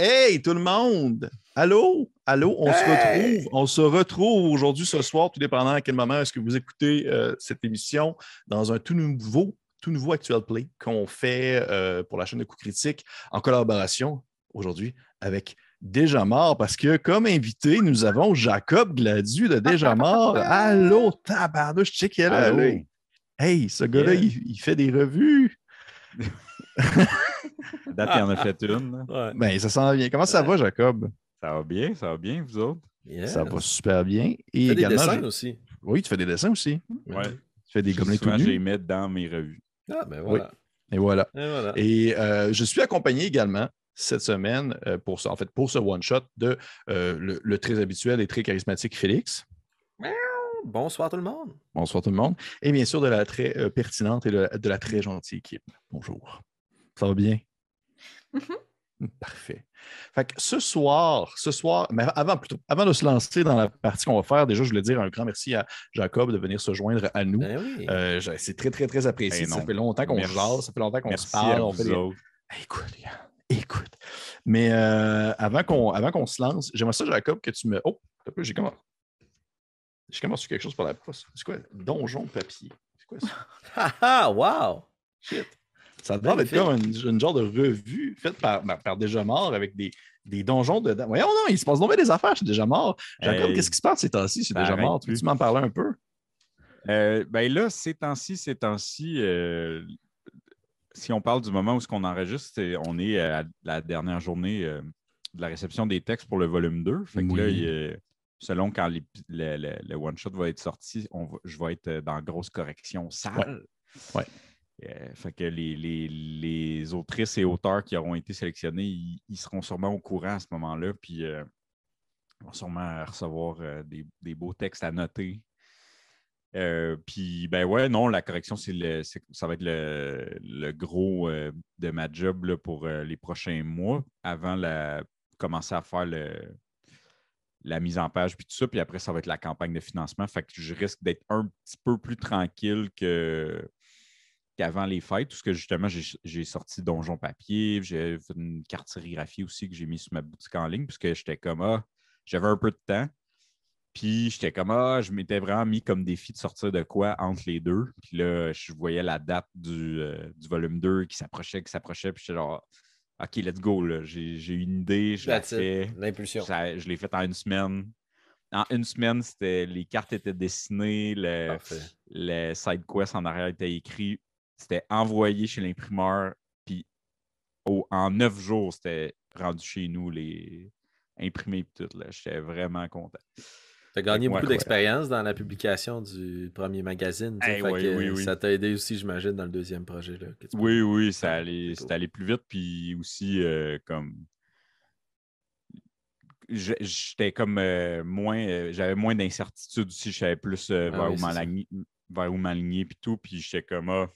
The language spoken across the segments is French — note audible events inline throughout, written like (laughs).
Hey tout le monde! Allô? Allô? On se retrouve. On se retrouve aujourd'hui ce soir, tout dépendant à quel moment est-ce que vous écoutez euh, cette émission, dans un tout nouveau, tout nouveau Actual Play qu'on fait euh, pour la chaîne de Coup Critique en collaboration aujourd'hui avec Déjà Mort, parce que comme invité, nous avons Jacob Gladu de Déjà Mort. (laughs) Allô, tabarnouche, check là. Hey, ce gars-là, Yeah. il, il fait des revues. (laughs) Date, il en a fait une. Ouais. Ben, ça sent bien. Comment ça va, Jacob? Ça va bien, ça va bien, vous autres? Yeah. Ça va super bien. Et Tu fais des également, dessins aussi. oui, tu fais des dessins aussi. Ouais. Tu fais des gobelins tout Souvent, je les nus. mets dans mes revues. Ah, ben voilà. Et voilà. Et voilà. Et euh, je suis accompagné également cette semaine, euh, pour, ce- en fait, pour ce one-shot, de euh, le, le très habituel et très charismatique Félix. Bonsoir tout le monde. Bonsoir tout le monde. Et bien sûr, de la très euh, pertinente et de, de la très gentille équipe. Bonjour. Ça va bien? Parfait. Fait que ce soir, ce soir, mais avant plutôt, avant de se lancer dans la partie qu'on va faire, déjà, je voulais dire un grand merci à Jacob de venir se joindre à nous. Ben oui. Euh, c'est très, très, très apprécié. Ben ça fait longtemps qu'on jase, ça fait longtemps qu'on se parle. on fait. Écoute, écoute. Mais euh, avant qu'on avant qu'on se lance, j'aimerais ça, Jacob, que tu me. Oh, un peu, j'ai comment. J'ai commencé quelque chose par la poste. C'est quoi? Donjon papier? C'est quoi ça? (laughs) Ah ah, wow. Shit. Ça d'être Magnifique. comme une, une genre de revue faite par, par, par Déjà Mort avec des, des donjons dedans. Voyons, non, il se passe donc des affaires chez Déjà Mort. Jacob, Hey, qu'est-ce qui se passe ces temps-ci chez ça Déjà Mort? Tu plus. peux m'en parler un peu? Euh, ben là, ces temps-ci, ces temps-ci, euh, si on parle du moment où ce qu'on enregistre, on est à la dernière journée euh, de la réception des textes pour le volume 2. Fait que là, il selon quand les- le, le- le one-shot va être sorti, on va- je vais être dans grosse correction sale. Ouais. Euh, fait que les, les- les autrices et auteurs qui auront été sélectionnés, ils, seront sûrement au courant à ce moment-là. Puis euh, vont sûrement recevoir euh, des, des beaux textes à noter. Euh, puis, ben ouais, non, la correction, c'est ça va être le, le gros de ma job là, pour les prochains mois avant la commencer à faire le, la mise en page puis tout ça. Puis après, ça va être la campagne de financement. Fait que je risque d'être un petit peu plus tranquille que, qu'avant les fêtes, parce que justement, j'ai, sorti Donjon Papier, j'ai fait une carte sérigraphie aussi que j'ai mis sur ma boutique en ligne, parce que j'étais comme, ah, j'avais un peu de temps. Puis j'étais comme, ah, je m'étais vraiment mis comme défi de sortir de quoi entre les deux. Puis là, je voyais la date du, euh, du volume 2 qui s'approchait, qui s'approchait. Puis j'étais genre, OK, let's go. Là. J'ai, une idée, je la That's it. fais. L'impulsion. Je l'ai fait en une semaine. En une semaine, c'était, les cartes étaient dessinées, le, Parfait. le side quest en arrière était écrit. C'était envoyé chez l'imprimeur. Puis en neuf jours, c'était rendu chez nous, les imprimés et tout. J'étais vraiment content. Tu as gagné beaucoup d'expérience dans la publication du premier magazine. oui, que oui, oui. Ça t'a aidé aussi, j'imagine, dans le deuxième projet. Là, que tu Oui, peux- oui, ça allait, allé plus vite. Puis aussi, euh, comme. J'étais comme euh, moins. euh, J'avais moins d'incertitude aussi. Je savais plus Ah vers, oui, où vers où m'aligner. Puis tout. Puis j'étais comme. ah,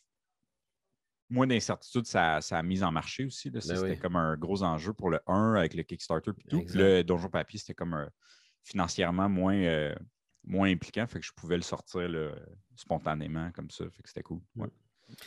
moins d'incertitude, ça, ça a mis en marché aussi. Ben c'était oui. comme un gros enjeu pour le 1 avec le Kickstarter. Puis tout. Le Donjon Papier, c'était comme un- financièrement moins, euh, moins impliquant. Fait que je pouvais le sortir là, spontanément comme ça. Fait que c'était cool. Ouais.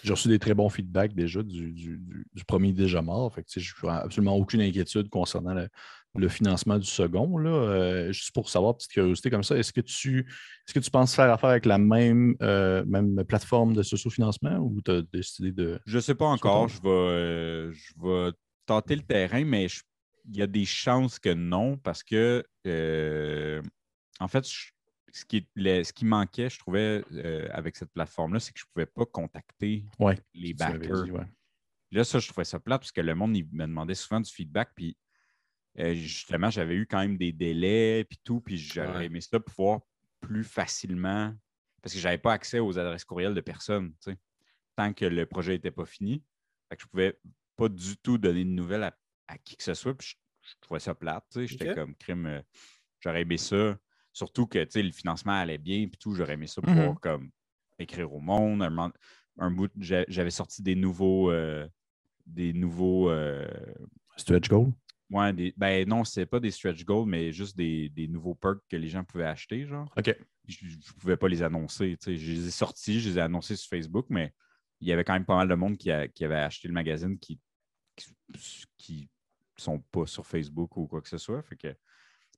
J'ai reçu des très bons feedbacks déjà du, du- premier déjà mort. Fait que, je n'ai absolument aucune inquiétude concernant le, le financement du second. Là. Euh, juste pour savoir, petite curiosité comme ça, est-ce que tu est-ce que tu penses faire affaire avec la même, euh, même plateforme de socio-financement ou tu as décidé de. Je sais pas encore. Je vais, euh, je vais tenter le terrain, mais je- il y a des chances que non parce que, en fait, je- ce, qui, le- ce qui manquait, je trouvais, euh, avec cette plateforme-là, c'est que je ne pouvais pas contacter Ouais, les backers. dit, ouais. Là, ça, je trouvais ça plate parce que le monde il me demandait souvent du feedback. Puis euh, justement, j'avais eu quand même des délais puis tout. Puis j'aurais Ouais. aimé ça pouvoir plus facilement parce que je n'avais pas accès aux adresses courriels de personne, tu sais, tant que le projet n'était pas fini. Fait que je ne pouvais pas du tout donner de nouvelles à, à qui que ce soit. Puis je, je trouvais ça plate. tu sais. J'étais comme crime. euh, j'aurais aimé ça. Surtout que le financement allait bien. Puis tout, j'aurais aimé ça Mhm. pouvoir comme écrire au monde. Un, un bout, j'a- j'avais sorti des nouveaux. euh, des nouveaux. euh, Stretch goal. ouais, des, ben non, c'était pas des stretch goals, mais juste des, des nouveaux perks que les gens pouvaient acheter, genre. OK. Je ne pouvais pas les annoncer. Je les ai sortis, je les ai annoncés sur Facebook, mais il y avait quand même pas mal de monde qui, a- qui avait acheté le magazine qui, qui, qui sont pas sur Facebook ou quoi que ce soit. Fait que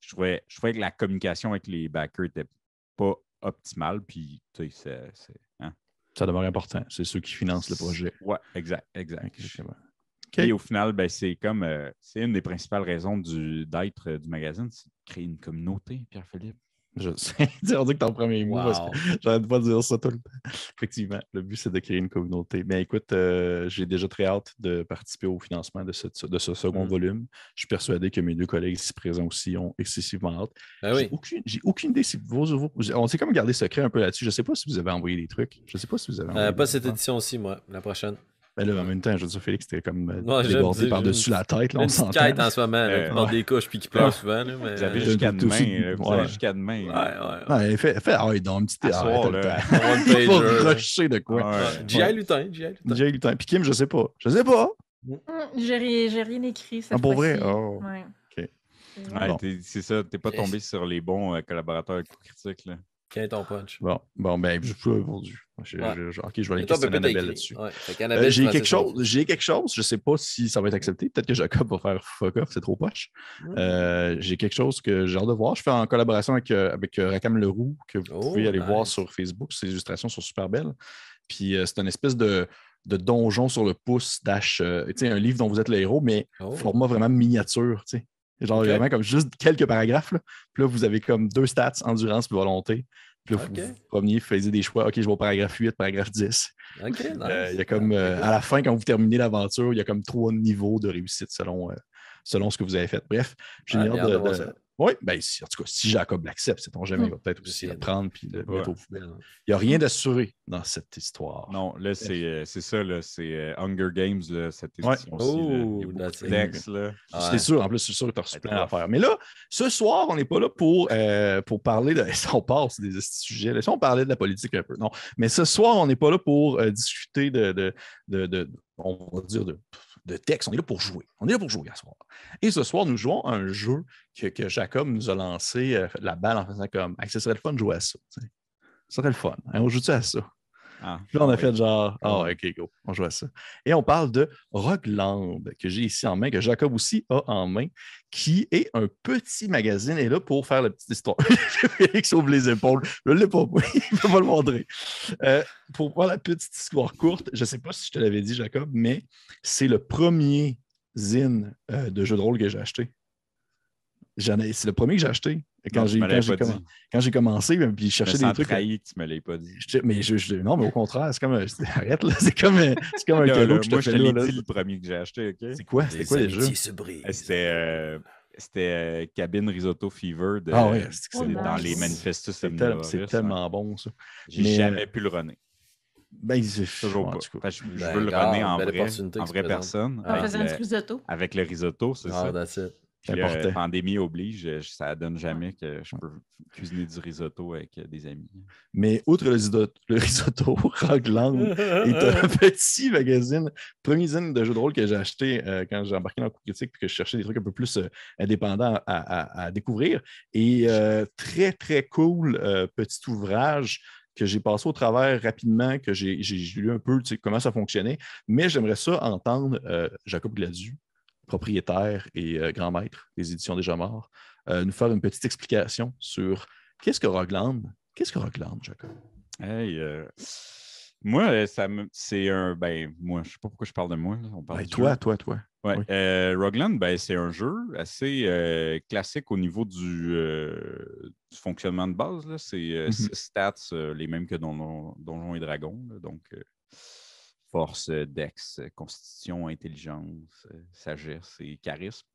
je trouvais, je trouvais que la communication avec les backers n'était pas optimale. Puis, tu sais, c'est. Hein. Ça demeure important. C'est ceux qui financent le projet. Ouais, exact, exact. Et au final, ben, c'est comme euh, c'est une des principales raisons du, d'être euh, du magazine, c'est de créer une communauté, Pierre-Philippe. Je (laughs) sais. on dit que ton premier mot, parce Wow. que j'arrête pas de dire ça tout le temps. (laughs) Effectivement, le but, c'est de créer une communauté. Mais écoute, euh, j'ai déjà très hâte de participer au financement de, cette- de ce second Mm. volume. Je suis persuadé que mes deux collègues ici présents aussi ont excessivement hâte. Ben J'ai oui. aucune, j'ai aucune idée si vos, vos- On s'est comme gardé secret un peu là-dessus. Je ne sais pas si vous avez envoyé des trucs. Je ne sais pas si vous avez envoyé Euh, pas des cette affaires. édition-ci, moi. La prochaine. Ben là, en même temps, je veux dire, Félix, c'était comme euh, Ouais, débordé par-dessus la tête. Là, on s'entend. en ce moment, Euh, ouais. des couches puis qui pleure souvent. Là, mais... Vous avez Euh, jusqu'à demain. Vous avez jusqu'à demain. Ouais, ouais. Ouais, fais, fais, ah, donc, un petit soir, là. Il faut (laughs) rusher de quoi? G.I. Lutin, G.I. Lutin. Puis Kim, je sais pas. Je sais pas. Hum, J'ai rien, j'ai rien écrit cette Ah, pour vrai? Oh. Ouais. C'est Ouais, vrai. Bon. t'es- c'est ça, t'es pas tombé sur les bons euh, collaborateurs critiques. Là. Quel est ton punch? Bon, bon ben, je Ouais. je- je- ok, je vais aller questionner Annabelle là-dessus. Ouais. Euh, j'ai quelque chose, j'ai quelque chose, je sais pas si ça va être accepté. Peut-être que Jacob va faire fuck off, c'est trop poche. Euh, j'ai quelque chose que j'ai hâte de voir. Je fais en collaboration avec, euh, avec Rakam Leroux, que vous Oh, pouvez aller voir sur Facebook. Ses illustrations sont super belles. Puis euh, c'est une espèce de, de donjon sur le pouce, dash, un livre dont vous êtes le héros, mais Oh. format vraiment miniature, tu sais. Genre vraiment comme juste quelques paragraphes. Là. Puis là, vous avez comme deux stats, endurance et volonté. Puis là, vous vous promeniez, vous faisiez des choix. OK, je vais au paragraphe 8, paragraphe 10. Ok, nice. Euh, il y a comme, euh, à la fin, quand vous terminez l'aventure, il y a comme trois niveaux de réussite selon, euh, selon ce que vous avez fait. Bref, j'ai Ah, hâte de. Oui, ben, si- en tout cas, si Jacob l'accepte, c'est jamais, il va peut-être aussi le prendre puis le Ouais. mettre poubelles. Ouais. Il n'y a rien d'assuré dans cette histoire. Non, là, c'est euh, c'est ça, là, c'est euh, Hunger Games, là, cette Ouais. édition-ci. y a Oh, là. C'est ouais. sûr, en plus, c'est sûr que tu as reçu plein d'affaires. Mais là, ce soir, on n'est pas là pour, euh, pour parler de. (laughs) Si on passe des sujets, là, si on parlait de la politique un peu. Non. Mais ce soir, on n'est pas là pour euh, discuter de, de, de- de- on va dire, de, de texte. On est là pour jouer. On est là pour jouer ce soir. Et ce soir, nous jouons à un jeu que, Jacob nous a lancé, euh, la balle en faisant comme Hey, ce serait le fun de jouer à ça. tu sais. Ce serait le fun. Hein, on joue-tu à ça? Ah, là, on a fait genre, ah, Ouais. ok, go, on joue à ça. Et on parle de Rockland, que j'ai ici en main, que Jacob aussi a en main, qui est un petit magazine. Et là, pour faire la petite histoire, (laughs) Félix ouvre les épaules. Je ne l'ai pas, (laughs) il ne peut pas le montrer. Euh, pour faire la petite histoire courte, je ne sais pas si je te l'avais dit, Jacob, mais c'est le premier zine euh, de jeu de rôle que j'ai acheté. C'est le premier que j'ai acheté. Quand j'ai tu me quand l'avais j'ai pas commen- dit. quand j'ai commencé, puis je cherchais des trucs. trahi que tu me l'aies pas dit. Je- mais je, je- non, mais au contraire, c'est comme Arrête, là. C'est comme, un- c'est comme un Là, cadeau là, que je te moi, je fais te l'ai dit le premier que j'ai acheté, OK? C'est quoi? C'était quoi les jeux? C'était euh, c'était, euh, Cabine Risotto Fever de, Ah ouais, bon. dans nice. les manifestus C'est tel- tellement bon, ça. J'ai Mais, jamais euh, pu le runner. Ben, Toujours pas. je, je Ben, veux le runner en vrai, en vraie personne. En. Avec, faisant du le, risotto. avec le risotto, c'est Ah, ça. Là, important. pandémie oblige, je- ça donne jamais que je peux cuisiner du risotto avec euh, des amis. Mais outre le, riso- le risotto, (laughs) Rockland est un (laughs) petit magazine, premier zine de jeux de rôle que j'ai acheté euh, quand j'ai embarqué dans le coup critique puis que je cherchais des trucs un peu plus euh, indépendants à, à- à découvrir. Et euh, très, très cool euh, petit ouvrage que j'ai passé au travers rapidement, que j'ai j'ai lu un peu tu sais, comment ça fonctionnait. Mais j'aimerais ça entendre euh, Jacob Gladu, propriétaire et euh, grand maître des éditions Déjà Morts, euh, nous faire une petite explication sur qu'est-ce que Rockland, qu'est-ce que Rockland, Jacob? Hey, euh, moi, ça me, c'est un. Ben, moi, je sais pas pourquoi je parle de moi. là, on parle Ben, toi, toi, toi. Ouais. oui. Rogueland, ben, c'est un jeu assez classique au niveau du, du fonctionnement de base. là. C'est Mhm. six stats, les mêmes que Donjon, Donjons et Dragons. là. Donc, force, dex, constitution, intelligence, euh, sagesse et charisme.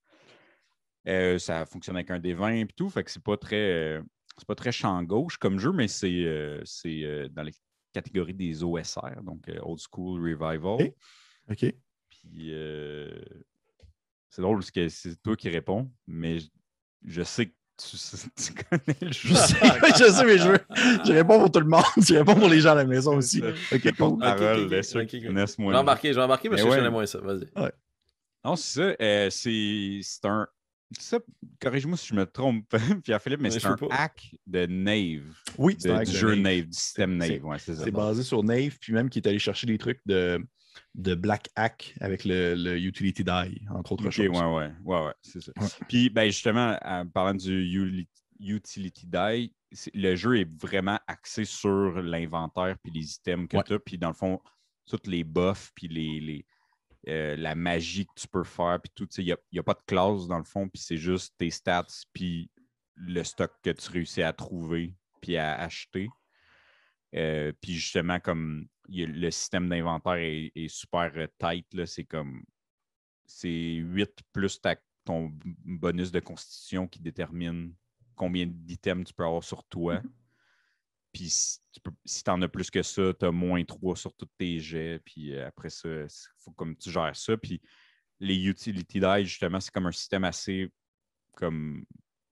Euh, ça fonctionne avec un des 20 et tout, fait que c'est pas très euh, c'est pas très champ gauche comme jeu, mais c'est euh, dans les catégories des OSR, donc Old School Revival. Ok. Puis c'est drôle parce que c'est toi qui réponds, mais je, je sais que tu, tu connais le jeu? Je sais, (laughs) je sais, mais je, veux- je réponds pour tout le monde. Je réponds pour les gens à la maison aussi. OK, cool. Parole, Ok, ok, là, ceux ok, qui ok. connaissent Je vais embarquer, je vais embarquer parce Mais que je connais moins ça. Vas-y. Non, c'est ça. euh, c'est c'est un. ça, corrige-moi si je me trompe, (laughs) Pierre-Philippe, mais Mais c'est un pas. hack de Nave, Oui, de- c'est un hack du de jeu Nave. Nave, du système Nave. Ouais, c'est ça. C'est basé sur Nave, puis même qui est allé chercher des trucs de, de Black Hack avec le, le Utility Die, entre autres choses. ouais, ouais, ouais, ouais, c'est ça. Ouais. Puis, ben, justement, en parlant du Utility Die, le jeu est vraiment axé sur l'inventaire puis les items que Ouais. tu as. Puis, dans le fond, toutes les buffs puis les, les, euh, la magie que tu peux faire. Puis tout, tu sais, il n'y a, pas de classe dans le fond. Puis, c'est juste tes stats puis le stock que tu réussis à trouver puis à acheter. Euh, puis justement, comme il le système d'inventaire est, est super euh, tight, c'est comme c'est 8 plus ta- ton bonus de constitution qui détermine combien d'items tu peux avoir sur toi. Puis si tu en as plus que ça, tu as moins 3 sur tous tes jets. Puis euh, après ça, il faut comme tu gères ça. Puis les utility die, justement, c'est comme un système assez comme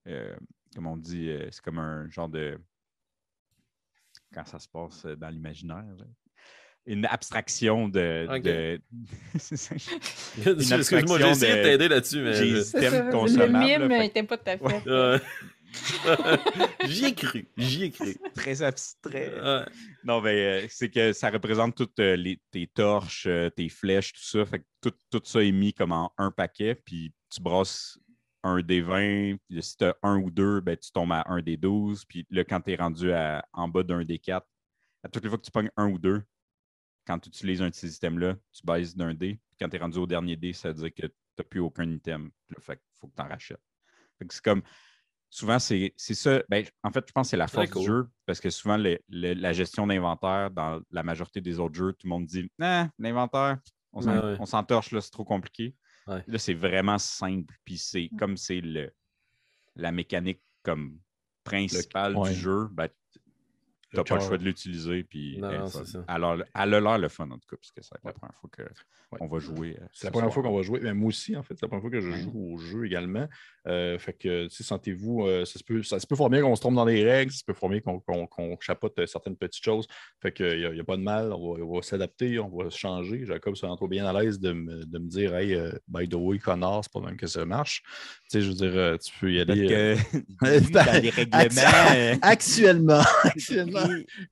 euh, comme on dit, c'est comme un genre de quand ça se passe dans l'imaginaire. Une abstraction de. (laughs) Excuse-moi, abstraction j'ai essayé de de- t'aider là-dessus, mais. Le mime n'était pas tout à fait. Ouais. (laughs) j'y ai cru, j'y ai cru. (laughs) très abstrait. Ouais. Non, mais euh, c'est que ça représente toutes euh, les, tes torches, euh, tes flèches, tout ça. Fait que tout, tout ça est mis comme en un paquet, puis tu brasses un des 20, puis si tu as un ou deux, ben, tu tombes à un des 12, puis là, quand tu es rendu à- en bas d'un des 4, à toutes les fois que tu pognes un ou deux, quand tu utilises un de ces items-là, tu baisses d'un dé, puis quand tu es rendu au dernier dé, ça veut dire que tu n'as plus aucun item. Là, fait qu'il faut que tu en rachètes. Fait que c'est comme. Souvent, c'est c'est ça. Ben, en fait, je pense que c'est la force cool. du jeu parce que souvent, le- le- la gestion d'inventaire, dans la majorité des autres jeux, tout le monde dit Ah, l'inventaire, on s'en- Ouais, s'entorche, là, c'est trop compliqué. Ouais. Là, c'est vraiment simple. Puis c'est comme c'est le la mécanique comme principale ouais. du jeu, ben, tu n'as pas le choix de l'utiliser. Puis Non, c'est ça. Alors, elle a l'air le fun, en tout cas, parce que c'est la première fois qu'on va jouer. C'est la première fois qu'on va jouer. Moi aussi, en fait, c'est la première fois que je joue au jeu également. Euh, fait que, tu sais, sentez-vous, euh, ça, se peut, ça se peut fort bien qu'on se trompe dans les règles, ça se peut fort bien qu'on chapote euh, certaines petites choses. Fait qu'il n'y a, pas de mal, on va, s'adapter, on va se changer. Jacob se rend trop bien à l'aise de me, de me dire, hey, by the way, connard, c'est pas même que ça marche. Tu sais, je veux dire, tu peux y aller. (laughs) (laughs) dans les règlements. euh, Actuellement, (laughs)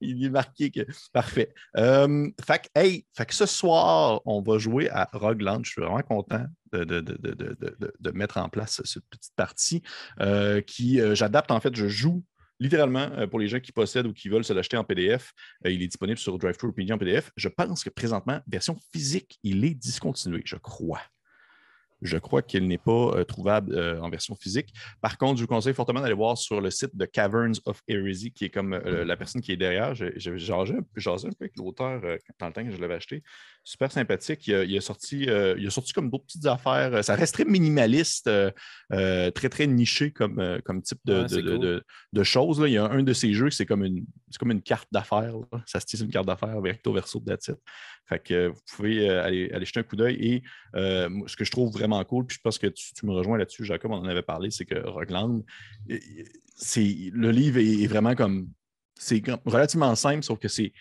il est marqué que. Parfait. Euh, fait, que, hey, fait ce soir, on va jouer à Rogueland. Je suis vraiment content de, mettre en place cette petite partie euh, qui, euh, j'adapte en fait, je joue. Littéralement, pour les gens qui possèdent ou qui veulent se l'acheter en PDF, il est disponible sur DriveThru en PDF. Je pense que présentement, version physique, il est discontinué, je crois. Je crois qu'il n'est pas euh, trouvable euh, en version physique. Par contre, je vous conseille fortement d'aller voir sur le site de Caverns of Heresy, qui est comme euh, la personne qui est derrière. J'ai jasé un, peu- avec l'auteur dans le temps que je l'avais acheté. Super sympathique. Il a, il a sorti, il a sorti comme d'autres petites affaires. Ça reste très minimaliste, très, très niché comme, comme type de, Ouais, de- c'est de- cool. de- de choses. là. Il y a un de ces jeux, c'est comme une, c'est comme une carte d'affaires. Ça se tisse une carte d'affaires recto verso de that's it. Fait que vous pouvez euh, aller, aller jeter un coup d'œil. Et euh, ce que je trouve vraiment cool, puis je pense que tu, me rejoins là-dessus, Jacob, on en avait parlé, c'est que Rockland, euh, c'est, le livre est, est vraiment comme. C'est relativement simple, sauf que c'est.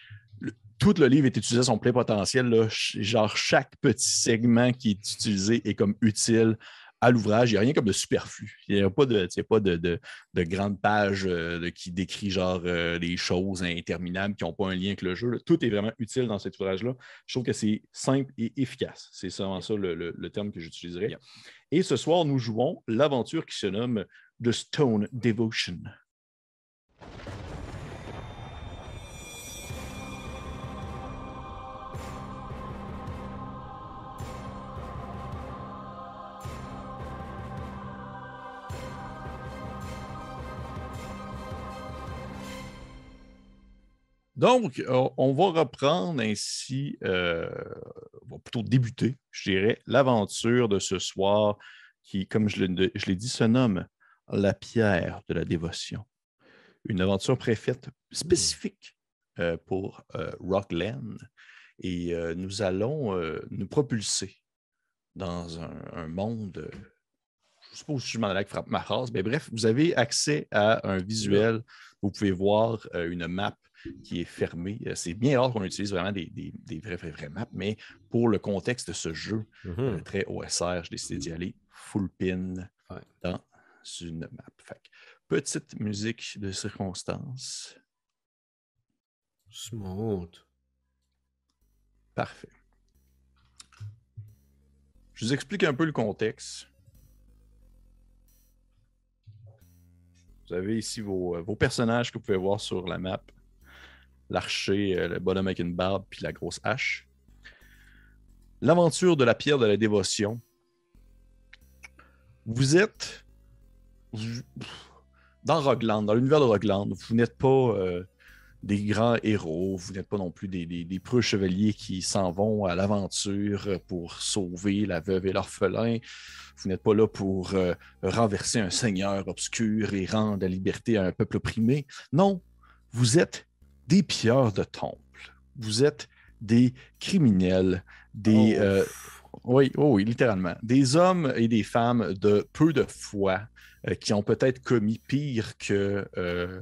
tout le livre est utilisé à son plein potentiel. là. Genre, chaque petit segment qui est utilisé est comme utile à l'ouvrage. Il n'y a rien comme de superflu. Il n'y a pas de, pas de, de, de grandes pages euh, qui décrit genre euh, des choses interminables qui n'ont pas un lien avec le jeu. là. Tout est vraiment utile dans cet ouvrage-là. Je trouve que c'est simple et efficace. C'est vraiment ça le, le- le terme que j'utiliserais. Yeah. Et ce soir, nous jouons l'aventure qui se nomme The Stone Devotion. Donc, euh, on va reprendre ainsi, euh, on va plutôt débuter, je dirais, l'aventure de ce soir qui, comme je l'ai dit, se nomme La pierre de la dévotion. Une aventure préfaite spécifique euh, pour Rockland. Et nous allons nous propulser dans un, monde. je pas où je m'en allais avec fra- ma phrase, mais bref, vous avez accès à un visuel. Vous pouvez voir une map qui est fermée. Euh, C'est bien rare qu'on utilise vraiment des, des, vraies, vraies maps, mais pour le contexte de ce jeu, Mhm. euh, très OSR, j'ai décidé d'y aller full pin Ouais. dans une map. Fait petite musique de circonstance. Smooth. Parfait. Je vous explique un peu le contexte. Vous avez ici vos, euh, vos personnages que vous pouvez voir sur la map. L'archer, euh, le bonhomme avec une barbe, puis la grosse hache. L'aventure de la pierre de la dévotion. Vous êtes dans Rogueland, dans l'univers de Rogueland. Vous n'êtes pas euh, des grands héros, vous n'êtes pas non plus des, preux chevaliers qui s'en vont à l'aventure pour sauver la veuve et l'orphelin. Vous n'êtes pas là pour euh, renverser un seigneur obscur et rendre la liberté à un peuple opprimé. Non, vous êtes des pilleurs de temple. Vous êtes des criminels, des... Oh. euh, oui, oh oui, littéralement. Des hommes et des femmes de peu de foi euh, qui ont peut-être commis pire que, euh,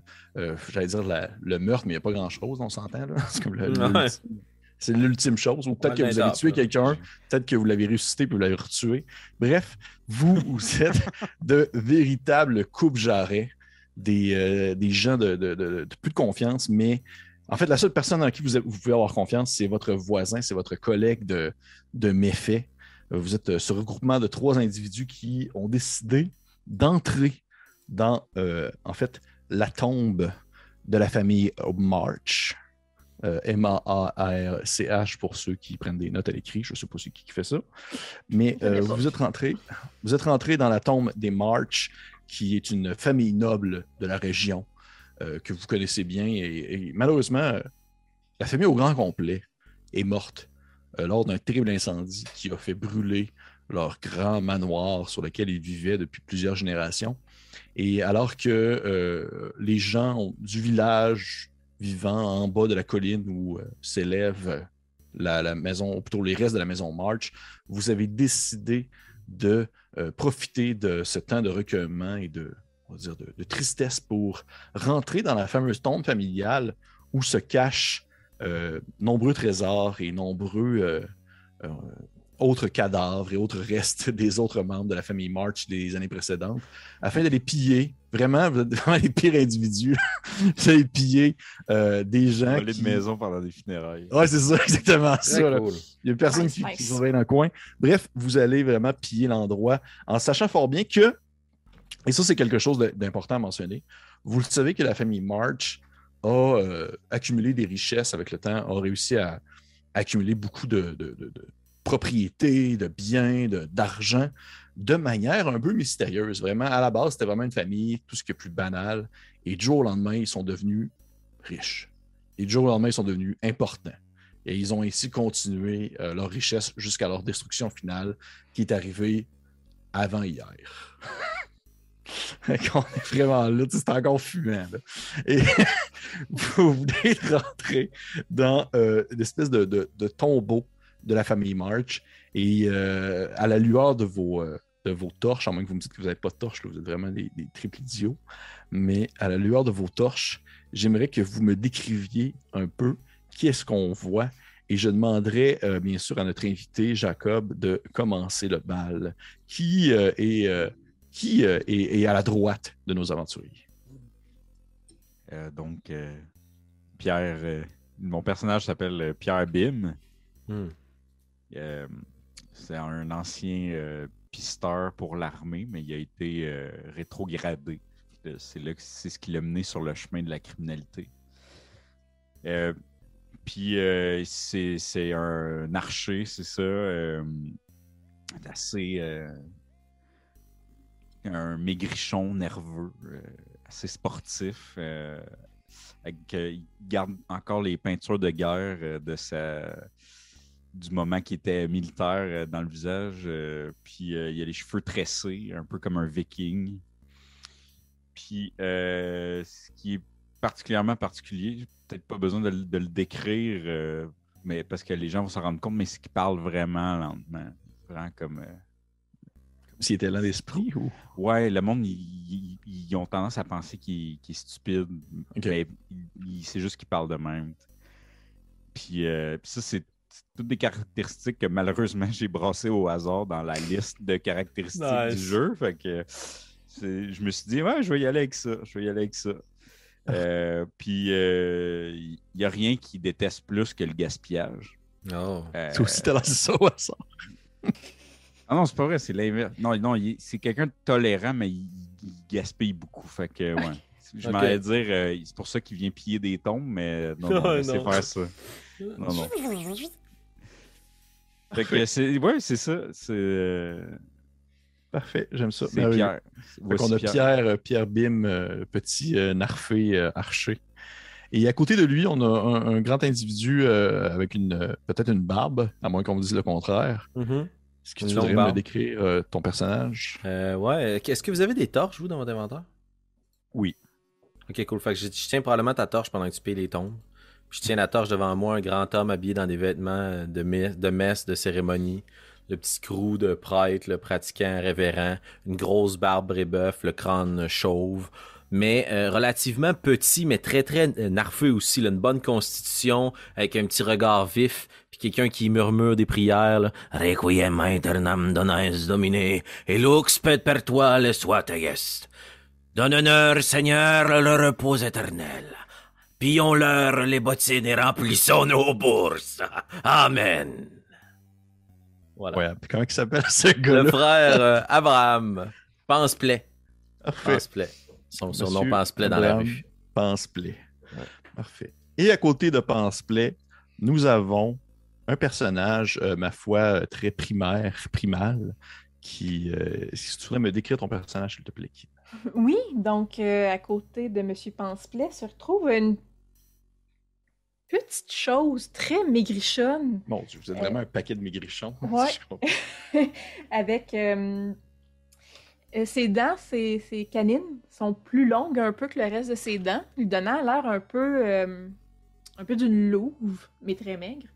j'allais dire, la- le meurtre, mais il n'y a pas grand-chose, on s'entend. là. (laughs) C'est comme le- Ouais. l'ultime- c'est l'ultime chose. Ou peut-être que vous avez tué quelqu'un, peut-être que vous l'avez ressuscité puis vous l'avez retué. Bref, vous, vous êtes (laughs) de véritables coupe-jarrets, des, euh, des gens de, de- de- de plus de confiance, mais en fait, la seule personne en qui vous, vous pouvez avoir confiance, c'est votre voisin, c'est votre collègue de, de méfait. Euh, Vous êtes euh, ce regroupement de trois individus qui ont décidé d'entrer dans, euh, en fait, la tombe de la famille March. Euh, M-A-A-R-C-H pour ceux qui prennent des notes à l'écrit. Je ne sais pas c'est qui qui fait ça. Mais euh, vous êtes rentré, vous êtes rentré dans la tombe des March, qui est une famille noble de la région euh, que vous connaissez bien. Et, malheureusement, euh, la famille au grand complet est morte euh, lors d'un terrible incendie qui a fait brûler leur grand manoir sur lequel ils vivaient depuis plusieurs générations. Et alors que les gens du village vivant en bas de la colline où euh, s'élève la, la maison, ou plutôt les restes de la maison March, vous avez décidé de euh, profiter de ce temps de recueillement et de, on va dire, de, tristesse pour rentrer dans la fameuse tombe familiale où se cachent euh, nombreux trésors et nombreux euh, autres cadavres et autres restes (laughs) des autres membres de la famille March des années précédentes, afin de les piller. Vraiment, vous (laughs) êtes vraiment les pires individus. (laughs) vous allez piller euh, des gens. Voler qui... de maison pendant des funérailles. Ouais, c'est ça, exactement ça. cool. Il n'y a personne Nice, qui, nice. qui surveille dans le coin. Bref, vous allez vraiment piller l'endroit en sachant fort bien que, et ça c'est quelque chose de- d'important à mentionner, vous le savez que la famille March a euh, accumulé des richesses avec le temps, a réussi à accumuler beaucoup de, de- de- de propriétés, de biens, d'argent, de manière un peu mystérieuse. Vraiment, à la base, c'était vraiment une famille, tout ce qui est plus banal. Et du jour au lendemain, ils sont devenus riches. Et du jour au lendemain, ils sont devenus importants. Et ils ont ainsi continué euh, leur richesse jusqu'à leur destruction finale, qui est arrivée avant hier. (laughs) Qu'on est vraiment là, c'est encore fumant. Et (laughs) vous venez de rentrer dans euh, une espèce de, de- de tombeau de la famille March. Et euh, à la lueur de vos, euh, de vos torches, à moins que vous me dites que vous n'avez pas de torches, là, vous êtes vraiment des, des triples idiots. Mais à la lueur de vos torches, j'aimerais que vous me décriviez un peu qui est-ce qu'on voit. Et je demanderai euh, bien sûr à notre invité Jacob de commencer le bal. Qui, euh, est, euh, qui euh, est, est à la droite de nos aventuriers? Euh, donc, euh, Pierre, euh, mon personnage s'appelle Pierre Bim. Hmm. Euh, c'est un ancien euh, pisteur pour l'armée, mais il a été euh, rétrogradé. C'est là que c'est ce qui l'a mené sur le chemin de la criminalité. Puis c'est un archer, c'est ça. assez. un maigrichon nerveux, assez sportif. il garde encore les peintures de guerre de sa du moment qu'il était militaire euh, dans le visage. euh, puis euh, il a les cheveux tressés, un peu comme un viking. Puis ce qui est particulièrement particulier, peut-être pas besoin de, le- de le décrire, mais parce que les gens vont s'en rendre compte, mais c'est qu'il parle vraiment lentement. Vraiment comme. S'il était lent d'esprit ou? Ouais, le monde, ils, ils- ils ont tendance à penser qu'il est stupide. Mais c'est juste qu'il parle de même. Puis, euh, puis ça, c'est toutes des caractéristiques que malheureusement j'ai brassées au hasard dans la liste de caractéristiques Nice. du jeu. Fait que je me suis dit, ouais, je vais y aller avec ça. Je vais y aller avec ça. Euh, puis euh, il n'y a rien qui déteste plus que le gaspillage. Oh. Euh, C'est aussi t'as lancé ça au hasard. Ah non, c'est pas vrai, c'est l'inverse. Non, non, c'est quelqu'un de tolérant, mais il, il gaspille beaucoup. Fait que, ouais. Je m'allais dire, euh, c'est pour ça qu'il vient piller des tombes, mais non, non, (laughs) laissez non. faire ça. Non, non. Fait que c'est, ouais, c'est ça. C'est, euh, Parfait, j'aime ça. c'est Merveilleux. Pierre. Voici qu'on a Pierre, euh, Pierre Bim, euh, petit euh, narfé euh, archer. Et à côté de lui, on a un, un grand individu euh, avec une euh, peut-être une barbe, à moins qu'on vous dise le contraire. Mhm. Est-ce que Une tu me décrire euh, ton personnage? Euh, ouais. Est-ce que vous avez des torches, vous, dans votre inventaire? Oui. Ok, cool. Fait que je, je tiens probablement ta torche pendant que tu payes les tombes. Je tiens la torche devant moi, un grand homme habillé dans des vêtements de, messe, de messe, de cérémonie. Le petit crew de prêtre, le pratiquant, révérend, une grosse barbe rébeuf, le crâne chauve. Mais euh, relativement petit, mais très très euh, narfeux aussi. là, une bonne constitution, avec un petit regard vif, puis quelqu'un qui murmure des prières. là. Requiem aeternam dones domine, et lux per toi le soit. Donne honneur, Seigneur, le repos éternel. Pillons-leur les bottines et remplissons nos bourses. Amen. Voilà. Ouais, comment il s'appelle ce Le gars-là? frère euh, Abraham, pense-plaie. Parfait. Pense-plaie. Son surnom pense-plaie dans la rue. Pense-plaie. Parfait. Et à côté de Pense-plaie, nous avons un personnage, euh, ma foi, euh, très primaire, primal, qui. euh, si tu voudrais me décrire ton personnage, s'il te plaît. Kim. Oui, donc euh, à côté de Monsieur Penseplet se retrouve une petite chose très maigrichonne Mon Dieu, vous êtes vraiment un paquet de maigrichons. Ouais. (laughs) (laughs) avec euh, euh, ses dents, ses, ses canines sont plus longues un peu que le reste de ses dents, lui donnant l'air un peu, euh, un peu d'une louve, mais très maigre.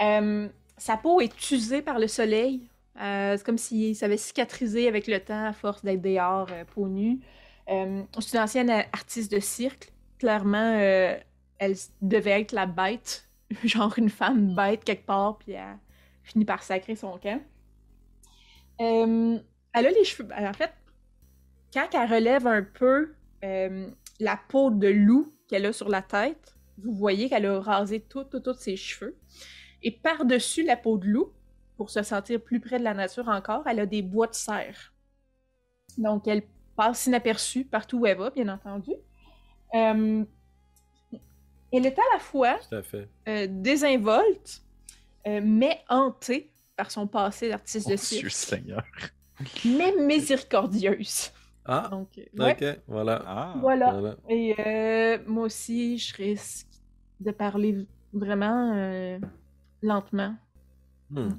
Euh, sa peau est usée par le soleil. Euh, c'est comme si ça avait cicatrisé avec le temps à force d'être dehors, euh, peau nue. Euh, c'est une ancienne artiste de cirque. Clairement, euh, elle devait être la bête, (laughs) genre une femme bête quelque part, puis elle finit par sacrer son camp. Euh, elle a les cheveux. En fait, quand elle relève un peu euh, la peau de loup qu'elle a sur la tête, vous voyez qu'elle a rasé tout, tout, tous ses cheveux. Et par-dessus la peau de loup, pour se sentir plus près de la nature encore, elle a des bois de serre. Donc, elle passe inaperçue partout où elle va, bien entendu. Euh, elle est à la fois Tout à fait. euh, désinvolte, euh, mais hantée par son passé d'artiste Mon de Dieu cirque, Seigneur. mais miséricordieuse. Ah, Donc, ouais, ok, voilà. Ah, voilà. Voilà. Et euh, moi aussi, je risque de parler vraiment euh, lentement. Hmm.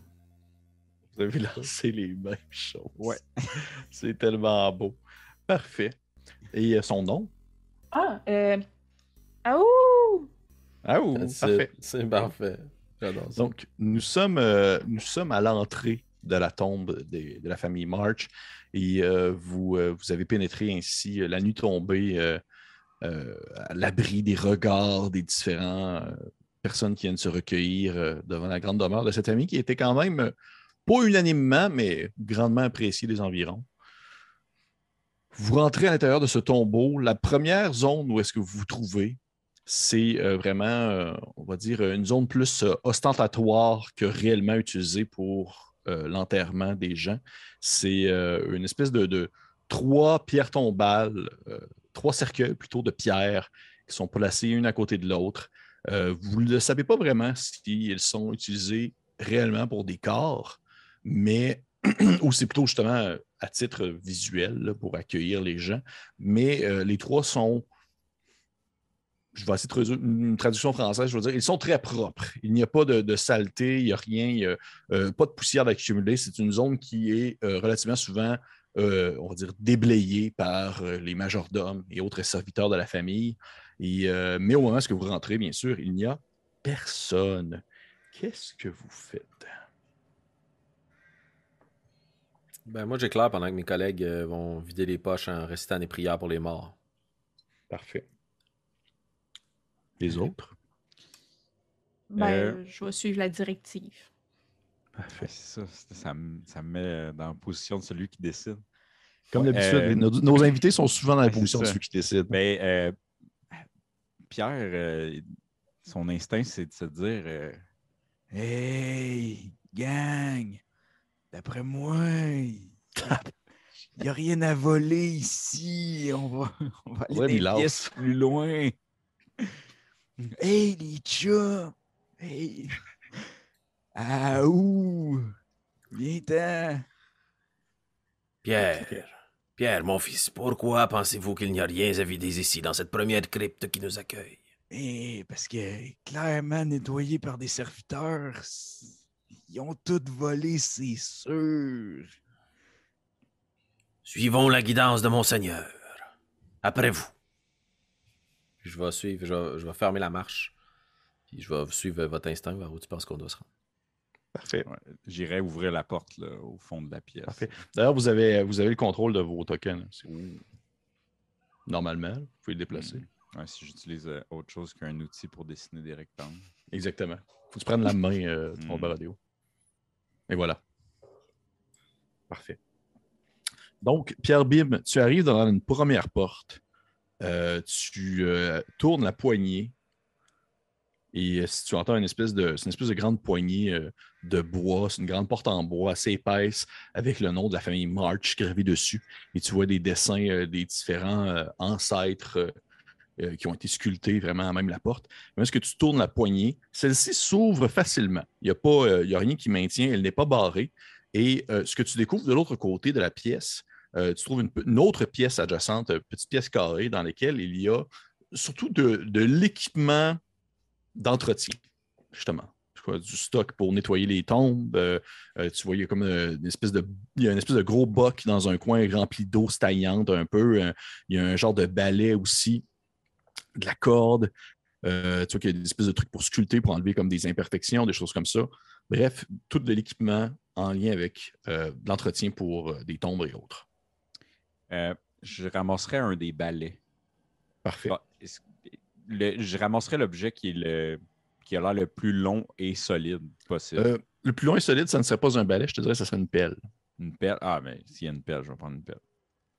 Vous avez lancé les mêmes choses. Ouais. (laughs) C'est tellement beau. Parfait. Et euh, son nom? Ah, euh... Ah ouh! Ah, ouh, That's parfait. it. C'est parfait. Donc, nous sommes, euh, nous sommes à l'entrée de la tombe des- de la famille March et euh, vous, euh, vous avez pénétré ainsi euh, la nuit tombée euh, euh, à l'abri des regards des différents euh, personnes qui viennent se recueillir euh, devant la grande demeure de cette famille qui était quand même, euh, pas unanimement, mais grandement appréciée des environs. Vous rentrez à l'intérieur de ce tombeau. La première zone où est-ce que vous vous trouvez, c'est euh, vraiment, euh, on va dire, une zone plus euh, ostentatoire que réellement utilisée pour l'enterrement des gens. C'est une espèce de, trois pierres tombales, trois cercueils plutôt de pierres qui sont placés une à côté de l'autre. Vous ne savez pas vraiment s'ils sont utilisés réellement pour des corps, mais (clears throat) ou c'est plutôt justement euh, à titre visuel pour accueillir les gens. Mais euh, les trois sont je vais essayer de traduire une traduction française, je veux dire, ils sont très propres. Il n'y a pas de, saleté, il n'y a rien, il n'y a euh, pas de poussière d'accumuler. C'est une zone qui est relativement souvent, on va dire, déblayée par les majordomes et autres serviteurs de la famille. Et, mais au moment où vous rentrez, bien sûr, il n'y a personne. Qu'est-ce que vous faites? Ben, moi, j'éclaire pendant que mes collègues euh, vont vider les poches en récitant des prières pour les morts. Parfait. Les autres? Ben, Euh, je vais suivre la directive. Parfait. c'est ça. Ça, me- ça me met euh, dans la position de celui qui décide. Comme Ouais, d'habitude, euh, nos, nos invités sont souvent dans la (laughs) position de ceux qui décident. Mais euh, Pierre, euh, son instinct, c'est de se dire euh, Hey, gang, D'après moi, il n'y a rien à voler ici. On va, on va aller Ouais, lance. pièces plus loin. Hey, les chats! Hey! Ah, où? Viens-t'en! Pierre, Pierre, mon fils, pourquoi pensez-vous qu'il n'y a rien à vider ici, dans cette première crypte qui nous accueille? Eh, parce que clairement nettoyé par des serviteurs, ils ont tout volé, c'est sûr. Suivons la guidance de Monseigneur. Après vous. Je vais suivre, je vais, je vais fermer la marche. Puis je vais suivre votre instinct vers où tu penses qu'on doit se rendre. Parfait. Ouais, J'irai ouvrir la porte là, au fond de la pièce. Parfait. D'ailleurs, vous avez, vous avez le contrôle de vos tokens. Normalement, vous pouvez le déplacer. Mm. Ouais, si j'utilise euh, autre chose qu'un outil pour dessiner des rectangles. Exactement. Faut que tu prennes la main, euh, ton Mm. radio. Et voilà. Parfait. Donc, Pierre Bim, tu arrives dans une première porte. Euh, tu euh, tournes la poignée. Et euh, si tu entends une espèce de. Une espèce de grande poignée de bois. C'est une grande porte en bois assez épaisse avec le nom de la famille March gravé dessus. Et tu vois des dessins des différents ancêtres euh, qui ont été sculptés vraiment à même la porte. Mais Lorsque tu tournes la poignée, celle-ci s'ouvre facilement. Il n'y a, euh, a rien qui maintient, elle n'est pas barrée. Et euh, ce que tu découvres de l'autre côté de la pièce, tu trouves une, autre pièce adjacente, une petite pièce carrée dans laquelle il y a surtout de, l'équipement d'entretien, justement. Du stock pour nettoyer les tombes. Tu vois, il y a comme une espèce de, il y a une espèce de gros boc dans un coin rempli d'eau stagnante un peu. Il y a un genre de balai aussi, de la corde. Euh, tu vois qu'il y a des espèces de trucs pour sculpter, pour enlever comme des imperfections, des choses comme ça. Bref, tout de l'équipement en lien avec euh, l'entretien pour euh, des tombes et autres. Euh, je ramasserai un des balais. Parfait. Le- je ramasserai l'objet qui est le qui a l'air le plus long et solide possible. Le plus loin et solide, ça ne serait pas un balai, je te dirais ce serait une pelle. Une pelle? Ah, mais s'il y a une pelle, je vais prendre une pelle.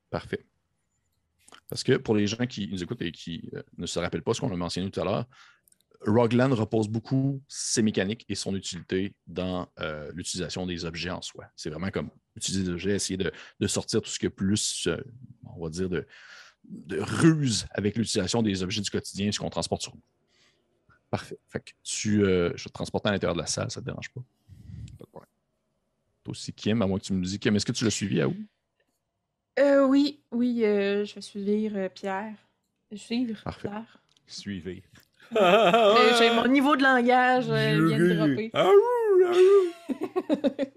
Parfait. Parce que pour les gens qui nous écoutent et qui euh, ne se rappellent pas ce qu'on a mentionné tout à l'heure, Rogueland repose beaucoup ses mécaniques et son utilité dans euh, l'utilisation des objets en soi. C'est vraiment comme utiliser des objets, essayer de, sortir tout ce qui est plus, euh, on va dire, de, ruse avec l'utilisation des objets du quotidien, ce qu'on transporte sur nous. Parfait. Fait que tu, je te transporter à l'intérieur de la salle, ça ne te dérange pas? Toi aussi, Kim, à moins que tu me dises, Kim, est-ce que tu l'as suivi à où? Euh, oui, oui, euh, je vais suivre euh, Pierre. Suivre Parfait. Pierre. Suivez. Euh, (laughs) j'ai- mon niveau de langage euh, vient de dropper. (laughs)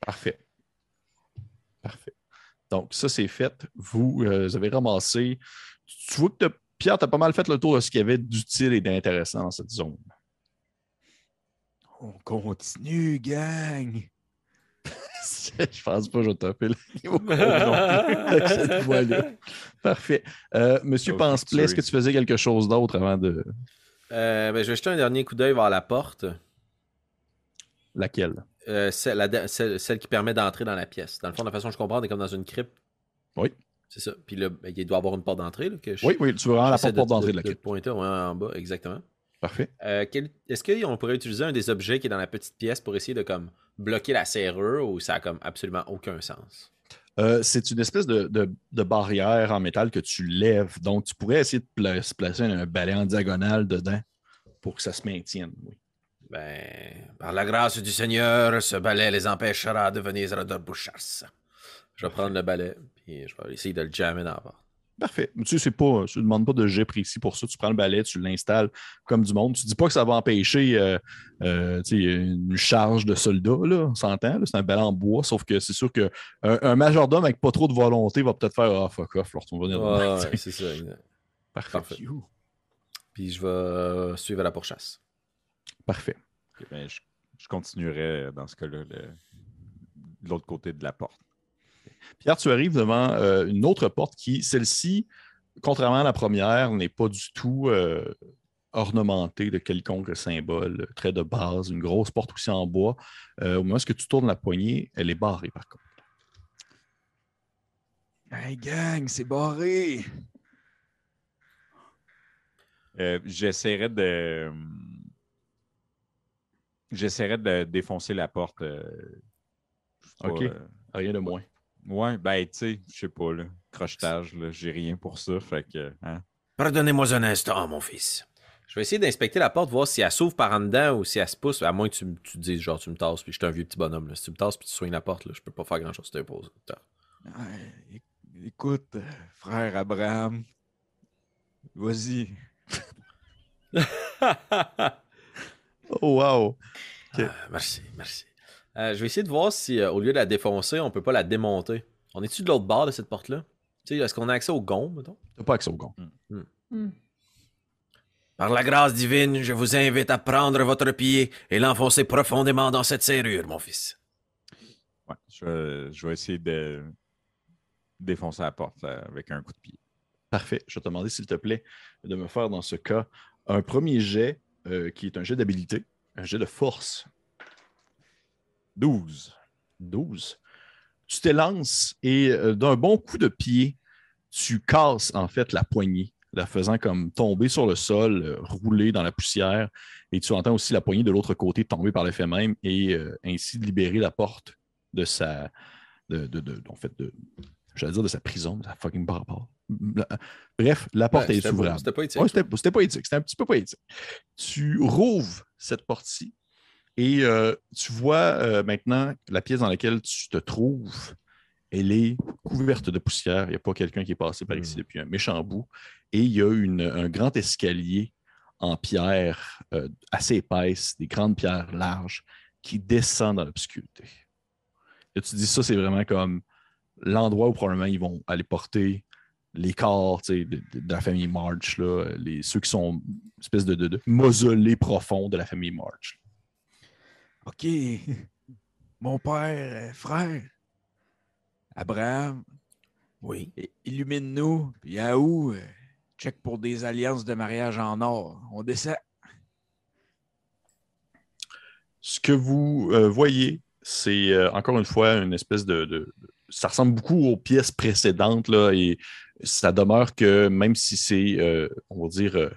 Parfait. Parfait. Donc, ça, c'est fait. Vous, euh, avez ramassé. Tu vois que t'as- Pierre, tu as pas mal fait le tour de ce qu'il y avait d'utile et d'intéressant dans cette zone. On continue, gang. (laughs) je pense pas que je vais taper le (laughs) niveau avec cette voix-là. Parfait. Euh, Monsieur Penseplay, est-ce que tu faisais quelque chose d'autre avant de. Euh, ben, je vais jeter un dernier coup d'œil vers la porte. Laquelle? Euh, celle, la de- celle- celle qui permet d'entrer dans la pièce. Dans le fond, de la façon que je comprends, on est comme dans une crypte. Oui. C'est ça. Puis là, ben, il doit y avoir une porte d'entrée. là, que je- Oui, oui, tu veux vraiment la porte d'entrée de la de, quête. pointer ouais, en bas, exactement. Parfait. Euh, quel- Est-ce qu'on pourrait utiliser un des objets qui est dans la petite pièce pour essayer de comme bloquer la serrure ou ça a comme absolument aucun sens? Euh, c'est une espèce de, de- de barrière en métal que tu lèves. Donc, tu pourrais essayer de pla- se placer un balai en diagonale dedans pour que ça se maintienne. Oui. Ben, par la grâce du Seigneur, ce balai les empêchera de venir à bouchasse. Je vais prendre le balai, puis je vais essayer de le jammer dans la porte. Parfait. Tu sais, c'est pas, tu ne demandes pas de jet précis pour ça. Tu prends le balai, tu l'installes comme du monde. Tu ne dis pas que ça va empêcher euh, euh, une charge de soldats, là, on s'entend. C'est un balai en bois, sauf que c'est sûr qu'un un majordome avec pas trop de volonté va peut-être faire Ah, fuck off, on va venir Ouais, demain. ouais, c'est ça. Parfait. Parfait. Puis je vais euh, suivre à la pourchasse. Parfait. Ben, je, je continuerai dans ce cas-là de l'autre côté de la porte. Pierre, tu arrives devant euh, une autre porte qui, celle-ci, contrairement à la première, n'est pas du tout euh, ornementée de quelconque symbole, très de base, une grosse porte aussi en bois. Euh, au moment où tu tournes la poignée, elle est barrée par contre. Hey, gang, c'est barré. Euh, J'essaierai de. J'essaierai de défoncer la porte. euh, pas, Ok. euh, Rien de moins. Ouais, ben, tu sais, je sais pas, là. Crochetage, là, j'ai rien pour ça. Fait que, hein. Pardonnez-moi un instant, mon fils. Je vais essayer d'inspecter la porte, voir si elle s'ouvre par en dedans ou si elle se pousse, à moins que tu, me- tu te dises, genre, tu me tasses, puis je suis un vieux petit bonhomme. Là. Si tu me tasses, puis tu soignes la porte, là, je peux pas faire grand-chose, tu t'imposes. Ouais, écoute, euh, frère Abraham, vas-y. (laughs) Oh, wow. Ah, merci, merci. Euh, je vais essayer de voir si, euh, au lieu de la défoncer, on peut pas la démonter. On est-tu de l'autre bord de cette porte-là? Tu sais, est-ce qu'on a accès au gond, mettons? T'as pas accès au gond. Hmm. Par la grâce divine, je vous invite à prendre votre pied et l'enfoncer profondément dans cette serrure, mon fils. Ouais, je, vais- je vais essayer de défoncer la porte euh, avec un coup de pied. Parfait. Je vais te demander, s'il te plaît, de me faire dans ce cas un premier jet euh, qui est un jet d'habilité, un jet de force. 12. 12. Tu t'élances et euh, d'un bon coup de pied, tu casses en fait la poignée, la faisant comme tomber sur le sol, euh, rouler dans la poussière. Et tu entends aussi la poignée de l'autre côté tomber par l'effet même et euh, ainsi de libérer la porte de sa. De, de, de- en fait, de. J'allais dire de sa prison, mais ça a fucking rapport. Bref, la porte Ouais, est ouvrable. C'était pas. Ouais, c'était c'était pas éthique. C'était un petit peu pas éthique. Tu rouvres cette porte-ci et euh, tu vois euh, maintenant la pièce dans laquelle tu te trouves. Elle est couverte de poussière. Il n'y a pas quelqu'un qui est passé par ici Mm. depuis un méchant bout. Et il y a une- un grand escalier en pierre euh, assez épaisse, des grandes pierres larges, qui descend dans l'obscurité. Et tu dis ça, c'est vraiment comme l'endroit où probablement ils vont aller porter les corps de, de- de la famille March, là, les, ceux qui sont une espèce de, de, de mausolée profond de la famille March. OK. (laughs) Mon père, frère, Abraham, Oui. illumine-nous. Puis Yahoo, euh, check pour des alliances de mariage en or. On descend. Ce que vous euh, voyez, c'est euh, encore une fois une espèce de, de- Ça ressemble beaucoup aux pièces précédentes, là, et ça demeure que même si c'est, euh, on va dire,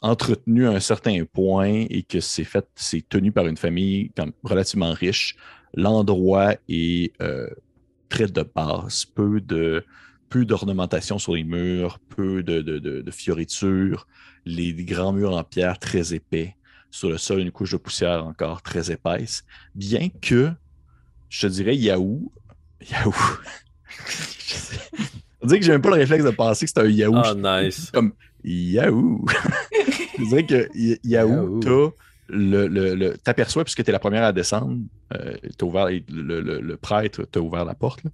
entretenu à un certain point et que c'est fait, c'est tenu par une famille comme relativement riche, l'endroit est euh, très de base, peu de peu d'ornementation sur les murs, peu de, de, de- de fioritures, les, grands murs en pierre très épais. Sur le sol une couche de poussière encore très épaisse, bien que, je te dirais, Yahoo, Yahoo, (laughs) on dirait que j'ai même pas le réflexe de penser que c'est un Yahoo. Ah, nice. Comme Yahoo. (laughs) je dirais que Yahoo, le, le, le- t'aperçois, puisque tu es la première à descendre, euh, t'as ouvert, le, le- le prêtre t'a ouvert la porte, là.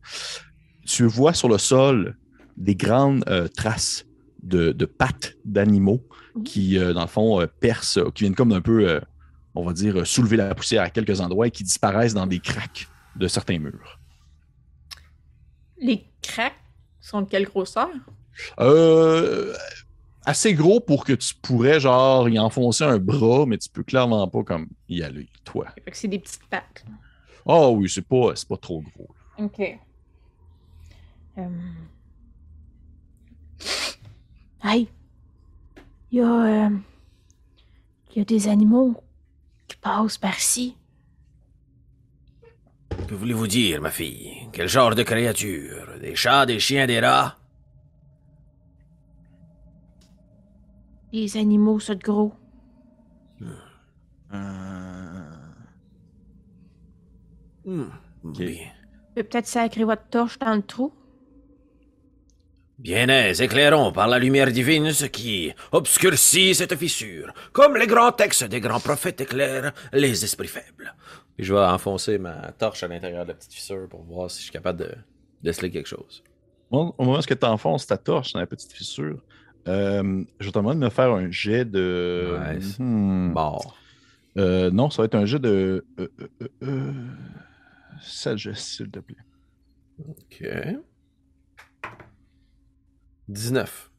tu vois sur le sol des grandes euh, traces de, de pattes d'animaux Mhm. qui, euh, dans le fond, euh, percent, qui viennent comme un peu, euh, on va dire, soulever la poussière à quelques endroits et qui disparaissent dans des craques de certains murs. Les craques sont de quelle grosseur? Euh, assez gros pour que tu pourrais, genre, y enfoncer un bras, mais tu peux clairement pas comme y aller, toi. Fait que c'est des petites pattes. là. Ah oui, c'est pas, c'est pas trop gros. Ok. Euh... Hey! Il y a. euh, Il y a des animaux qui passent par ici. Que voulez-vous dire, ma fille? Quel genre de créature? Des chats, des chiens, des rats? Des animaux, ça de gros. Euh, Hmm, Bien. Je peux peut-être sacrer votre torche dans le trou. Bien aise, éclairons par la lumière divine ce qui obscurcit cette fissure, comme les grands textes des grands prophètes éclairent les esprits faibles. Puis je vais enfoncer ma torche à l'intérieur de la petite fissure pour voir si je suis capable de déceler quelque chose. Au au moment où tu enfonces ta torche dans la petite fissure, euh, je te demande de me faire un jet de. Nice. Hmm. Mort. Euh, non, ça va être un jet de. Euh, euh, sagesse, s'il te plaît. Ok. 19.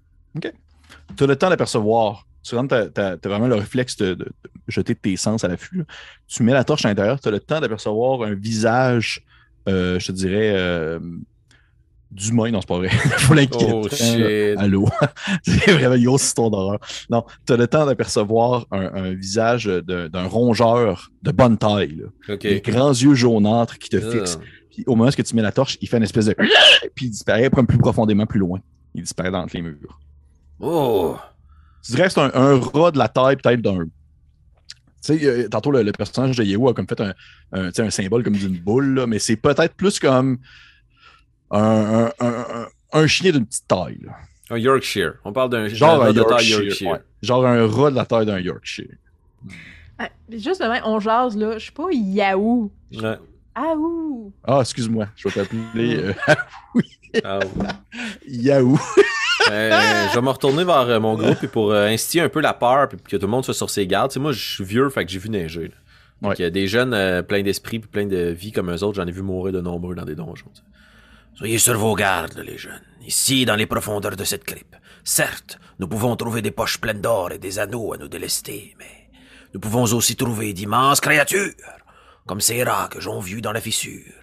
Tu as le temps d'apercevoir. Tu rentres, tu as, vraiment le réflexe de, de- de jeter tes sens à l'affût. Tu mets la torche à l'intérieur, tu as le temps d'apercevoir un visage, je te dirais, d'humain. Non, c'est pas vrai. (laughs) Faut l'inquiéter. Oh. Allô? (laughs) c'est vraiment une grosse histoire d'horreur. Non, tu as le temps d'apercevoir un, un visage d'un rongeur de bonne taille. là. Des grands yeux jaunâtres qui te Ah. fixent. Puis au moment où tu mets la torche, il fait une espèce de. (laughs) Puis il disparaît comme plus profondément, plus loin. Il disparaît dans les murs. Oh! Tu dirais que c'est un, un rat de la taille peut-être d'un. Tu sais, euh, tantôt le, le personnage de Yehou a comme fait un, un symbole comme d'une boule, là, mais c'est peut-être plus comme un, un, un- un- un chien d'une petite taille. là. Un Yorkshire. On parle d'un Genre un rat de taille Yorkshire. ouais. Genre un rat de la taille d'un Yorkshire. Ah, juste demain, on jase, là. Je sais pas, Yahoo. Ouais. Ah, ouh. Ah, excuse-moi, je vais t'appeler euh, Ah, ouais. Yahoo. (laughs) Euh, je vais me retourner vers euh, mon groupe et pour euh, instiller un peu la peur puis que tout le monde soit sur ses gardes. Tu sais, moi, je suis vieux, fait que j'ai vu neiger. là. Fait Ouais. qu'il y a des jeunes euh, pleins d'esprit puis pleins de vie comme eux autres, j'en ai vu mourir de nombreux dans des donjons. tu sais. Soyez sur vos gardes, les jeunes. Ici, dans les profondeurs de cette crypte. Certes, nous pouvons trouver des poches pleines d'or et des anneaux à nous délester, mais nous pouvons aussi trouver d'immenses créatures, comme ces rats que j'en vu dans la fissure,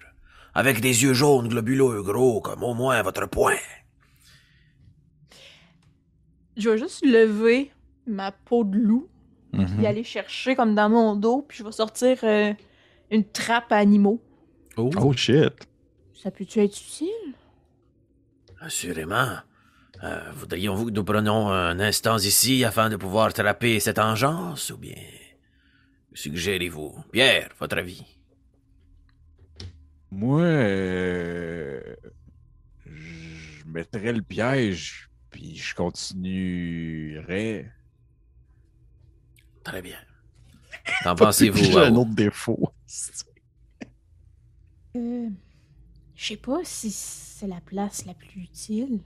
avec des yeux jaunes globuleux gros comme au moins votre poing. Je vais juste lever ma peau de loup, Mhm. puis aller chercher comme dans mon dos, puis je vais sortir euh, une trappe à animaux. Oh, Oh shit. Ça peut-tu être utile? Assurément. Euh, Voudrions-vous que nous prenions un instant ici afin de pouvoir attraper cette engeance, ou bien... Suggérez-vous? Pierre, votre avis. Moi, euh, je mettrais le piège, puis je continuerais. Très bien. Qu'en pensez-vous? J'ai un autre défaut. (laughs) Euh, je sais pas si c'est la place la plus utile.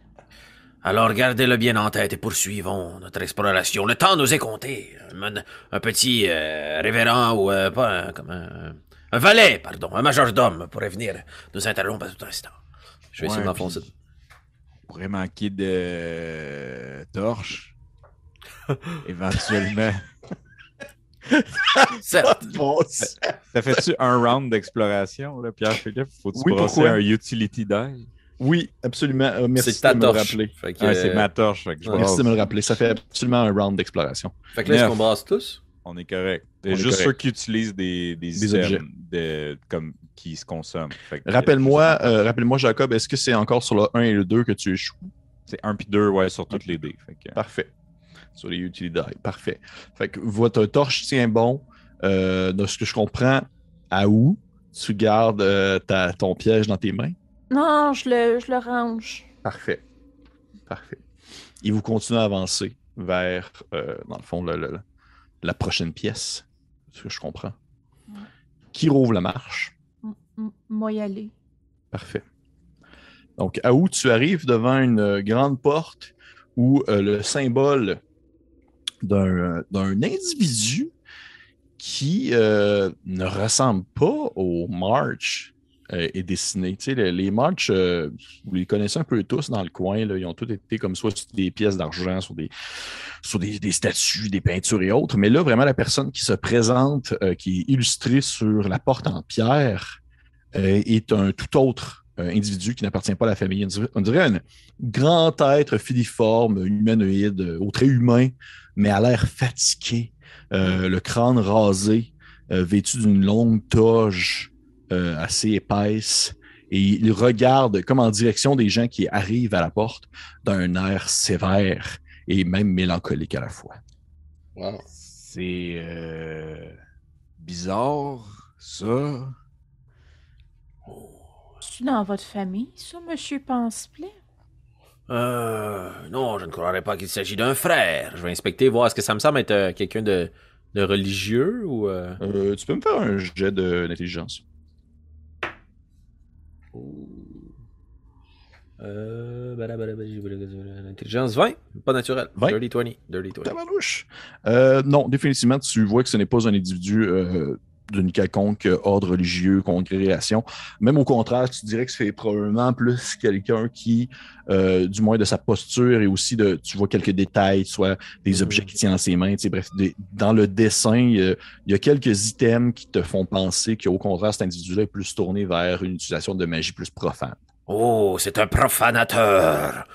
Alors gardez-le bien en tête et poursuivons notre exploration. Le temps nous est compté. Un, un petit euh, révérend ou euh, pas un, comme un, un valet, pardon, un majordome pourrait venir nous interrompre à tout instant. Je vais essayer de Ouais, m'enfoncer. puis on pourrait manquer de euh, torches. (laughs) Éventuellement. Certes, Bon, Ça fait-tu un round d'exploration, Pierre-Philippe? Faut-tu Oui, brasser pourquoi? un utility die? oui, absolument. Euh, merci C'est ta de me le torche. rappeler. Que, Ah, c'est euh, ma torche. fait que je ouais. Merci de me le rappeler. Ça fait absolument un round d'exploration. fait que là, est-ce qu'on brasse tous? On est correct. On C'est est juste correct. ceux qui utilisent des, des, Des items objets. de- comme, qui se consomment. Rappelle-moi, euh, rappelle-moi, Jacob, est-ce que c'est encore sur le 1 et le 2 que tu échoues? C'est un puis deux, ouais, sur toutes les dés. Fait que- Parfait. Sur les utility. Parfait. Fait que votre torche tient bon. Euh, de ce que je comprends, à où tu gardes euh, ta, ton piège dans tes mains? Non, je le, je le range. Parfait. Parfait. Et vous continuez à avancer vers, euh, dans le fond, le- le- la prochaine pièce. Ce que je comprends. Ouais. Qui rouvre la marche? M- Moi y aller. Parfait. Donc, à où tu arrives devant une euh, grande porte où le symbole d'un individu qui euh, ne ressemble pas au March euh, est dessiné. Tu sais, les, March, euh, vous les connaissez un peu tous dans le coin. Ils ont tous été comme soit sur des pièces d'argent, sur des sur des, statues, des peintures et autres. Mais là, vraiment, la personne qui se présente, euh, qui est illustrée sur la porte en pierre, euh, est un tout autre euh, individu qui n'appartient pas à la famille. On dirait un grand être filiforme, humanoïde, euh, au trait humain, mais à l'air fatigué, euh, le crâne rasé, euh, vêtu d'une longue toge euh, assez épaisse. Et il regarde comme en direction des gens qui arrivent à la porte d'un air sévère et même mélancolique à la fois. Wow. C'est euh, bizarre, ça. Dans votre famille, ça, monsieur Pansplet? euh, non, je ne croirais pas qu'il s'agit d'un frère. Je vais inspecter, voir est-ce que ça me semble être euh, quelqu'un de, de religieux ou. euh, Euh, tu peux me faire un jet de- d'intelligence. Euh. badabadaba, Intelligence 20, pas naturel. 20. Dirty 20. Dirty 20. Tabarnouche. Euh, non, définitivement, tu vois que ce n'est pas un individu euh, d'une quelconque ordre religieux, congrégation. Même au contraire, tu dirais que c'est probablement plus quelqu'un qui, euh, du moins de sa posture et aussi de, tu vois quelques détails, soit des Mhm. objets qu'il tient dans ses mains, tu sais, bref, des- dans le dessin, il y, a, il y a quelques items qui te font penser qu'au contraire, cet individu-là est plus tourné vers une utilisation de magie plus profane. Oh, c'est un profanateur.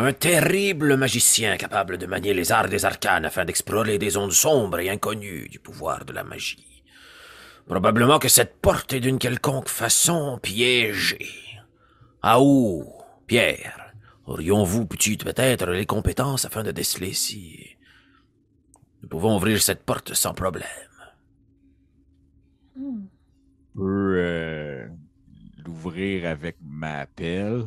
Un terrible magicien capable de manier les arts des arcanes afin d'explorer des zones sombres et inconnues du pouvoir de la magie. Probablement que cette porte est d'une quelconque façon piégée. Ah où, Pierre, aurions-vous peut-être les compétences afin de déceler si... Nous pouvons ouvrir cette porte sans problème? Hmm. Euh, l'ouvrir avec ma pelle.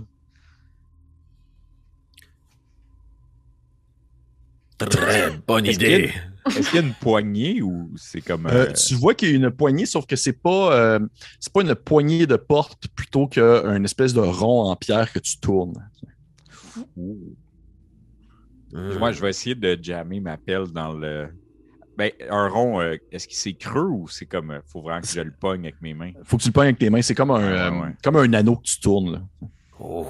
Très bonne idée. Est-ce qu'il y a une poignée ou c'est comme. Euh, euh, tu vois qu'il y a une poignée, sauf que c'est pas, euh, c'est pas une poignée de porte plutôt qu'une espèce de rond en pierre que tu tournes. ouh. Moi, je vais essayer de jammer ma pelle dans le. Ben, un rond, euh, est-ce qu'il c'est creux ou c'est comme. euh, faut vraiment que je le pogne avec mes mains? Faut que tu le pognes avec tes mains. C'est comme un, Ah, euh, ouais. comme un anneau que tu tournes. là. Oh.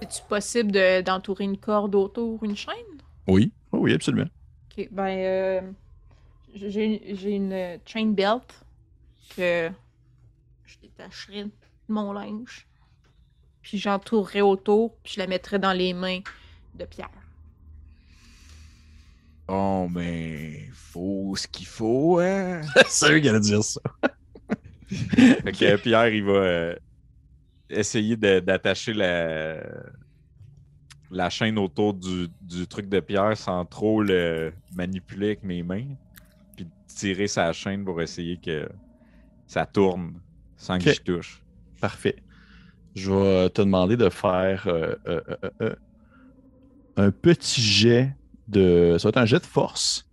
Est-tu possible de- d'entourer une corde autour une chaîne? Oui, oui, oui, absolument. Ok, ben, euh, j'ai j'ai une euh, chain belt que je détacherai de mon linge. Puis j'entourerai autour, puis je la mettrai dans les mains de Pierre. Oh, mais. Faut ce qu'il faut, hein? (laughs) c'est eux qui allaient dire ça. (laughs) Que Pierre, il va euh, essayer de- d'attacher la, la chaîne autour du, du truc de Pierre sans trop le manipuler avec mes mains. Puis tirer sa chaîne pour essayer que ça tourne sans que je touche. Parfait. Je vais te demander de faire euh, euh, euh, euh, un petit jet de. Ça va être un jet de force.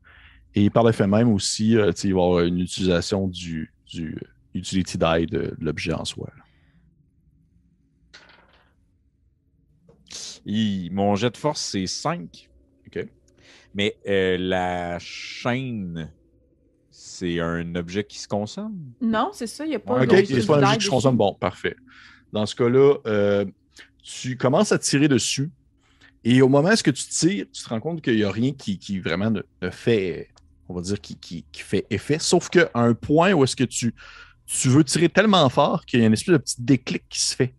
Et par le fait même aussi, euh, il va y avoir une utilisation du, du euh, utility die de, de l'objet en soi. là. Il- mon jet de force, c'est 5. OK. Mais euh, la chaîne, c'est un objet qui se consomme? Non, c'est ça, il n'y a pas Ouais, Ok, c'est pas un objet je dessus. consomme. Bon, parfait. Dans ce cas-là, euh, tu commences à tirer dessus. Et au moment où tu tires, tu te rends compte qu'il n'y a rien qui, qui vraiment ne, ne fait, on va dire, qui, qui- qui fait effet. Sauf qu'à un point où est-ce que tu, tu veux tirer tellement fort qu'il y a une espèce de petit déclic qui se fait.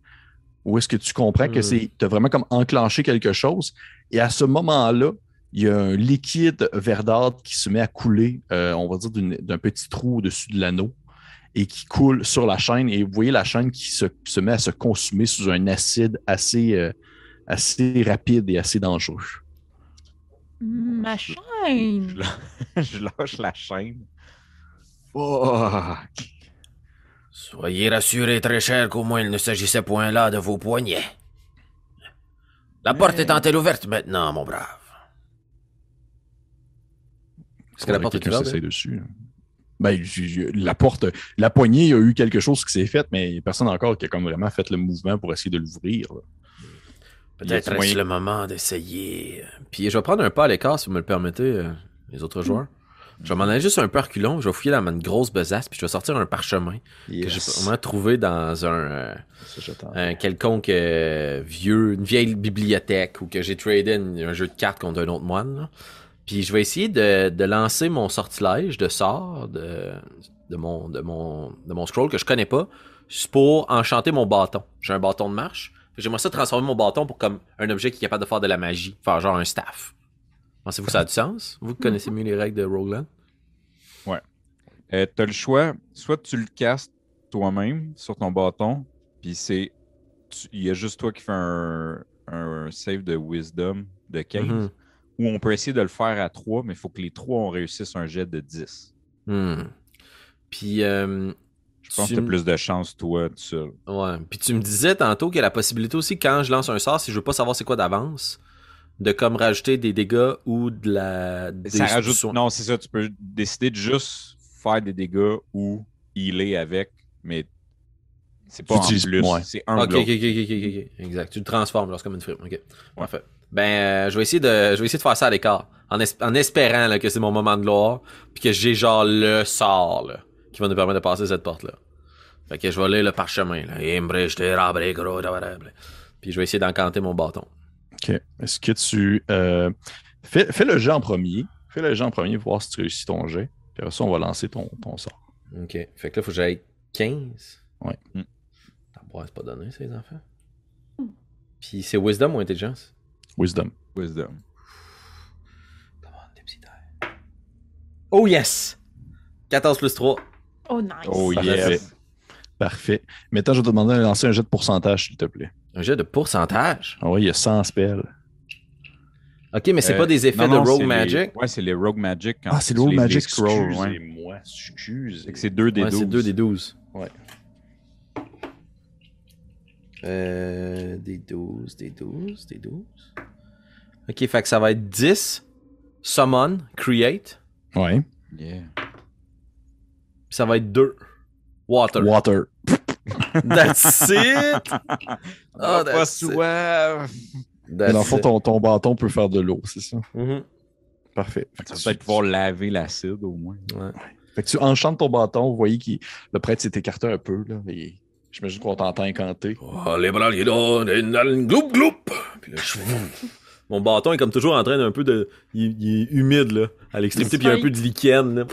Où est-ce que tu comprends que Hmm. c'est, tu as vraiment comme enclenché quelque chose? Et à ce moment-là, il y a un liquide verdâtre qui se met à couler, euh, on va dire, d'une- d'un petit trou au-dessus de l'anneau et qui coule sur la chaîne. Et vous voyez la chaîne qui se, se met à se consumer sous un acide assez, euh, assez rapide et assez dangereux. Ma chaîne! (laughs) je lâche la chaîne. Fuck. Soyez rassurés très cher qu'au moins il ne s'agissait point là de vos poignets. La porte étant-elle ouverte maintenant, mon brave? Est-ce que la porte est quelqu'un ouverte? s'essaye dessus? Ben, la porte, la poignée, il y a eu quelque chose qui s'est fait, mais il y a personne encore qui a comme vraiment fait le mouvement pour essayer de l'ouvrir. Peut-être est-ce moyen- le moment d'essayer. Puis je vais prendre un pas à l'écart, si vous me le permettez, euh, les autres joueurs. Je vais m'en aller juste un peu à reculons, je vais fouiller dans une grosse besace, puis je vais sortir un parchemin que j'ai trouvé dans un, euh, quelconque euh, vieux, une vieille bibliothèque ou que j'ai tradé une- un jeu de cartes contre un autre moine. là. Puis je vais essayer de, de lancer mon sortilège de sort de, de, mon, de, mon, de mon scroll que je connais pas pour enchanter mon bâton. J'ai un bâton de marche. J'aimerais ça transformer mon bâton pour comme un objet qui est capable de faire de la magie, faire genre un staff. Pensez-vous que ça a du sens? Vous qui connaissez mieux les règles de Rogueland? Euh, T'as le choix, soit tu le castes toi-même sur ton bâton, puis c'est. tu- Il y a juste toi qui fais un, un save de wisdom de 15, Mhm. ou on peut essayer de le faire à 3, mais il faut que les trois on réussisse un jet de 10. Hmm. Puis, euh, Je pense Tu que t'as me- plus de chance, toi, tout seul. ouais. Puis tu me disais tantôt qu'il y a la possibilité aussi, quand je lance un sort, si je veux pas savoir c'est quoi d'avance, de comme rajouter des dégâts ou de la. des- Ça rajoute. soin. Non, c'est ça, tu peux décider de juste faire des dégâts ou healer avec, mais c'est pas Tu en utilises- plus. ouais. C'est un Ok, bloc. ok, ok, ok, ok, ok. Exact. Tu le transformes, genre, comme une frime. Ok. Parfait. Ben, euh, je vais essayer de, je vais essayer de faire ça à l'écart. En, es- en espérant, là, que c'est mon moment de gloire. Puis que j'ai, genre, le sort, là, qui va nous permettre de passer cette porte-là. Fait que je vais lire le parchemin, là. Puis je vais essayer d'encanter mon bâton. OK. Est-ce que tu. euh, fais, fais le jet en premier. Fais le jet en premier pour voir si tu réussis ton jet. Puis après ça, on va lancer ton, ton sort. Ok. Fait que là, faut que j'aille 15. Ouais. Hmm. Ah, c'est pas donné, ces enfants. Puis c'est Wisdom ou Intelligence? Wisdom. Wisdom. Oh yes! 14 plus 3. Oh, nice. Oh Parfait. yes. Parfait. Maintenant, je vais te demander de lancer un jet de pourcentage, s'il te plaît. Un jet de pourcentage? Ah oui, il y a 100 spells. Ok, mais c'est Euh, pas des effets non, non, de Rogue Magic. Les... Ouais, c'est les Rogue Magic. quand Ah, c'est le Rogue les Magic Scrolls, ouais. Excusez-moi, excusez. C'est 2 des Ouais, 12. c'est 2 des 12. Ouais. Euh, des 12, des 12, des 12. Ok, fait que ça va être 10. Summon, Create. Ouais. Yeah. Puis ça va être 2. Water. Water. That's it! (laughs) Oh, pas that's it. soif. Mais dans le fond, ton, ton bâton peut faire de l'eau, c'est ça? Mhm. Parfait. Fait tu- peut-être pouvoir laver l'acide au moins. Ouais. Fait que tu enchantes ton bâton, vous voyez que le prêtre s'est écarté un peu, là. Et j'imagine qu'on t'entend incanter. Oh, les bras, les gloup, gloup. Puis là, je- Mon bâton est comme toujours en train d'un peu de. Il, il est humide, là. À l'extrémité, puis il y a un peu de lichen, là,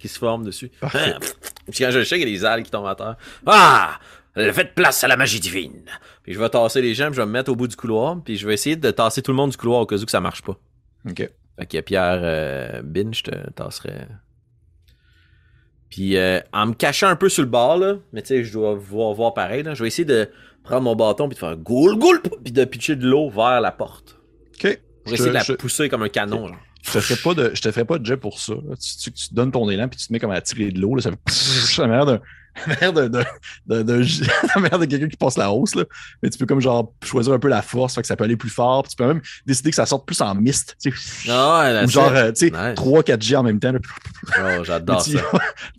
qui se forme dessus. Parfait. Puis quand je le shake, il y a des algues qui tombent à terre. Ah! Faites place à la magie divine. Puis je vais tasser les gens, puis je vais me mettre au bout du couloir, puis je vais essayer de tasser tout le monde du couloir au cas où que ça marche pas. OK. Fait que Pierre euh, Bin, je te tasserai. Puis euh, en me cachant un peu sur le bord, là, mais tu sais, je dois voir, voir pareil, là, je vais essayer de prendre mon bâton puis de faire goul goul puis de pitcher de l'eau vers la porte. OK. Pour essayer de la je, pousser comme un canon. genre. Je te ferai pas de, je te ferai pas de jet pour ça. Tu, tu, donnes ton élan puis tu te mets comme à tirer de l'eau. là, Ça fait la (laughs) manière d'un. (laughs) (laughs) de, quelqu'un qui passe la hausse. Là. Mais tu peux comme genre choisir un peu la force, fait que ça peut aller plus fort. Puis tu peux même décider que ça sorte plus en mist. tu sais. Ouais, Ou genre, euh, tu sais, Nice. 3-4 jets en même temps. Oh, j'adore ça.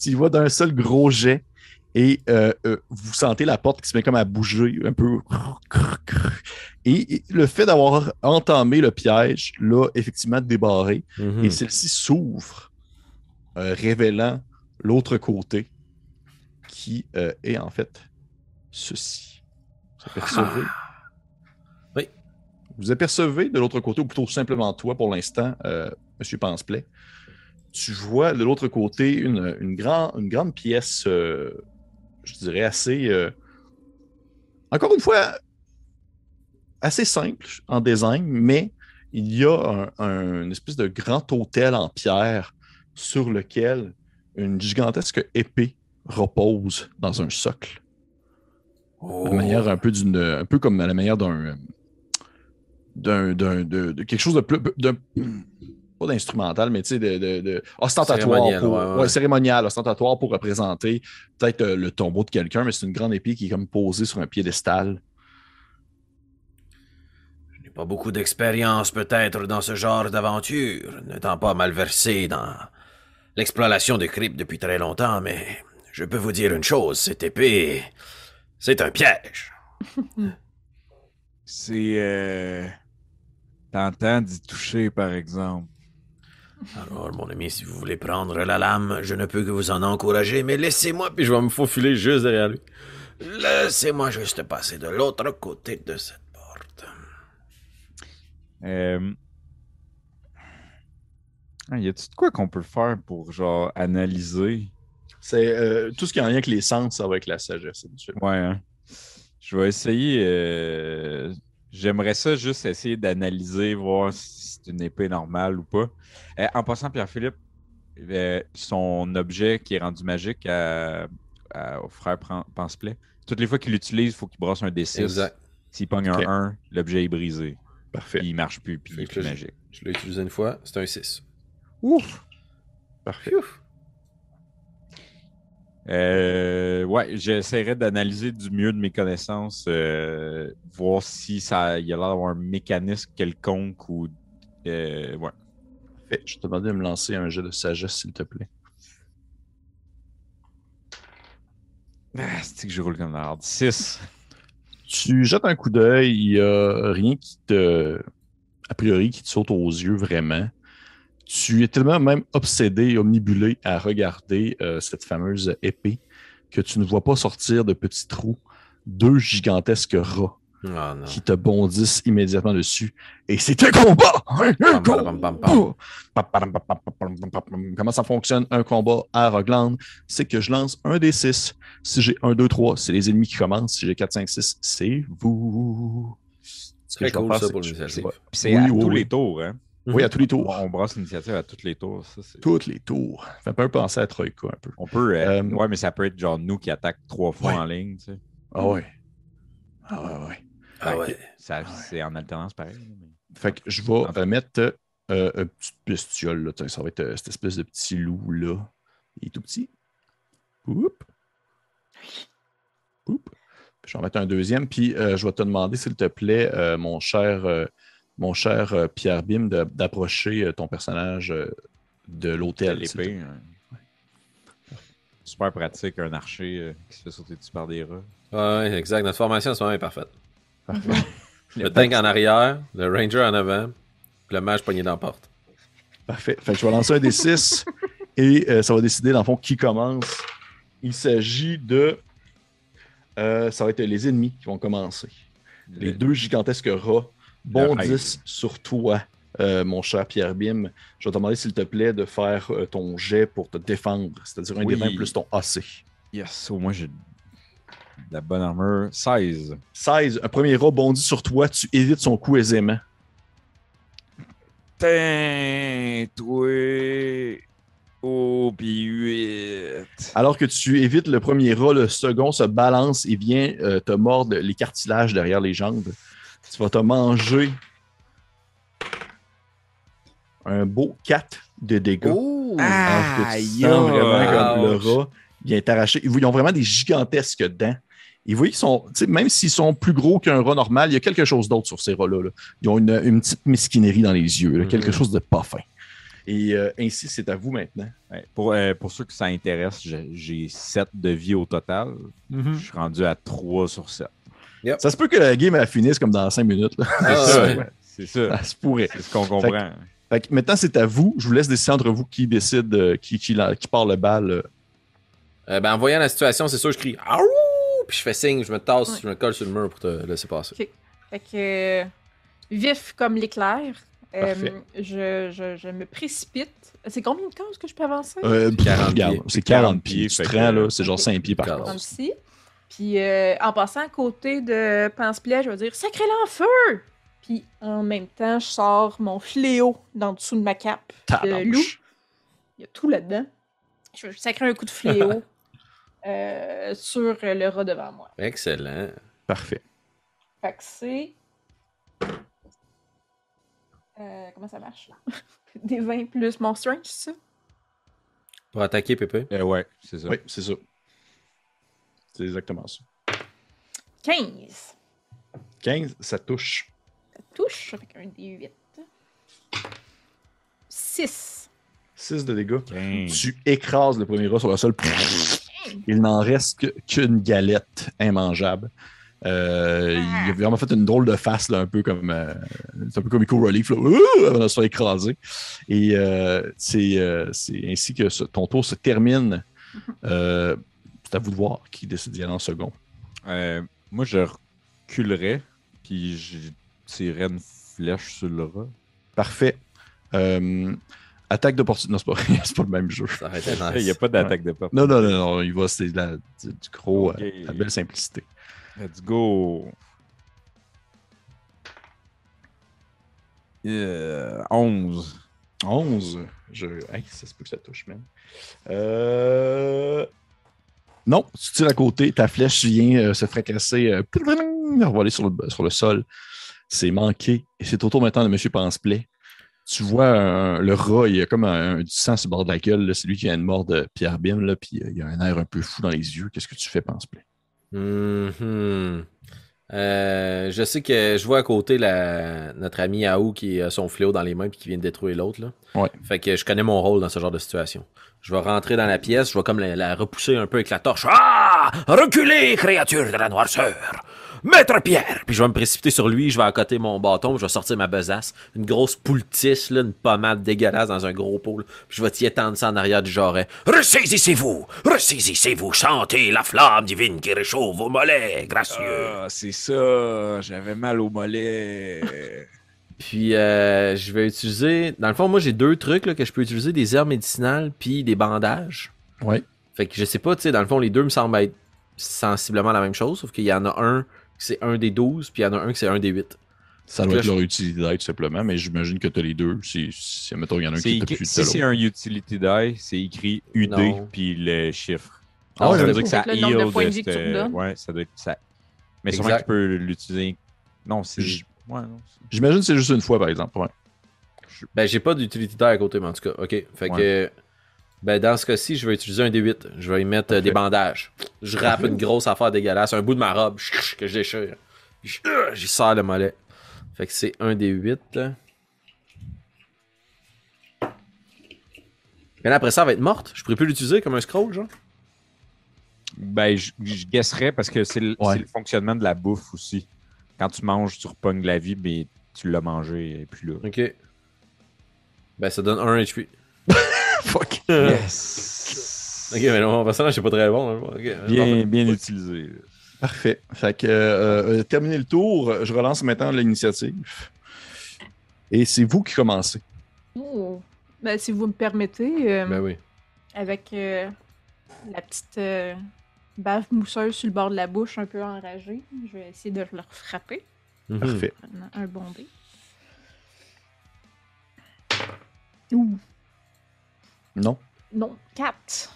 tu y vas d'un seul gros jet et euh, euh, vous sentez la porte qui se met comme à bouger un peu. Et, et le fait d'avoir entamé le piège, là, effectivement, débarré, Mhm. et celle-ci s'ouvre, euh, révélant l'autre côté, qui est en fait ceci. Vous apercevez? Oui. Vous apercevez de l'autre côté, ou plutôt simplement toi pour l'instant, Monsieur Pansplet. Tu vois de l'autre côté une, une, grand- une grande pièce, je dirais assez. euh, encore une fois, assez simple en design, mais il y a un, un- une espèce de grand hôtel en pierre sur lequel une gigantesque épée repose dans un socle. Oh. De manière un peu d'une. un peu comme à la manière d'un. d'un, de quelque chose de plus. Pas d'instrumental, mais tu sais, de, de- de- ostentatoire. Cérémonial, pour, ouais, ouais. ouais, cérémonial, ostentatoire pour représenter peut-être euh, le tombeau de quelqu'un, mais c'est une grande épée qui est comme posée sur un piédestal. Je n'ai pas beaucoup d'expérience peut-être dans ce genre d'aventure, n'étant pas mal versé dans l'exploration des cryptes depuis très longtemps, mais je peux vous dire une chose, cette épée, c'est un piège. (laughs) C'est euh... tentant d'y toucher, par exemple. Alors, mon ami, si vous voulez prendre la lame, je ne peux que vous en encourager, mais laissez-moi, Puis je vais me faufiler juste derrière lui. laissez-moi juste passer de l'autre côté de cette porte. Euh... ah, y a-tu de quoi qu'on peut faire pour, genre, analyser? C'est euh, tout ce qui est en lien avec les sens, ça va avec la sagesse. Ouais, hein. Je vais essayer. euh, J'aimerais ça juste essayer d'analyser, voir si c'est une épée normale ou pas. Euh, en passant, Pierre-Philippe, euh, son objet qui est rendu magique à, à- au frère Pansplet, toutes les fois qu'il l'utilise, il faut qu'il brasse un D6. Exact. S'il pogne un 1, l'objet est brisé. Parfait. Puis il marche plus, puis il est plus là, magique. Je l'ai utilisé une fois, c'est un 6. Ouf! Parfait. Euh, ouais, j'essaierai d'analyser du mieux de mes connaissances, euh, voir si ça il y a l'air d'avoir un mécanisme quelconque ou. Euh, ouais. Parfait. Je te demandais de me lancer un jeu de sagesse, s'il te plaît. Ah, c'est que je roule comme la 6. Tu jettes un coup d'œil, il n'y a rien qui te. a priori, qui te saute aux yeux vraiment. Tu es tellement même obsédé, omnibulé à regarder euh, cette fameuse épée que tu ne vois pas sortir de petits trous deux gigantesques rats Ah qui te bondissent immédiatement dessus. Et c'est un combat! Un combat! Comment ça fonctionne un combat à Rockland? C'est que je lance un des 6. Si j'ai 1, 2, 3, c'est les ennemis qui commencent. Si j'ai 4, 5, 6, c'est vous. Ce que Très je vais cool, faire, ça, c'est pour l'initiative. c'est Oui, à oui, tous oui. les tours, hein? Oui, à tous les On, tours. on brasse l'initiative à tous les tours. Ça, c'est- Tous les tours. Ça fait un peu penser à Troïka un peu. On peut. euh, Euh, ouais, mais ça peut être genre nous qui attaquent trois fois Ouais. en ligne. Tu sais. Ah ouais. Ah ouais, ouais. Ah ouais. Ça, C'est en alternance pareil. mais- Fait que je vais euh, mettre euh, une petite bestiole. Là. Ça va être euh, cette espèce de petit loup-là. Il est tout petit. Oup. Oup. Puis je vais en mettre un deuxième. Puis euh, je vais te demander, s'il te plaît, euh, mon cher, euh, mon cher euh, Pierre Bim, de- d'approcher euh, ton personnage euh, de l'hôtel. L'épée. hein. Super pratique, un archer euh, qui se fait sauter dessus par des rats. Ouais, exact. Notre formation en ce moment est parfaite. Parfait. Le tank en arrière, le ranger en avant, puis le mage pogné dans la porte. Parfait. Fait que je vais lancer un des 6 et euh, ça va décider, dans le fond, qui commence. Il s'agit de. euh, ça va être les ennemis qui vont commencer. Les Le- deux gigantesques rats bondissent rêve. sur toi, euh, mon cher Pierre Bim. Je vais te demander, s'il te plaît, de faire euh, ton jet pour te défendre, c'est-à-dire un Oui. des 20 plus ton AC. Yes, au moins j'ai de la bonne armure. 16. 16, un premier rat bondit sur toi, tu évites son coup aisément. Tain, toi. Oh, puis 8. Alors que tu évites le premier rat, le second se balance et vient euh, te mordre les cartilages derrière les jambes. Tu vas te manger un beau 4 de dégâts. Oh! Alors que tu Aïe, sens vraiment comme le ouch. Rat vient t'arracher. Ils ont vraiment des gigantesques dents. Et vous voyez, ils sont, même s'ils sont plus gros qu'un rat normal, il y a quelque chose d'autre sur ces rats-là. là. Ils ont une, une petite mesquinerie dans les yeux, là, quelque Mhm. chose de pas fin. Et euh, ainsi, c'est à vous maintenant. Ouais, pour, euh, pour ceux que ça intéresse, j'ai- j'ai 7 de vie au total. Je suis rendu à 3 sur 7. Ça se peut que la game elle finisse comme dans 5 minutes. là. Ah, ça, ouais. c'est ça. Ça se pourrait. C'est ce qu'on comprend. Fait que maintenant, c'est à vous. Je vous laisse décider entre vous qui décide, euh, qui, qui, la- qui part le bal. Euh. Ben, en voyant la situation, c'est sûr, je crie Aouh! Puis je fais signe, je me tasse, Ouais. je me colle sur le mur pour te laisser passer. Fait que, euh, vif comme l'éclair, euh, je, je, je me précipite. C'est combien de cases que je peux avancer? Euh, pff, 40 regarde, pieds. c'est 40 pieds. pieds, Tu fait te que- rends, là, c'est genre Ok. 5 pieds par Quarante. contre. Comme ci. Puis euh, en passant à côté de Pense-Plaie, je vais dire Sacré en feu! Puis en même temps, je sors mon fléau dans dessous de ma cape de loup. Il y a tout là-dedans. Je vais sacrer un coup de fléau (laughs) euh, sur le rat devant moi. Excellent. Parfait. Fait que c'est. Euh, comment ça marche? (laughs) Des 20 plus mon strength, c'est ça? Pour attaquer, Pépé? Euh, ouais, c'est ça. Oui, c'est ça. C'est exactement ça. 15. 15, ça touche. Ça touche avec un D8. 6. 6 de dégâts. 15. Tu écrases le premier rat sur le sol. Il n'en reste que- qu'une galette immangeable. Euh, il a vraiment fait une drôle de face, là, un peu comme euh, c'est un peu comme Eco Relief, là, Ouh! avant de se faire écraser. Et euh, c'est euh, c'est ainsi que ce- ton tour se termine. (laughs) Euh, c'est à vous de voir qui décide d'y aller en second. Euh, moi, je reculerais, puis je tirerais une flèche sur le rat. Parfait. Attaque d'opportunité. Non, c'est pas, (laughs) c'est pas le même jeu. Ça aurait été nice. Il n'y a pas d'attaque de pop. Non, non, non, non, il va, c'est de la- du, du gros, euh, la belle simplicité. Let's go. Yeah, 11. 11. Je... Hey, ça se peut que ça touche, même. Euh... Non, tu tires à côté, ta flèche vient euh, se fracasser, euh, revoler sur le, sur le sol. C'est manqué. Et c'est au tour maintenant de M. Penseplay. Tu vois un- le rat, il y a comme un, du sang sur le bord de la gueule. là. C'est lui qui vient de mort de Pierre Bim, là, puis euh, il a un air un peu fou dans les yeux. Qu'est-ce que tu fais, Penseplay? Mhm. Euh, je sais que je vois à côté la, notre ami Aou qui a son fléau dans les mains puis qui vient de détruire l'autre. Ouais. Fait que je connais mon rôle dans ce genre de situation. Je vais rentrer dans la pièce, je vais comme la, la repousser un peu avec la torche. Ah! Reculez, créatures de la noirceur Maître Pierre Puis je vais me précipiter sur lui, je vais accoter mon bâton, je vais sortir ma besace, une grosse poultice, là, une pommade dégueulasse dans un gros pot. là. Puis je vais t'y étendre ça en arrière du jarret. Ressaisissez-vous Ressaisissez-vous Chantez la flamme divine qui réchauffe vos mollets, gracieux Ah, c'est ça. J'avais mal au mollet. (laughs) Puis euh, je vais utiliser. Dans le fond, moi j'ai deux trucs là, que je peux utiliser, des herbes médicinales puis des bandages. Ouais. Fait que je sais pas, tu sais, dans le fond, les deux me semblent être sensiblement la même chose, sauf qu'il y en a un c'est un des 12, puis il y en a un qui c'est un des 8. Ça doit être leur utilité tout simplement, mais j'imagine que tu as les deux. Si, si mettons, il y en a un qui écrit- plus si c'est un utility die, c'est écrit UD Non. puis le chiffre. Ah ouais, ça veut dire que c'est ça le nombre de heal points de de vie que tu cette- redonnes. Ouais, ça doit être ça. Mais sûrement que tu peux l'utiliser. Non, c'est. J'imagine que c'est juste une fois, par exemple. Ouais. Ben, j'ai pas d'utilité d'air à côté, mais en tout cas, ok. Fait que. Ben, dans ce cas-ci, je vais utiliser un D8. Je vais y mettre euh, des bandages. Je rappe une grosse affaire dégueulasse, un bout de ma robe que je déchire. Euh, J'y sors le mollet. Fait que c'est un D8. là. Mais là, après ça, elle va être morte. Je pourrais plus l'utiliser comme un scroll, genre. Ben, je, je guesserais parce que c'est le, Ouais. c'est le fonctionnement de la bouffe aussi. Quand tu manges, tu repognes la vie, mais tu l'as mangé et puis là. Ok. Ben, ça donne 1 HP. (laughs) Fuck. Yes! Ok, mais non, mon personnage, c'est pas très bon. hein. Bien, bien utilisé. Parfait. Fait que, euh, euh, terminé le tour, je relance maintenant l'initiative. Et c'est vous qui commencez. Oh. Ben, si vous me permettez, euh, Ben oui. avec euh, la petite euh, bave mousseuse sur le bord de la bouche, un peu enragée, je vais essayer de leur frapper. Mhm. Parfait. Prenant un bon dé. Ouh, Non? non, 4.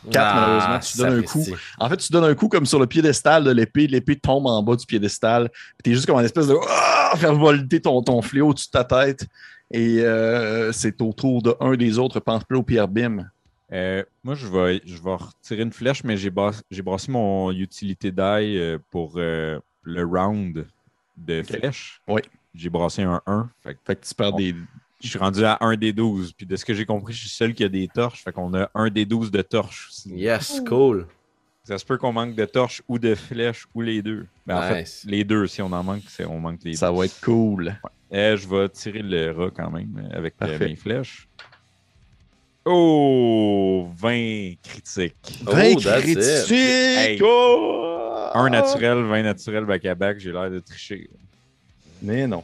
Quatre, malheureusement, tu donnes un coup. En fait, tu donnes un coup comme sur le piédestal de l'épée. L'épée tombe en bas du piédestal. Tu es juste comme une espèce de Ah! faire volter ton, ton fléau au-dessus de ta tête. Et euh, c'est au tour de un des autres Pamplo Pierre Bim. Euh, moi, je vais, je vais retirer une flèche, mais j'ai brassé mon utilité die euh, pour euh, le round de flèche. Oui. J'ai brassé un 1. Fait que Fait que tu perds des. Je suis rendu à 1 des 12. Puis de ce que j'ai compris, je suis seul qui a des torches. Fait qu'on a un des 12 de torches aussi. Yes, Ouh. cool. Ça se peut qu'on manque de torches ou de flèches ou les deux. Ben, En Nice. fait, les deux, si on en manque, c'est on manque les Ça deux. va être cool. Eh, je vais tirer le rat quand même euh, avec euh, Parfait. mes flèches. Oh, 20 critiques. Oh, 20 that's it. critiques! Hey. Oh! Un naturel, 20 naturel back-à-back, j'ai l'air de tricher. Mais non.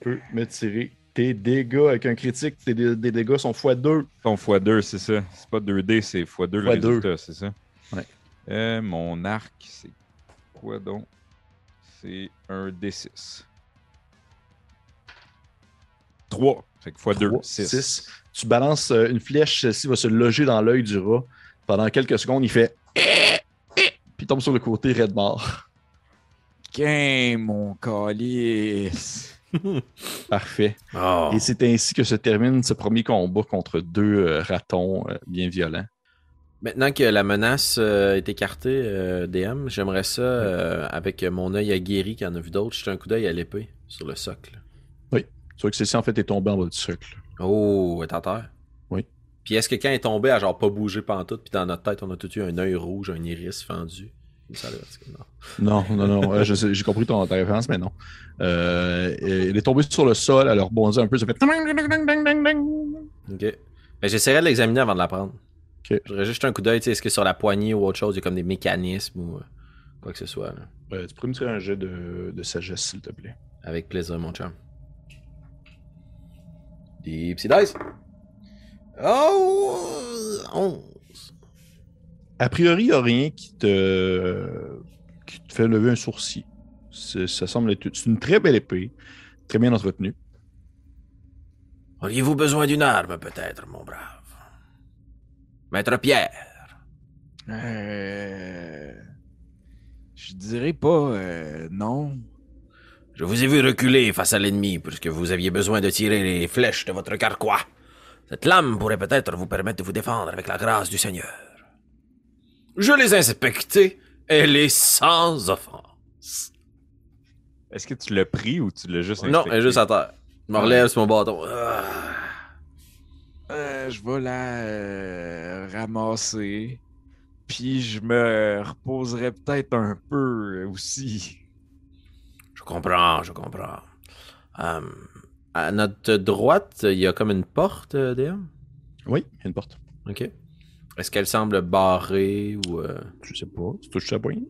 Peux me tirer tes dégâts avec un critique. Tes dé- des dégâts sont x2. Ton x2, c'est ça. C'est pas 2D, c'est x2 le résultat, c'est ça? Ouais. Euh, mon arc, c'est quoi donc? C'est un D6. 3. Fait que x2, Trois, 6. six. Tu balances euh, une flèche, celle-ci va se loger dans l'œil du rat. Pendant quelques secondes, il fait. (clears throat) Puis il tombe sur le côté, raide mort. Game, mon calice! (laughs) Parfait. Oh. Et c'est ainsi que se termine ce premier combat contre deux euh, ratons euh, bien violents. Maintenant que la menace euh, est écartée, euh, DM, j'aimerais ça, euh, avec mon œil aguerri qui en a vu d'autres, jeter un coup d'œil à l'épée sur le socle. Tu vois que celle-ci, en fait, est tombée en bas du socle. Oh, elle est en terre. Oui. Puis est-ce que quand elle est tombée, elle a genre pas bougé pantoute, puis dans notre tête, on a tout eu un œil rouge, un iris fendu? Non. Non, non, euh, J'ai compris ton, ta référence, mais non. Euh, elle est tombée sur le sol, elle a rebondi un peu, ça fait. Ok. Ben, j'essaierais de l'examiner avant de la prendre. Ok. Je voudrais juste un coup d'œil, tu sais, est-ce que sur la poignée ou autre chose, il y a comme des mécanismes ou euh, quoi que ce soit. là. Euh, tu pourrais me tirer un jet de, de sagesse, s'il te plaît. Avec plaisir, mon chum. Des petits dice. Oh! 11. A priori, il n'y a rien qui te, qui te fait lever un sourcil. C'est- Ça semble être c'est une très belle épée, très bien entretenue. Auriez-vous besoin d'une arme, peut-être, mon brave? Maître Pierre, Euh, je dirais pas euh, non. je vous ai vu reculer face à l'ennemi puisque vous aviez besoin de tirer les flèches de votre carquois. Cette lame pourrait peut-être vous permettre de vous défendre avec la grâce du Seigneur. Je les ai inspectées, elle est sans offense. Est-ce que tu l'as pris ou tu l'as juste Non, inspecté? elle est juste à terre. Je me relève sur mon bâton. Ah. Euh, je vais la euh, ramasser. Puis je me reposerai peut-être un peu aussi. Je comprends, je comprends. Euh, à notre droite, il y a comme une porte, euh, DM. Oui, une porte. Ok. Est-ce qu'elle semble barrée ou. euh, Je sais pas, tu touches ta poigne.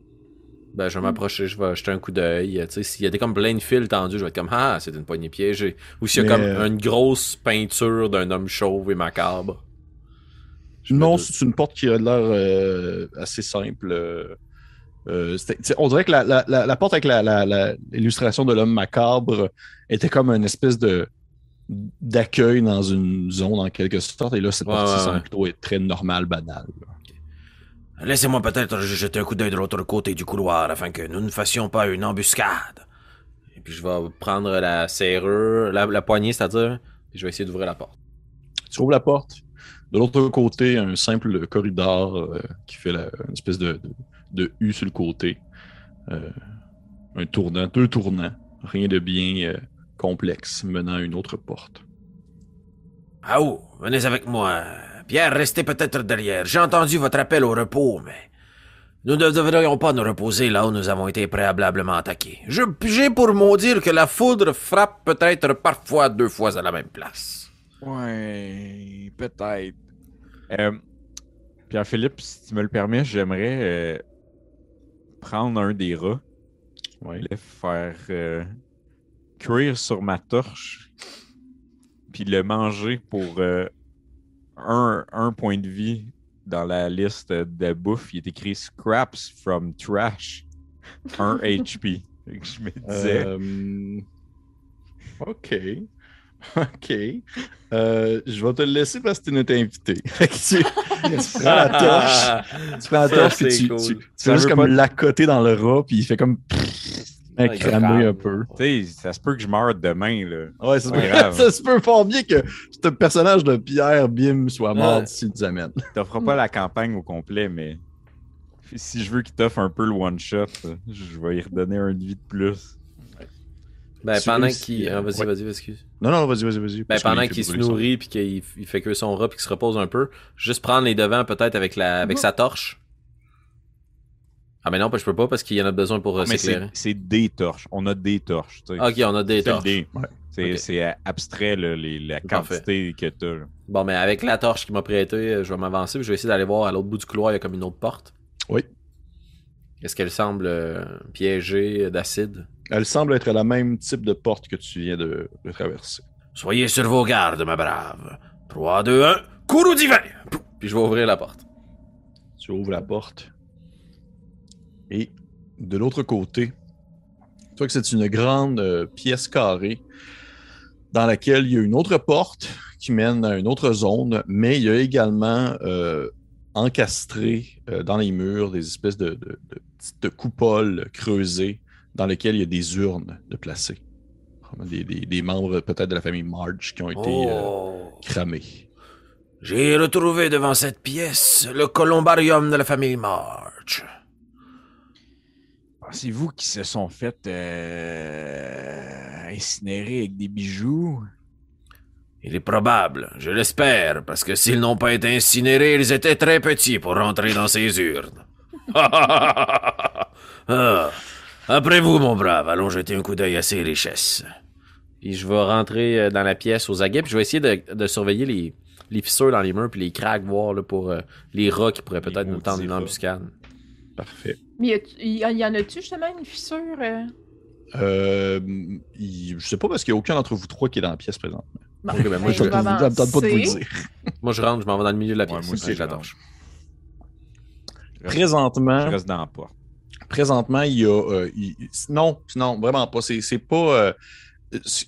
Ben, je vais m'approcher, je vais jeter un coup d'œil. Tu sais, s'il y a des comme plein de fils tendus, je vais être comme Ah, c'est une poignée piégée. Ou s'il y a Mais, comme euh, une grosse peinture d'un homme chauve et macabre. Je Non, c'est une porte qui a l'air euh, assez simple. euh, euh, on dirait que la, la- la- la porte avec l'illustration de l'homme macabre était comme une espèce de d'accueil dans une zone en quelque sorte. Et là, cette Ouais, partie ouais, semble ouais. plutôt être très normale, banale. Laissez-moi peut-être jeter un coup d'œil de l'autre côté du couloir afin que nous ne fassions pas une embuscade. Et puis je vais prendre la serrure, la, la poignée, c'est-à-dire, puis je vais essayer d'ouvrir la porte. Tu ouvres la porte. De l'autre côté, un simple corridor euh, qui fait la- une espèce de, de, de U sur le côté. Euh, un tournant, deux tournants. Rien de bien euh, complexe menant à une autre porte. Ah oh, venez avec moi. Pierre, restez peut-être derrière. J'ai entendu votre appel au repos, mais nous ne devrions pas nous reposer là où nous avons été préalablement attaqués. Je j'ai pour maudire que la foudre frappe peut-être parfois deux fois à la même place. Ouais, peut-être. Euh, Pierre-Philippe, si tu me le permets, j'aimerais euh, prendre un des rats, Ouais. le faire euh, cuire sur ma torche, puis le manger pour euh, un, un point de vie dans la liste de bouffe. Il est écrit Scraps from Trash, 1 (laughs) HP. Je me disais. Euh, OK. OK. Euh, je vais te le laisser parce que tu notre invité. (laughs) Fait que tu, tu prends la torche, (laughs) tu prends la torche et c'est tu, cool. tu, fais juste comme pas- l'accoter dans le rat, puis il fait comme Ouais, cramé grave. un peu. Tu sais, ça se peut que je meure demain, là. Ouais, ça, (laughs) grave. ça se peut fort bien que ce personnage de Pierre Bim soit mort Ouais. d'ici une semaine. (laughs) t'offres pas la campagne au complet, mais si je veux qu'il t'offre un peu le one-shot, je vais y redonner un de vie de plus. Ben, Tu pendant qu'il. euh, ah, vas-y, ouais. vas-y, excuse. Non, non, vas-y, vas-y, vas-y. Ben, pendant qu'il se nourrit puis qu'il il fait que son rat puis qu'il se repose un peu, juste prendre les devants peut-être avec la avec sa torche. Ah mais non, je peux pas parce qu'il y en a besoin pour euh, mais c'est s'éclairer. c'est des torches. On a des torches. tu sais. Ok, on a des torches. Ouais. C'est euh, abstrait, là, les- la Parfait. quantité que t'as. là. Bon, mais avec la torche qu'il m'a prêtée, euh, je vais m'avancer puis je vais essayer d'aller voir à l'autre bout du couloir, il y a comme une autre porte. Oui. Est-ce qu'elle semble euh, piégée d'acide? Elle semble être la même type de porte que tu viens de, de traverser. Soyez sur vos gardes, ma brave. 3, 2, 1, courroux divin! Puis je vais ouvrir la porte. Tu ouvres la porte. Et de l'autre côté, tu vois que c'est une grande euh, pièce carrée dans laquelle il y a une autre porte qui mène à une autre zone, mais il y a également euh, encastré euh, dans les murs des espèces de, de- de petites coupoles creusées dans lesquelles il y a des urnes de placées. Des, des- des membres peut-être de la famille Marge qui ont été Oh! cramés. J'ai retrouvé devant cette pièce le columbarium de la famille March. Pensez-vous qu'ils se sont fait euh, incinérer avec des bijoux? Il est probable, je l'espère, parce que s'ils n'ont pas été incinérés, ils étaient très petits pour rentrer dans ces urnes. (laughs) Ah. Après vous, mon brave, allons jeter un coup d'œil à ces richesses. Puis je vais rentrer euh, dans la pièce aux aguets, puis je vais essayer de, de surveiller les, les fissures dans les murs, puis les cracks, voir là, pour euh, les rats qui pourraient peut-être nous tendre une embuscade. Parfait. Mais y, y, y en a-tu justement une fissure? euh? Euh, il- je sais pas parce qu'il n'y a aucun d'entre vous trois qui est dans la pièce. Bon, Ok, ben moi, Moi, je pas de vous le dire. (laughs) Moi, je rentre, je m'en vais dans le milieu de la Ouais, pièce moi aussi, reste- Présentement, Je reste dans la porte. présentement, il y a. euh, il- non, non, vraiment pas. C'est pas. euh,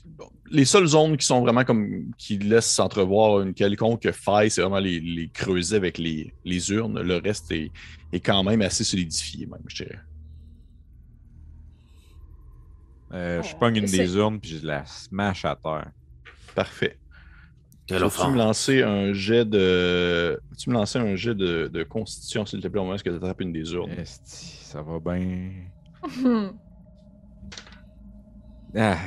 bon, les seules zones qui sont vraiment comme. qui laissent entrevoir une quelconque faille, c'est vraiment les, les creuser avec les, les urnes. Le reste est, est quand même assez solidifié, même, je dirais. Euh, je Oh, pogne une des urnes puis je la smash à terre. Parfait. Peux-tu me lancer un jet de. Peux-tu me lancer un jet de, de constitution, s'il te plaît, au moment où tu attrapes une des urnes? Esti, ça va bien. (laughs) Ah,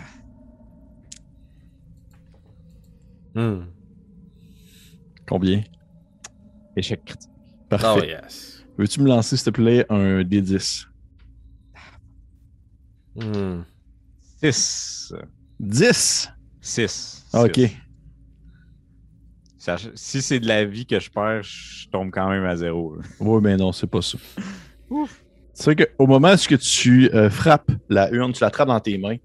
Hmm. Combien? échec critique. Parfait. Oh yes. Veux-tu me lancer, s'il te plaît, un D10? Hmm. 6. 10! 6. Ah, Ok. si c'est de la vie que je perds, je tombe quand même à zéro. Oui, mais non, c'est pas ça. (laughs) C'est vrai qu'au moment où tu euh, frappes la urne, tu l'attrapes dans tes mains,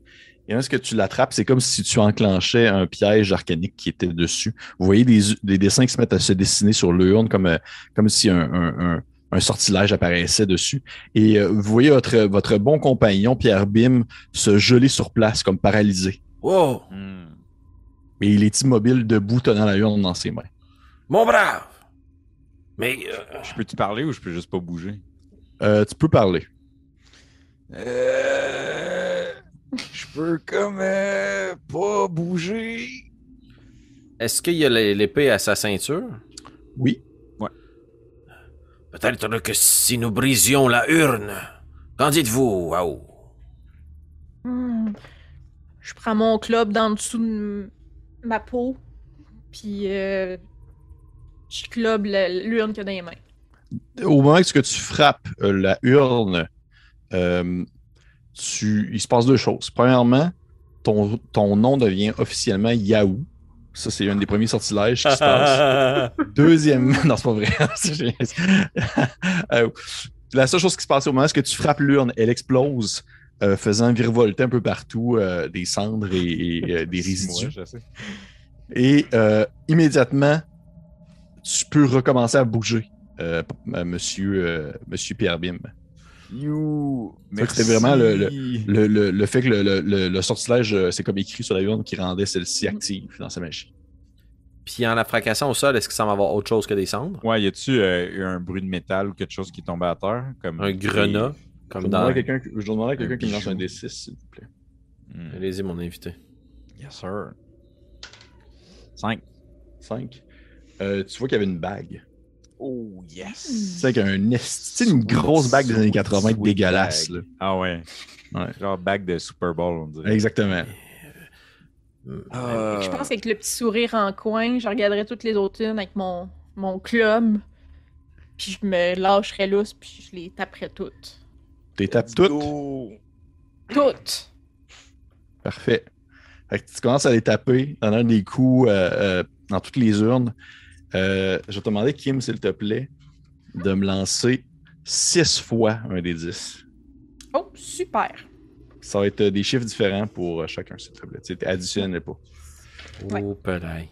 et lorsque tu l'attrapes, c'est comme si tu enclenchais un piège arcanique qui était dessus. Vous voyez des, des dessins qui se mettent à se dessiner sur l'urne, comme, euh, comme si un, un- un- un sortilège apparaissait dessus. Et euh, vous voyez votre, votre bon compagnon, Pierre Bim, se geler sur place comme paralysé. Wow, Hmm. Et il est immobile, debout, tenant la urne dans ses mains. mon brave. Mais euh, Je peux-tu parler ou je peux juste pas bouger? Euh, tu peux parler. Euh, je peux comme euh, pas bouger. Est-ce qu'il y a l'é- l'épée à sa ceinture? Oui. Peut-être que si nous brisions la urne, qu'en dites-vous, Waouh? Hmm. Je prends mon club dans dessous de ma peau, puis euh, je clube le- l'urne qu'il y a dans les mains. Au moment que tu frappes euh, la urne, euh, tu, il se passe deux choses. Premièrement, ton, ton nom devient officiellement Yahoo. Ça, c'est un des premiers sortilèges qui se passe. (laughs) Deuxièmement, (laughs) non, c'est pas vrai. (laughs) Euh, la seule chose qui se passe au moment où tu frappes l'urne, elle explose, euh, faisant virevolter un peu partout euh, des cendres et, et, des résidus. Et immédiatement, tu peux recommencer à bouger, monsieur, monsieur Pierre Bim. You. C'était vraiment le-. Le, le- le fait que le, le- le- le sortilège, euh, c'est comme écrit sur la urne qui rendait celle-ci active dans sa magie. Puis en la fracassant au sol, est-ce qu'il semble avoir autre chose que des cendres? Ouais, y a-tu euh, eu un bruit de métal ou quelque chose qui est tombé à terre? Comme Un grenat? Je Comme dans... à quelqu'un qui- je vais demander à quelqu'un Un qui me lance un D6, s'il vous plaît. Hmm. Allez-y, mon invité. Yes, sir. 5. 5. tu vois qu'il y avait une bague. Oh, yes. Tu sais, qu'il y a un esti- tu sais, une grosse bague des années 80 Sweet dégueulasse. là. Ah ouais. Ouais. Genre bague de Super Bowl, on dirait. Exactement. Ah. Je pense qu'avec le petit sourire en coin, je regarderais toutes les autres urnes avec mon, mon club, puis je me lâcherais lousse, puis je les taperais toutes. Tu les tapes toutes? Go. Toutes! Parfait. Fait que tu commences à les taper dans un des coups euh, euh, dans toutes les urnes. Euh, je vais te demander, Kim, s'il te plaît, de me lancer six fois un des 10. Oh, super! Ça va être euh, des chiffres différents pour euh, chacun, s'il te plaît. Tu sais, additionne pas. Ouais. Oh, pelaille.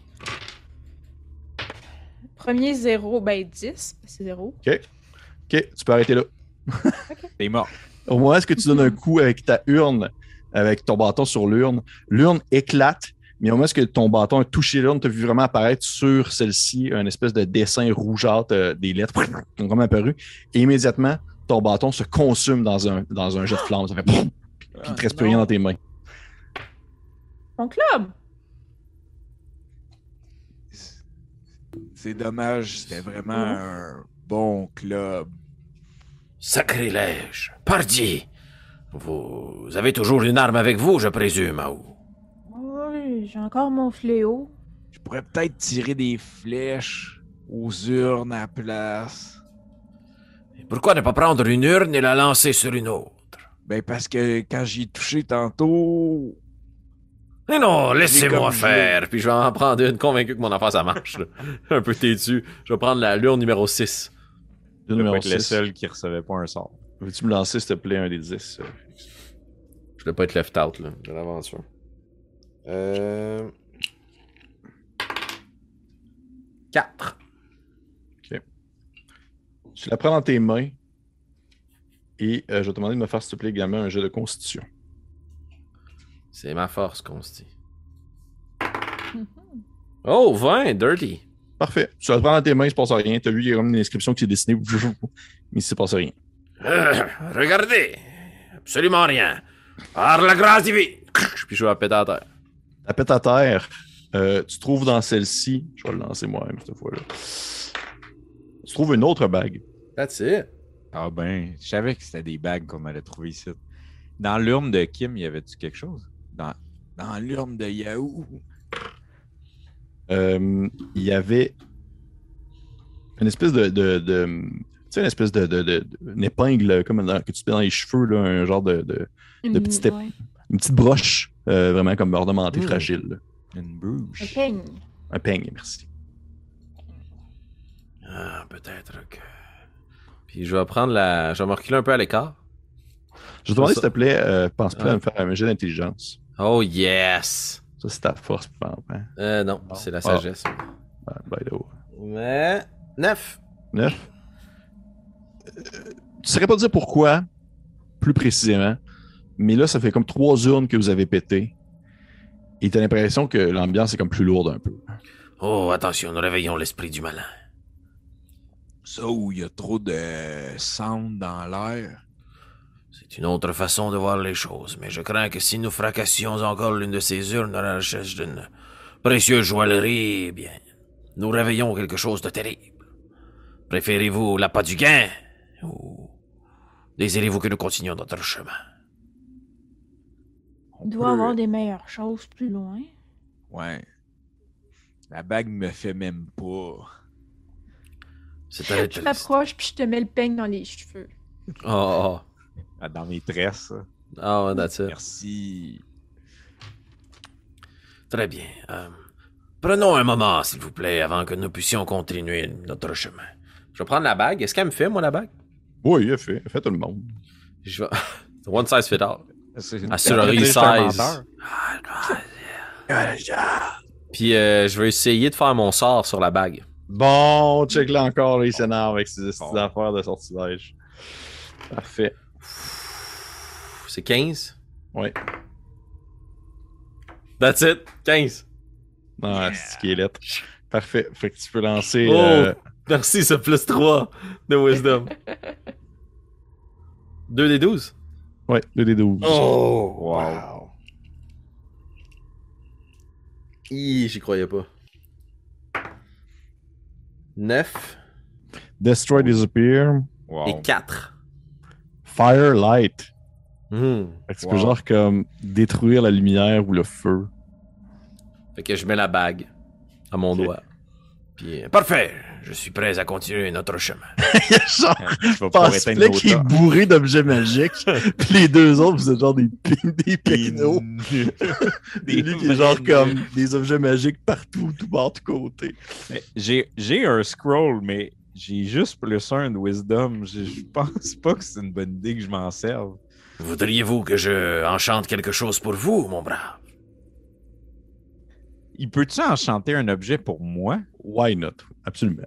Premier zéro, ben 10, c'est zéro. OK, tu peux arrêter là. (laughs) T'es mort. Au moment où tu donnes un coup avec ta urne, avec ton bâton sur l'urne, l'urne éclate, mais au moment où ton bâton a touché l'urne, tu as vu vraiment apparaître sur celle-ci un espèce de dessin rougeâtre, euh, des lettres (laughs) qui ont vraiment apparu? Et immédiatement, ton bâton se consume dans un, dans un jet de flamme. Ça fait puis il ne te reste plus rien dans tes mains. Mon club! C'est dommage, c'était vraiment un bon club. Sacrilège. Pardi. Vous avez toujours une arme avec vous, je présume, Aou. J'ai encore mon fléau. Je pourrais peut-être tirer des flèches aux urnes à la place. Pourquoi ne pas prendre une urne et la lancer sur une autre? Ben parce que quand j'y ai touché tantôt, Mais non, laissez-moi faire. Puis je vais en prendre une, convaincu que mon affaire, ça marche. là. (laughs) un peu têtu. Je vais prendre la lure numéro 6. Le je numéro être le 6. seul qui recevait pas un sort. Veux-tu me lancer, s'il te plaît, un des 10? euh? Je vais pas être left out, là, de l'aventure. Euh... 4. Tu la prends dans tes mains et euh, je vais te demander de me faire, s'il te plaît, également un jet de constitution. C'est ma force, Consti. Oh, 20, dirty. Parfait. Tu la prends dans tes mains, il ne se passe rien. Tu as vu, il y a comme une inscription qui s'est dessinée, (laughs) mais il ne se passe rien. Euh, regardez. Absolument rien. Par la grâce divine. Puis je vais la péter à terre. La pète à terre, euh, tu trouves dans celle-ci, je vais le lancer moi-même cette fois-là. Tu trouves une autre bague. That's it. Ah ben, je savais que c'était des bagues qu'on allait trouver ici. Dans l'urne de Kim, y avait-tu quelque chose? Dans, dans l'urne de Yahoo? Euh, il y avait une espèce de. de, de- tu sais, une espèce de, de, de- une épingle comme dans- que tu mets dans les cheveux, là, un genre de, Une, ouais. une petite broche, euh, vraiment comme ornementée, Mm. fragile. là. Une Un bouche. peigne. Un peigne, merci. Ah, peut-être que. Puis je vais prendre la. Je vais me reculer un peu à l'écart. Je vais te demander, Ça- s'il te plaît, euh, pense pas Ouais. à me faire un jet d'intelligence? Oh, yes. Ça, c'est ta force, par exemple. hein? Euh, non, c'est la Ah. sagesse. Ouais, by the way. Mais. 9. 9. tu saurais pas dire pourquoi, plus précisément, mais là, ça fait comme trois urnes que vous avez pété. Et t'as l'impression que l'ambiance est comme plus lourde un peu. Oh, attention, nous réveillons l'esprit du malin. Ça où il y a trop de sound dans l'air. C'est une autre façon de voir les choses, mais je crains que si nous fracassions encore l'une de ces urnes à la recherche d'une précieuse joaillerie, eh bien, nous réveillons quelque chose de terrible. Préférez-vous l'appât du gain ou désirez-vous que nous continuions notre chemin? On Il doit peut- avoir des meilleures choses plus loin. Ouais. La bague me fait même pas. C'est très Je triste. t'approche puis je te mets le peigne dans les cheveux. Oh, oh. Ah, Dans mes tresses. Ah, ouais, that's it. Merci. Très bien. Euh, prenons un moment, s'il vous plaît, avant que nous puissions continuer notre chemin. Je vais prendre la bague. Est-ce qu'elle me fait, moi, la bague? Oui, a fait. A fait tout le monde. Je vais... (laughs) One size fit all. C'est Assurerie C'est un 16. menteur. Puis euh, je vais essayer de faire mon sort sur la bague. Bon, check là encore, là, il s'énerve avec ses Bon. petites affaires de sortilège. Parfait. C'est 15? Ouais. That's it? 15. Ah, c'est ce qui est lettre. Parfait. Fait que tu peux lancer. Oh! euh, Merci, ce plus 3 de wisdom. (laughs) 2 des 12. Ouais, 2 des 12. Oh! Wow. J'y croyais pas. 9 Destroy, disappear. Wow. et 4. Firelight. Fait que tu Wow. genre comme détruire la lumière ou le feu. Fait que je mets la bague à mon Ok. doigt. Puis, euh, Parfait. Je suis prêt à continuer notre chemin. (laughs) Il y a genre éteindre Passe qui est bourré d'objets magiques. (laughs) Puis les deux autres, vous êtes genre des, pin- des. Des (laughs) lui qui est genre comme des objets magiques partout, tout bord, tout côté. Mais J'ai j'ai un scroll, mais j'ai juste plus un de wisdom. Je je pense pas que c'est une bonne idée que je m'en serve. Voudriez-vous que je enchante quelque chose pour vous, mon brave? Il peut-tu enchanter un objet pour moi? Why not? Absolument.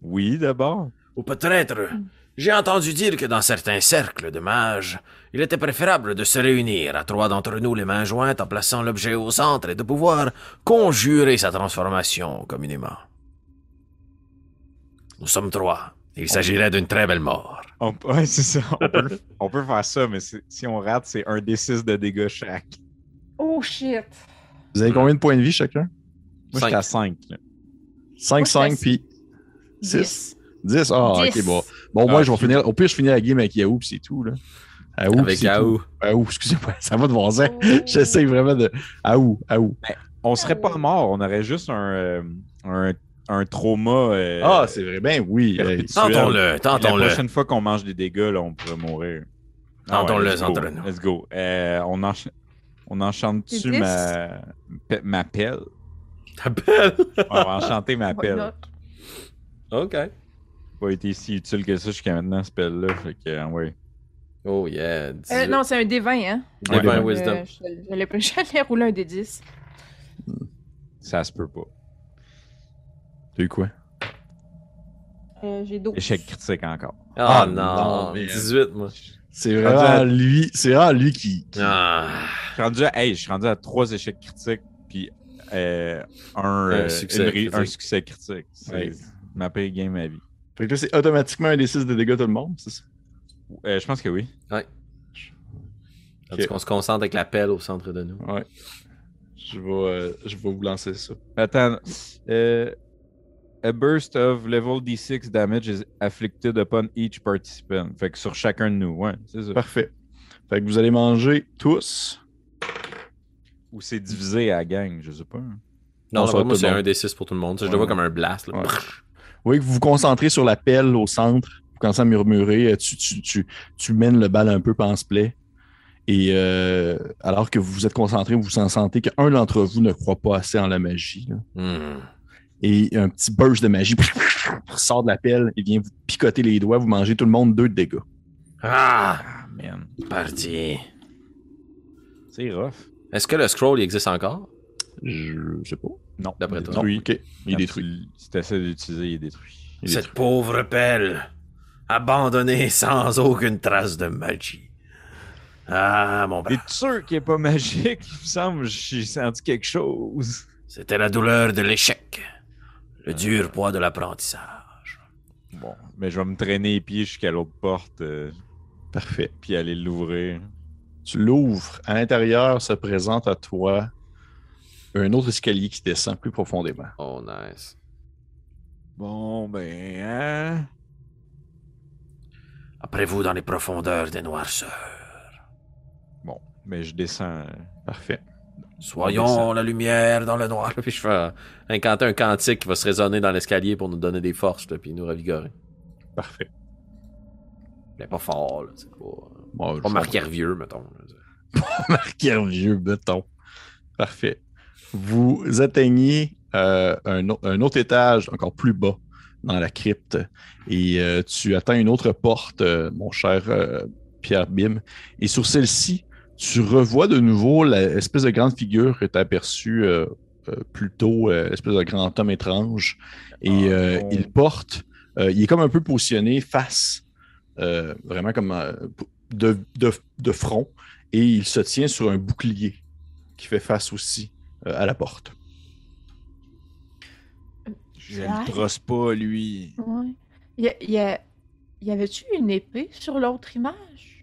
Oui, d'abord. Ou peut-être, j'ai entendu dire que dans certains cercles de mages, il était préférable de se réunir à trois d'entre nous les mains jointes en plaçant l'objet au centre et de pouvoir conjurer sa transformation communément. Nous sommes trois. Il s'agirait d'une très belle mort. On, ouais, c'est ça. On peut, on peut faire ça, mais si on rate, c'est un des six de dégâts chaque. Oh shit! Vous avez combien de points de vie chacun? Moi, Cinq. j'étais à 5. 5, Moi, je 5, fais puis 6. 10. Ah, ok, bon. Bon, moi, Ah, je vais finir. Au pire, je finis la game avec Yahoo, puis c'est tout, là. Aou, Avec. Yahoo. Aou, excusez-moi, (laughs) ça va de bon sens. Oh. (laughs) J'essaie vraiment de. Aou, Aou. On serait pas mort, on aurait juste un, euh, un, un trauma. euh, Ah, c'est vrai. Ben oui. hey. perpétuel. Tentons-le, La tentons-le. prochaine fois qu'on mange des dégâts, là, on pourrait mourir. Tentons-le let's go, entre nous. Let's go. Euh, on, encha- on enchante-tu ma... pe- ma pelle? T'appelles? Ouais, on va enchanter ma pelle. Ok. Pas été si utile que ça jusqu'à maintenant, cette pelle-là. Fait que, euh, ouais. Oh yeah. 18. Euh, non, c'est un D20, hein? Divine Ouais. Wisdom. Euh, je- J'allais (laughs) j'allais rouler un D10. Ça se peut pas. T'as eu quoi? Euh, J'ai 12. Échec critique encore. Ah Ah, non, non, mais- 18 moi. C'est vraiment lui. C'est vraiment lui qui. qui- Ah, Je suis rendu à, hey, je suis rendu à trois échecs critiques, puis euh, un, euh, succès une critique. un succès critique. C'est Ouais. ma pire game à vie. Fait que là, c'est automatiquement un des 6 de dégâts tout le monde, c'est ça? Euh, je pense que oui. Tandis qu'on se concentre avec la pelle au centre de nous. Ouais. Je vais, euh, je vais vous lancer ça. Attends. Euh, a burst of level D6 damage is afflicted upon each participant. Fait que sur chacun de nous, ouais, c'est ça. Parfait. Fait que vous allez manger tous. Ou c'est divisé à la gang, je sais pas. Non, Non, ça va non moi c'est un des 6 pour tout le monde. Ça, je Ouais. le vois comme un blast. là. Ouais. Vous voyez que vous vous concentrez sur la pelle au centre. Vous commencez à murmurer. euh, Tu, tu, tu, tu mènes le bal un peu pense-plaie. Et euh, alors que vous vous êtes concentré, vous vous en sentez qu'un d'entre vous ne croit pas assez en la magie. là. hmm. Et un petit burst de magie sort de la pelle et vient vous picoter les doigts. Vous mangez tout le monde deux de dégâts. Ah, man. parti. C'est rough. Est-ce que le scroll il existe encore? Je sais pas. Non. D'après toi. Non, détruit. ok. Il est détruit. Si tu essaies d'utiliser, il est détruit. Il est Cette pauvre pelle, abandonnée sans aucune trace de magie. Ah, mon T'es brave, sûr qu'il est pas magique? Il me semble que j'ai senti quelque chose. c'était la douleur de l'échec, le dur poids de l'apprentissage. Bon, mais je vais me traîner les pieds jusqu'à l'autre porte, euh, Parfait. puis aller l'ouvrir. Tu l'ouvres. À l'intérieur se présente à toi un autre escalier qui descend plus profondément. Oh, nice. Bon, ben, hein? Après vous dans les profondeurs des noirceurs. Bon, mais je descends. Parfait. Soyons la lumière dans le noir. (laughs) Puis je fais incanter un cantique qui va se résonner dans l'escalier pour nous donner des forces, là, puis nous revigorer. Parfait. Mais pas fort, là. C'est pas, Bon, je (laughs) pas vais- marqué vieux, mettons. Marquer vieux béton. Parfait. Vous atteignez euh, un, au- un autre étage encore plus bas dans la crypte et euh, tu atteins une autre porte, euh, mon cher euh, Pierre Bim. Et sur celle-ci, tu revois de nouveau l'espèce de grande figure que tu as aperçue euh, euh, plus tôt, euh, l'espèce de grand homme étrange. Et Ah, euh, il porte, euh, il est comme un peu positionné face, euh, vraiment comme euh, de, de- de front, et il se tient sur un bouclier qui fait face aussi euh, à la porte. Je le trosse pas, lui. Ouais. Y, a- y, y avait-tu une épée sur l'autre image?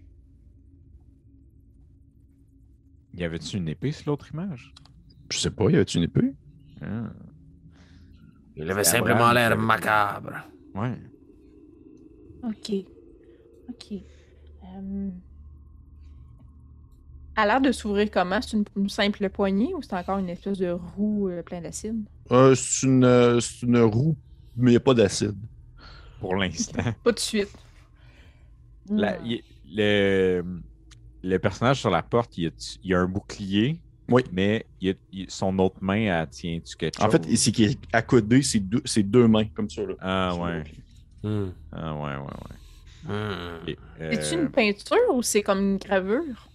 Y avait-tu une épée sur l'autre image? Je sais pas, y avait-tu une épée? Ah, Il avait simplement l'air avait- macabre. ouais. Ok. Ok. Euh... Elle a l'air de s'ouvrir comment? C'est une, une simple poignée ou c'est encore une espèce de roue euh, plein d'acide? Euh, c'est une, euh, c'est une roue, mais y a pas d'acide. Pour l'instant. Pas de suite. La- y- le, le personnage sur la porte, il y a, il y a un bouclier. Oui. Mais il y a- il- son autre main, elle tient-tu quelque chose? En fait, c'est qu'il est accoudé, c'est deux, c'est deux mains, comme ça. Là. Ah ouais. Hmm. Ah ouais, ouais, ouais. Hmm. C'est-tu euh, une peinture ou c'est comme une gravure?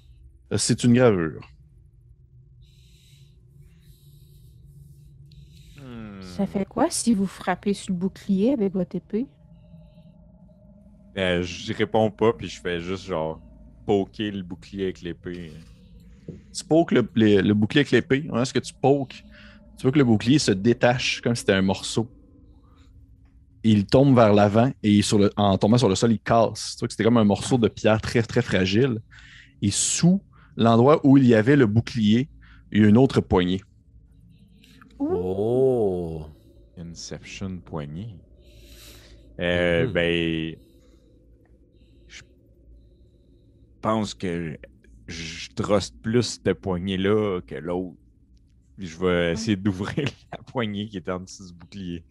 Euh, C'est une gravure. hmm. Ça fait quoi si vous frappez sur le bouclier avec votre épée? Euh, je réponds pas, puis je fais juste genre poker le bouclier avec l'épée. Tu pokes le, le- le bouclier avec l'épée. Hein, ce que tu pokes, tu vois que le bouclier se détache comme si c'était un morceau. Il tombe vers l'avant et sur le- en tombant sur le sol, il casse. Tu vois que c'était comme un morceau de pierre très, très fragile. Et sous l'endroit où il y avait le bouclier, il y a une autre poignée. Oh! Inception poignée. Euh, Mhm. Ben. Je pense que je troste plus cette poignée-là que l'autre. Puis je vais essayer d'ouvrir (laughs) la poignée qui est en dessous du bouclier.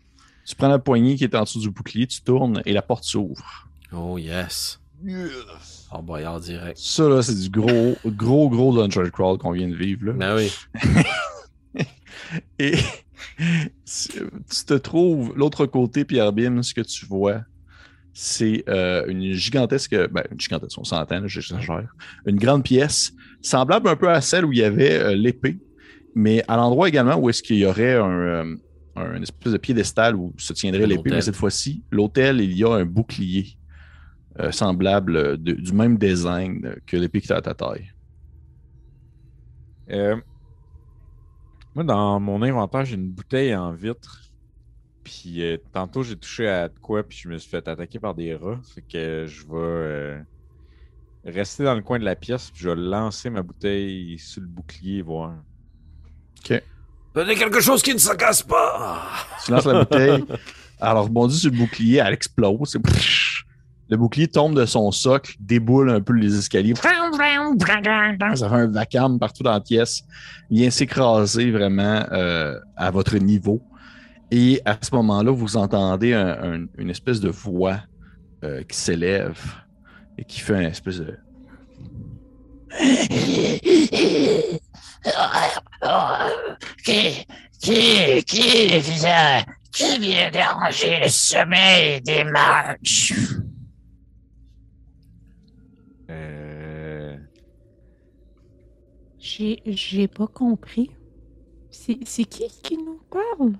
Tu prends la poignée qui est en dessous du bouclier, tu tournes et la porte s'ouvre. Oh yes! Oh boyard direct. Ça, là, c'est du gros, gros, gros dungeon crawl qu'on vient de vivre. Là. Ben oui. (laughs) Et (laughs) tu te trouves l'autre côté, Pierre Bim, ce que tu vois, c'est euh, une gigantesque, ben, une gigantesque, on s'entend, j'exagère, une grande pièce, semblable un peu à celle où il y avait euh, l'épée, mais à l'endroit également où est-ce qu'il y aurait un, euh, un espèce de piédestal où se tiendrait l'épée, mais cette fois-ci, l'hôtel, il y a un bouclier euh, semblable de- du même design que l'épée qui est à ta taille. Euh, moi, dans mon inventaire, j'ai une bouteille en vitre. Puis euh, tantôt, j'ai touché à de quoi, puis je me suis fait attaquer par des rats. Fait que je vais euh, rester dans le coin de la pièce, puis je vais lancer ma bouteille sur le bouclier, voir. Prenez quelque chose qui ne se casse pas. Tu lances la bouteille, elle rebondit sur le bouclier, elle explose. Le bouclier tombe de son socle, déboule un peu les escaliers. Ça fait un vacarme partout dans la pièce. Vient s'écraser vraiment euh, à votre niveau. Et à ce moment-là, vous entendez un- un- une espèce de voix euh, qui s'élève et qui fait une espèce de. (laughs) Qui, qui, qui, vient, qui vient déranger le sommeil des mages? Euh, J'ai, j'ai pas compris. C'est, c'est qui qui nous parle?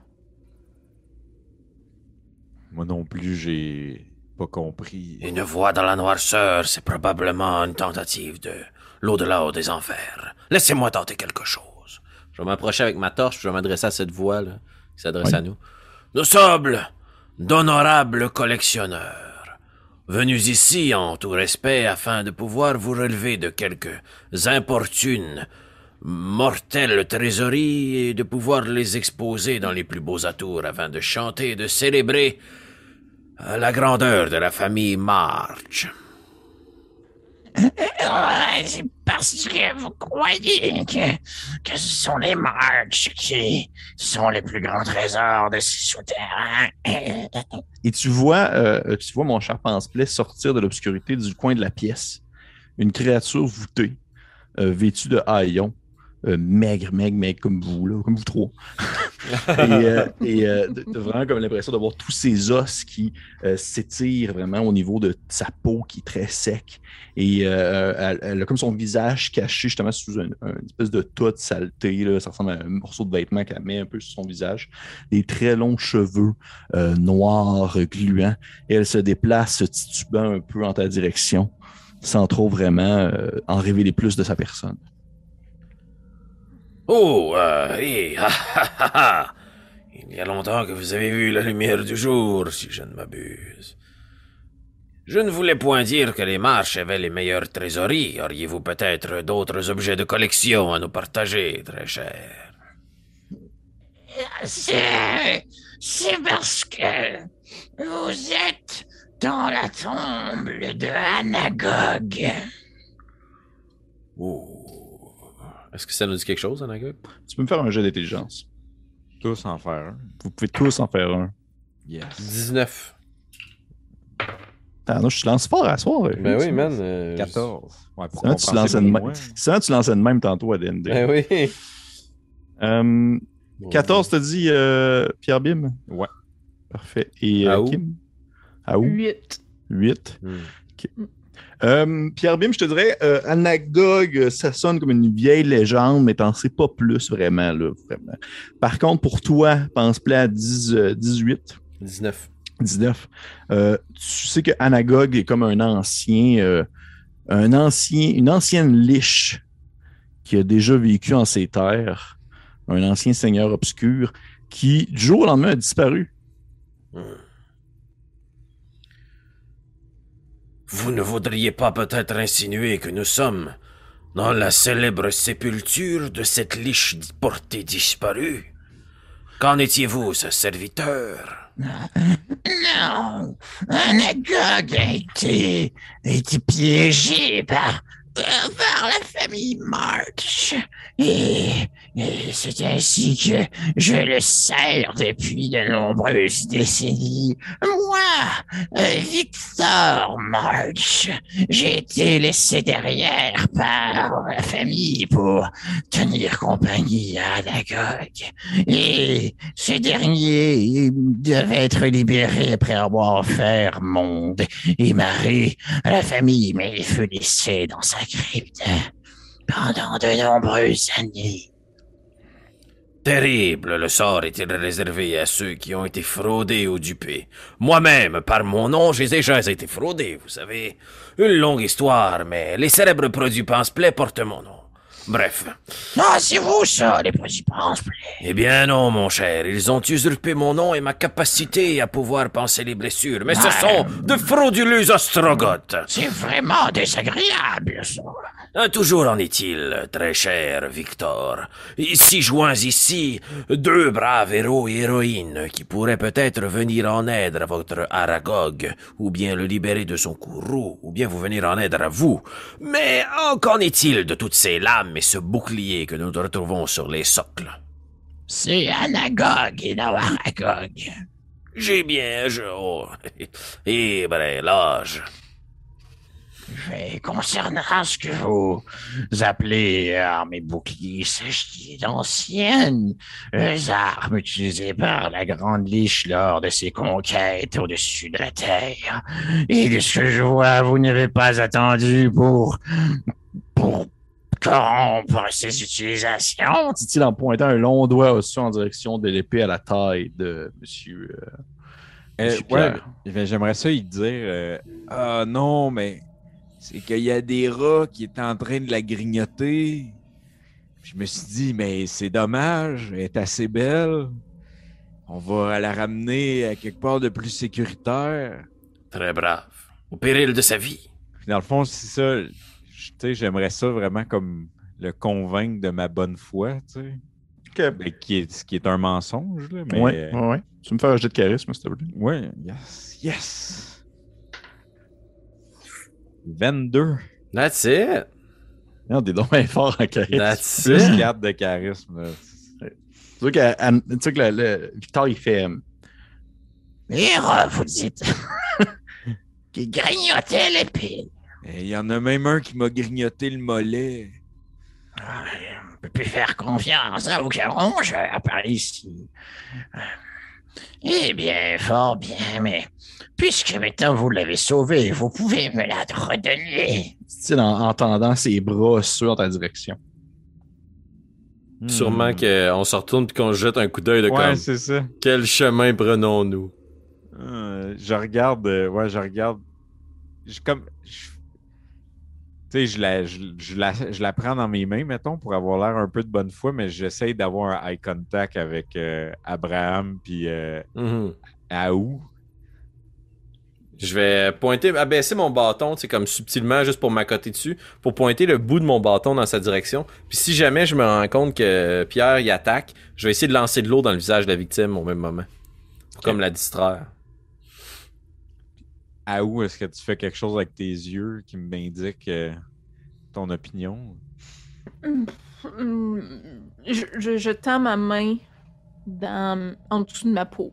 Moi non plus, j'ai pas compris. Une voix dans la noirceur, c'est probablement une tentative de l'au-delà des enfers. Laissez-moi tenter quelque chose. Je vais m'approcher avec ma torche, puis je vais m'adresser à cette voix là, qui s'adresse Oui. à nous. Nous sommes d'honorables collectionneurs, venus ici en tout respect afin de pouvoir vous relever de quelques importunes, mortelles trésoreries et de pouvoir les exposer dans les plus beaux atours afin de chanter et de célébrer la grandeur de la famille March. C'est parce que vous croyez que, que ce sont les marches qui sont les plus grands trésors de ces souterrains. (laughs) Et tu vois, euh, tu vois mon cher sortir de l'obscurité du coin de la pièce. Une créature voûtée, euh, vêtue de haillons, euh, maigre, maigre, maigre, comme vous, là, comme vous trois. (laughs) et euh, et euh, t'as vraiment comme l'impression d'avoir tous ces os qui euh, s'étirent vraiment au niveau de sa peau qui est très sec. Et euh, elle, elle a comme son visage caché justement sous un- un- une espèce de tas de saleté. Là. Ça ressemble à un morceau de vêtement qu'elle met un peu sur son visage. Des très longs cheveux euh, noirs, gluants. Et elle se déplace titubant un peu en ta direction, sans trop vraiment en révéler plus de sa personne. Oh, euh, hé, ah, ah, ah, ah. Il y a longtemps que vous avez vu la lumière du jour, si je ne m'abuse. Je ne voulais point dire que les marches avaient les meilleures trésoreries. Auriez-vous peut-être d'autres objets de collection à nous partager, très cher? C'est, c'est parce que vous êtes dans la tombe de Anagog. Ouh. Est-ce que ça nous dit quelque chose, Anagog? Tu peux me faire un jeu d'intelligence. Tous en faire un. Vous pouvez tous en faire un. Yes. 19. Attends, non, je te lance fort à soir. euh, Ben oui, man. euh, 14. Ouais, pour tu lançais de moins. Ça, tu lançais de même tantôt à DND. Ben oui. Euh, 14, t'as dit euh, Pierre Bim? Ouais. Parfait. Et euh? Kim? À où? 8. 8. Hmm. Euh, Pierre Bim, je te dirais, euh, Anagog, euh, ça sonne comme une vieille légende, mais t'en sais pas plus vraiment, là, vraiment. Par contre, pour toi, pense-plais à 10, euh, 18. 19. 19. Euh, tu sais que Anagog est comme un ancien, euh, un ancien, une ancienne liche qui a déjà vécu en ces terres, un ancien seigneur obscur qui, du jour au lendemain, a disparu. Vous ne voudriez pas peut-être insinuer que nous sommes dans la célèbre sépulture de cette liche portée disparue? Qu'en étiez-vous, ce serviteur? Non, Anagog a été, été piégé par, par la famille March. Et, c'est ainsi que je le sers depuis de nombreuses décennies. Moi, euh, Victor March, j'ai été laissé derrière par la famille pour tenir compagnie à Anagog. Et ce dernier devait être libéré après avoir fait monde et marré à la famille, mais il fut laissé dans sa crypte pendant de nombreuses années. Terrible, le sort est-il réservé à ceux qui ont été fraudés ou dupés. Moi-même, par mon nom, j'ai déjà été fraudé, vous savez. Une longue histoire, mais les célèbres produits pense-plaie portent mon nom. Bref. Ah, c'est vous ça, les petits Eh bien non, mon cher, ils ont usurpé mon nom et ma capacité à pouvoir penser les blessures, mais ce sont de frauduleux ostrogoths. C'est vraiment désagréable, ça. Ah, Toujours en est-il, très cher Victor. Ici joints ici, deux braves héros et héroïnes qui pourraient peut-être venir en aide à votre Aragog, ou bien le libérer de son courroux, ou bien vous venir en aide à vous. Mais oh, qu'en est-il de toutes ces lames et ce bouclier que nous retrouvons sur les socles? C'est Anagog et non Aragog. J'ai bien, je... oh. Et ben, l'âge. Mais concernant ce que vous appelez armes et boucliers, s'agit d'anciennes euh, armes utilisées par la Grande Liche lors de ses conquêtes au-dessus de la Terre. Et de ce que je vois, vous n'avez pas attendu pour... pour corrompre ces utilisations. Dit-il en pointant un long doigt au-dessus en direction de l'épée à la taille de monsieur. euh, Euh, Monsieur ouais, Pierre. ben, j'aimerais ça y dire euh, Ah non, mais c'est qu'il y a des rats qui étaient en train de la grignoter. Je me suis dit, mais c'est dommage, elle est assez belle. On va la ramener à quelque part de plus sécuritaire. Très brave. Au péril de sa vie. Puis dans le fond, c'est ça. Sais, j'aimerais ça vraiment comme le convaincre de ma bonne foi, tu sais. Ben, qui est, ce qui est un mensonge, là. Mais, Ouais, ouais, ouais. Tu me fais un jet de charisme, s'il te plaît. Ouais, yes, yes. 22. That's it. Non, t'es donc bien fort en charisme. That's Plus it. 4 de charisme. Tu vois que, Anne- tu sais que le, le- Victor, il fait. euh, rats, vous dites. (laughs) qui grignotaient l'épée. Et Il y en a même un qui m'a grignoté le mollet. Ah, On ne peut plus faire confiance à vos rongeurs par ici. Eh bien, fort bien, mais puisque maintenant vous l'avez sauvé, vous pouvez me la redonner. dit-il en, en tendant ses bras sur ta direction. Sûrement Hmm. qu'on se retourne et qu'on jette un coup d'œil de Ouais, comme c'est ça. quel chemin prenons-nous? Euh, je regarde, euh, ouais, je regarde. Je comme. je- sais, je la, je, je la, je la prends dans mes mains, mettons, pour avoir l'air un peu de bonne foi, mais j'essaye d'avoir un eye contact avec euh, Abraham puis euh, Mhm. Aou. Je vais pointer, abaisser mon bâton, c'est comme subtilement, juste pour m'accoter dessus, pour pointer le bout de mon bâton dans sa direction. Puis si jamais je me rends compte que Pierre y attaque, je vais essayer de lancer de l'eau dans le visage de la victime au même moment. Pour comme la distraire. Aou, est-ce que tu fais quelque chose avec tes yeux qui m'indique euh, ton opinion? Hum, Je, je, je tends ma main dans, en dessous de ma peau.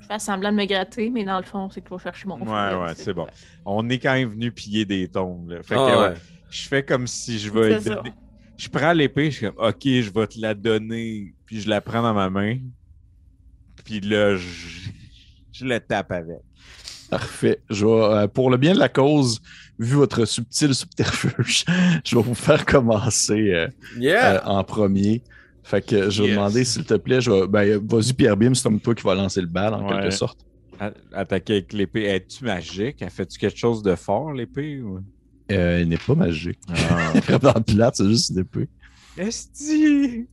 Je fais semblant de me gratter, mais dans le fond, c'est que je vais chercher mon Ouais, fouet, ouais, c'est bon. On est quand même venu piller des tombes. là. Fait que, Ah ouais, je fais comme si je vais. Donner- Je prends l'épée, je suis comme, OK, je vais te la donner. Puis je la prends dans ma main. Puis là, je, je la tape avec. Parfait. Je vais, euh, pour le bien de la cause, vu votre subtil subterfuge, (laughs) je vais vous faire commencer euh, Yeah! euh, en premier. Fait que je vais Yes. demander, s'il te plaît, je vais, ben, vas-y Pierre Bim, c'est comme toi qui va lancer le bal en Ouais. quelque sorte. A- Attaquer avec l'épée. Es-tu magique? Elle fait-tu quelque chose de fort, l'épée? ou- Euh, elle n'est pas magique. Ah. Elle est vraiment plate, c'est juste une épée. Esti!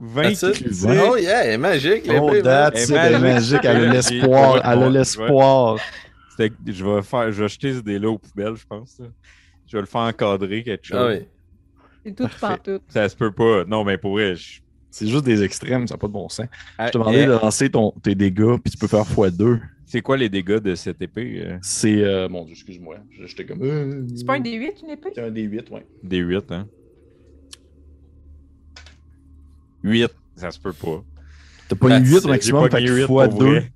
20 That's it. critiques. Oh yeah, elle est magique, Oh, l'épée, man. that's it, Elle est elle est magique. elle a (laughs) l'espoir, elle a l'espoir. Je vais faire, je vais jeter ce dé-là aux poubelles, je pense. Je vais le faire encadrer quelque chose. Ah oui. C'est tout Parfait. tout. Ça se peut pas. Non, mais pour vrai, je... C'est juste des extrêmes, ça n'a pas de bon sens. Ah, Je te demandais de lancer ton, tes dégâts, puis tu peux faire x2. C'est quoi les dégâts de cette épée? euh? C'est. euh, mon Dieu, excuse-moi. J'étais comme. euh, C'est pas un D8, une épée? C'est un D8, ouais. Des 8, hein? 8, ça se peut pas. T'as pas eu c'est- 8 j'ai maximum, huit pour x2. vrai.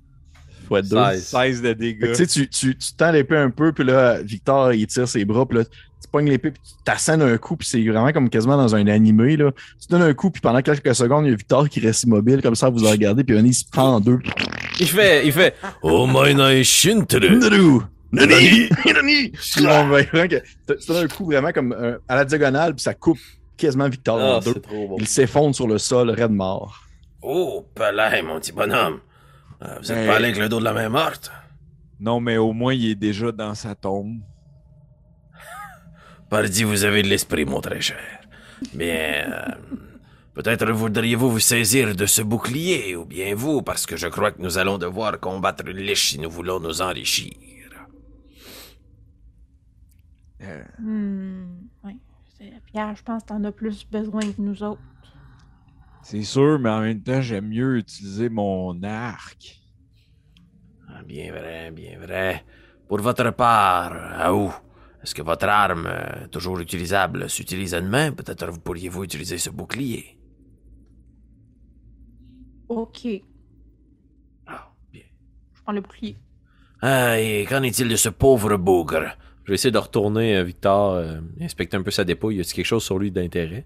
x2. 16. 16 de Fait que, dégâts. tu sais, tu, tu, tu tends l'épée un peu, puis là, Victor, il tire ses bras, puis là, tu pognes l'épée, puis tu t'assènes un coup, puis c'est vraiment comme quasiment dans un animé, là. Tu donnes un coup, puis pendant quelques secondes, il y a Victor qui reste immobile, comme ça, vous le regardez, puis il se fend en deux. Il fait, il fait, oh my. Nanu! Nani! Nani! Tu tu donnes un coup vraiment comme euh, à la diagonale, puis ça coupe quasiment Victor Ah, en deux. c'est trop bon. Il s'effondre sur le sol, raide mort. Oh, palais, mon petit bonhomme. Euh, vous êtes Hey. pas allé avec le dos de la main morte? Non, mais au moins, il est déjà dans sa tombe. (laughs) Pardi, vous avez de l'esprit, mon très cher. Bien, euh, peut-être voudriez-vous vous saisir de ce bouclier, ou bien vous, parce que je crois que nous allons devoir combattre une liche si nous voulons nous enrichir. Euh, Hmm, Pierre, je pense que t'en as plus besoin que nous autres. c'est sûr, mais en même temps, j'aime mieux utiliser mon arc. Ah, Bien vrai, bien vrai. Pour votre part, à où? Est-ce que votre arme, euh, toujours utilisable, s'utilise à une main? Peut-être vous pourriez-vous utiliser ce bouclier. Ok. Je Ah, bien. prends le bouclier. Ah, et qu'en est-il de ce pauvre bougre? Je vais essayer de retourner euh, Victor, euh, inspecter un peu sa dépouille. Y a-t-il quelque chose sur lui d'intérêt?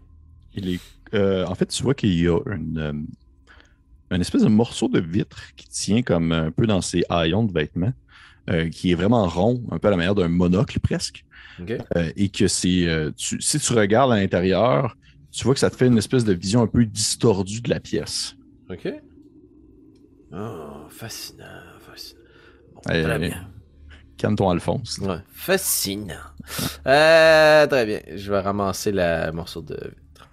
Il est, euh, en fait, tu vois qu'il y a une, euh, une espèce de morceau de vitre qui tient comme un peu dans ses haillons de vêtements, qui est vraiment rond, un peu à la manière d'un monocle presque, et que tu- si tu regardes à l'intérieur, tu vois que ça te fait une espèce de vision un peu distordue de la pièce. Ok. Oh, fascinant, fascinant. Très bien. Calme-toi, Alphonse. Ouais. Fascinant. Euh, très bien. Je vais ramasser le morceau de vitre.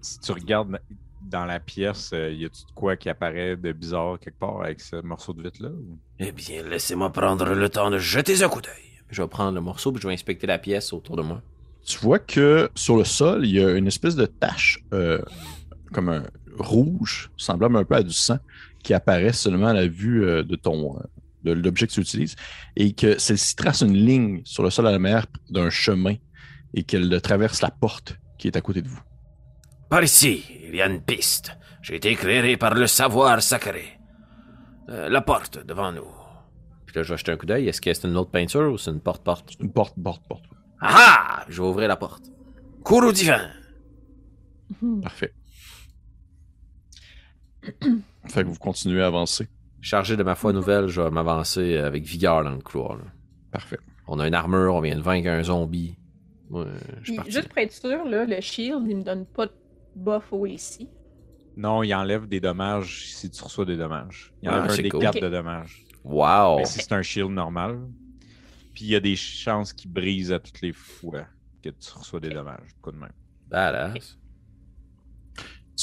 Si tu regardes dans la pièce, euh, y a-tu de quoi qui apparaît de bizarre quelque part avec ce morceau de vitre-là? ou- Eh bien, laissez-moi prendre le temps de jeter un coup d'œil. Je vais prendre le morceau puis je vais inspecter la pièce autour de moi. Tu vois que sur le sol, il y a une espèce de tache euh, comme un rouge, semblable un peu à du sang, qui apparaît seulement à la vue euh, de ton euh, de l'objet que tu utilises, et que celle-ci trace une ligne sur le sol à la mer d'un chemin et qu'elle traverse la porte qui est à côté de vous. Par ici, il y a une piste. J'ai été éclairé par le savoir sacré. Euh, la porte devant nous. Puis là, je vais jeter un coup d'œil. Est-ce que c'est une autre peinture ou c'est une porte-porte? Une porte, porte, porte. Ah Je vais ouvrir la porte. Courroux divin. Parfait. Fait que vous continuez à avancer. Chargé de ma foi nouvelle, je vais m'avancer avec vigueur dans le couloir. là. Parfait. On a une armure, on vient de vaincre un zombie. Ouais, je suis Puis, parti. juste pour être sûr, là, le shield, il me donne pas de buff au AC. Non, il enlève des dommages si tu reçois des dommages. Il Ah, enlève un des cool. 4 Ok. de dommages. Wow! Mais si c'est un shield normal. Puis il y a des chances qu'il brise à toutes les fois que tu reçois des dommages. Coup de même. Badass.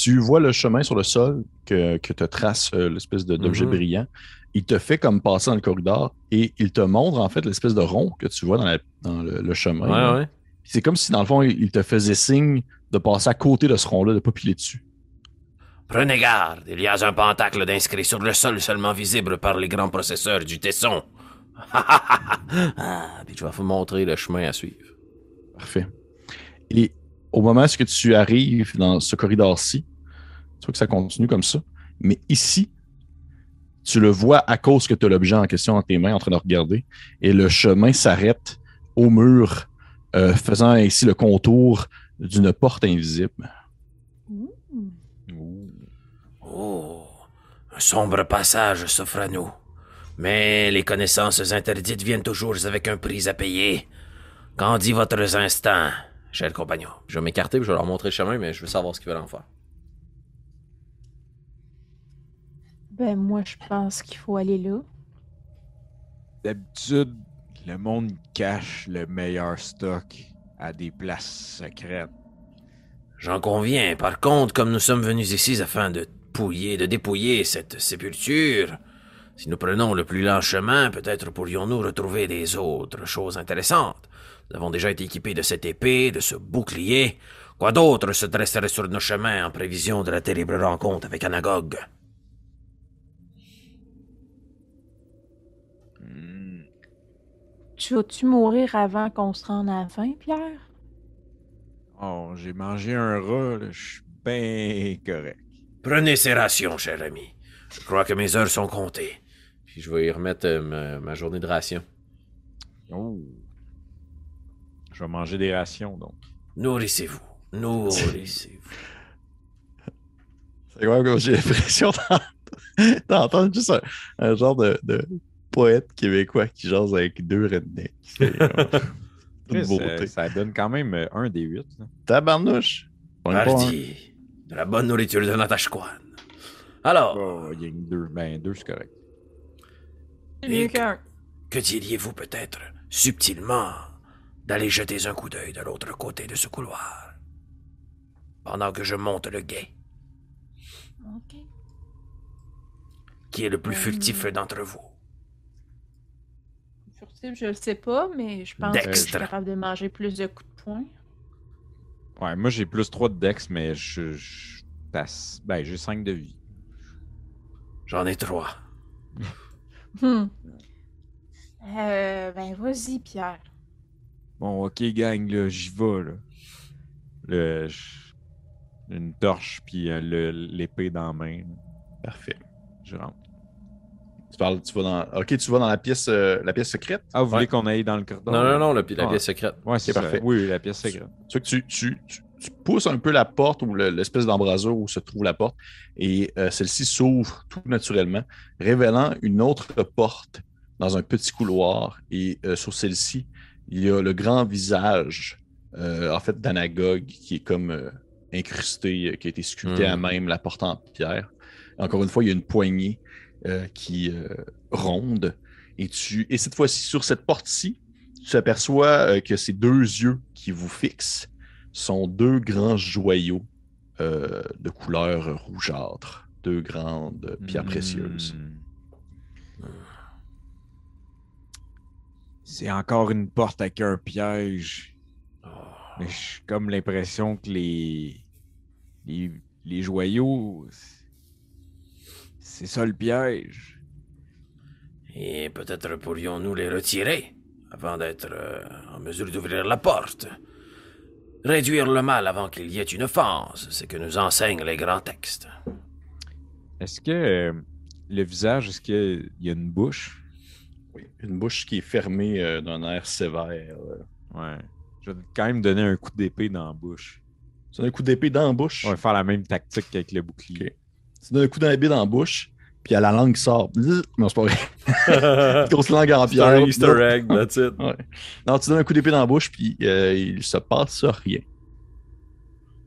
Tu vois le chemin sur le sol que, que te trace euh, l'espèce d'objet Mhm. brillant. Il te fait comme passer dans le corridor et il te montre en fait l'espèce de rond que tu vois dans, la- dans le, le chemin. là. Ouais, ouais. C'est comme si dans le fond, il il te faisait signe de passer à côté de ce rond-là, de ne pas piler dessus. Prenez garde, il y a un pentacle d'inscrit sur le sol seulement visible par les grands processeurs du tesson. (laughs) Ah, puis je vais vous montrer le chemin à suivre. Parfait. Et au moment où tu arrives dans ce corridor-ci, tu vois que ça continue comme ça? Mais ici, tu le vois à cause que tu as l'objet en question dans tes mains en train de regarder. Et le chemin s'arrête au mur, euh, faisant ainsi le contour d'une porte invisible. Oh, un sombre passage s'offre à nous. Mais les connaissances interdites viennent toujours avec un prix à payer. Qu'en dit votre instinct, cher compagnon? Je vais m'écarter je vais leur montrer le chemin, mais je veux savoir ce qu'ils veulent en faire. Ben, moi, je pense qu'il faut aller là. D'habitude, le monde cache le meilleur stock à des places secrètes. J'en conviens. Par contre, comme nous sommes venus ici afin de pouiller, de dépouiller cette sépulture, si nous prenons le plus lent chemin, peut-être pourrions-nous retrouver des autres choses intéressantes. Nous avons déjà été équipés de cette épée, de ce bouclier. Quoi d'autre se dresserait sur nos chemins en prévision de la terrible rencontre avec Anagog? Hmm. Tu vas-tu mourir avant qu'on se rende à la fin, Pierre? Oh, j'ai mangé un rat, là, je suis bien correct. Prenez ces rations, cher ami. Je crois que mes heures sont comptées. Puis je vais y remettre euh, ma, ma journée de ration. Oh. Je vais manger des rations, donc. Nourrissez-vous. Nourrissez-vous. (laughs) C'est quand même j'ai l'impression d'ent- d'entendre juste un, un genre de, de poète québécois qui jase avec deux rednecks. Euh, (laughs) une Chris, beauté. euh, ça donne quand même euh, un des huit. là. Tabarnouche! On pas, hein? Parti. De la bonne nourriture de Natashquan. Alors, Oh, il y a une deux. Ben, deux, c'est correct. Et- que diriez-vous peut-être, subtilement, d'aller jeter un coup d'œil de l'autre côté de ce couloir? Pendant que je monte le guet, Ok. qui est le plus Euh, furtif d'entre vous? Je le sais pas, mais je pense que je suis capable de manger plus de coups de poing. Ouais, moi j'ai plus 3 de dex, mais je. je passe- Ben, j'ai 5 de vie. J'en ai trois. Hmm. Euh, ben, vas-y, Pierre. Bon, ok, gang, là, j'y vais, là. Le. Une torche, puis euh, l'épée dans la main. Parfait. Je rentre. Tu parles, tu vas dans. Ok, tu vas dans la pièce, euh, la pièce secrète? Ah, vous Ouais. voulez qu'on aille dans le corridor? Non, non, non, le- la Ah. pièce secrète. Ouais, c'est parfait. Oui, la pièce secrète. Tu vois que tu, tu, tu, pousses un peu la porte ou le- l'espèce d'embrasure où se trouve la porte et euh, celle-ci s'ouvre tout naturellement, révélant une autre porte dans un petit couloir. Et euh, sur celle-ci, il y a le grand visage, euh, en fait, d'Anagog qui est comme euh, incrusté, qui a été sculpté Hmm. à même, la porte en pierre. Encore une fois, il y a une poignée euh, qui euh, ronde. Et, tu, et cette fois-ci, sur cette porte-ci, tu aperçois euh, que ces deux yeux qui vous fixent sont deux grands joyaux de couleur rougeâtre. Deux grandes pierres précieuses. Hmm. C'est encore une porte avec un piège. Mais j'ai comme l'impression que les... les les joyaux, c'est ça le piège. Et peut-être pourrions-nous les retirer avant d'être euh, en mesure d'ouvrir la porte. Réduire le mal avant qu'il y ait une offense, c'est que nous enseignent les grands textes. Est-ce que euh, le visage, est-ce qu'il y a une bouche? Oui, une bouche qui est fermée euh, d'un air sévère. euh. Ouais. Je vais quand même donner un coup d'épée dans la bouche. Donnes un coup d'épée dans la bouche? On va faire la même tactique qu'avec le bouclier. Tu donnes un coup d'épée dans la bouche, puis à la langue qui sort. (laughs) Non, c'est pas vrai. (laughs) Grosse langue en C'est pierre. un Easter egg, that's it. Ouais. Non, tu donnes un coup d'épée dans la bouche, puis euh, il se passe rien.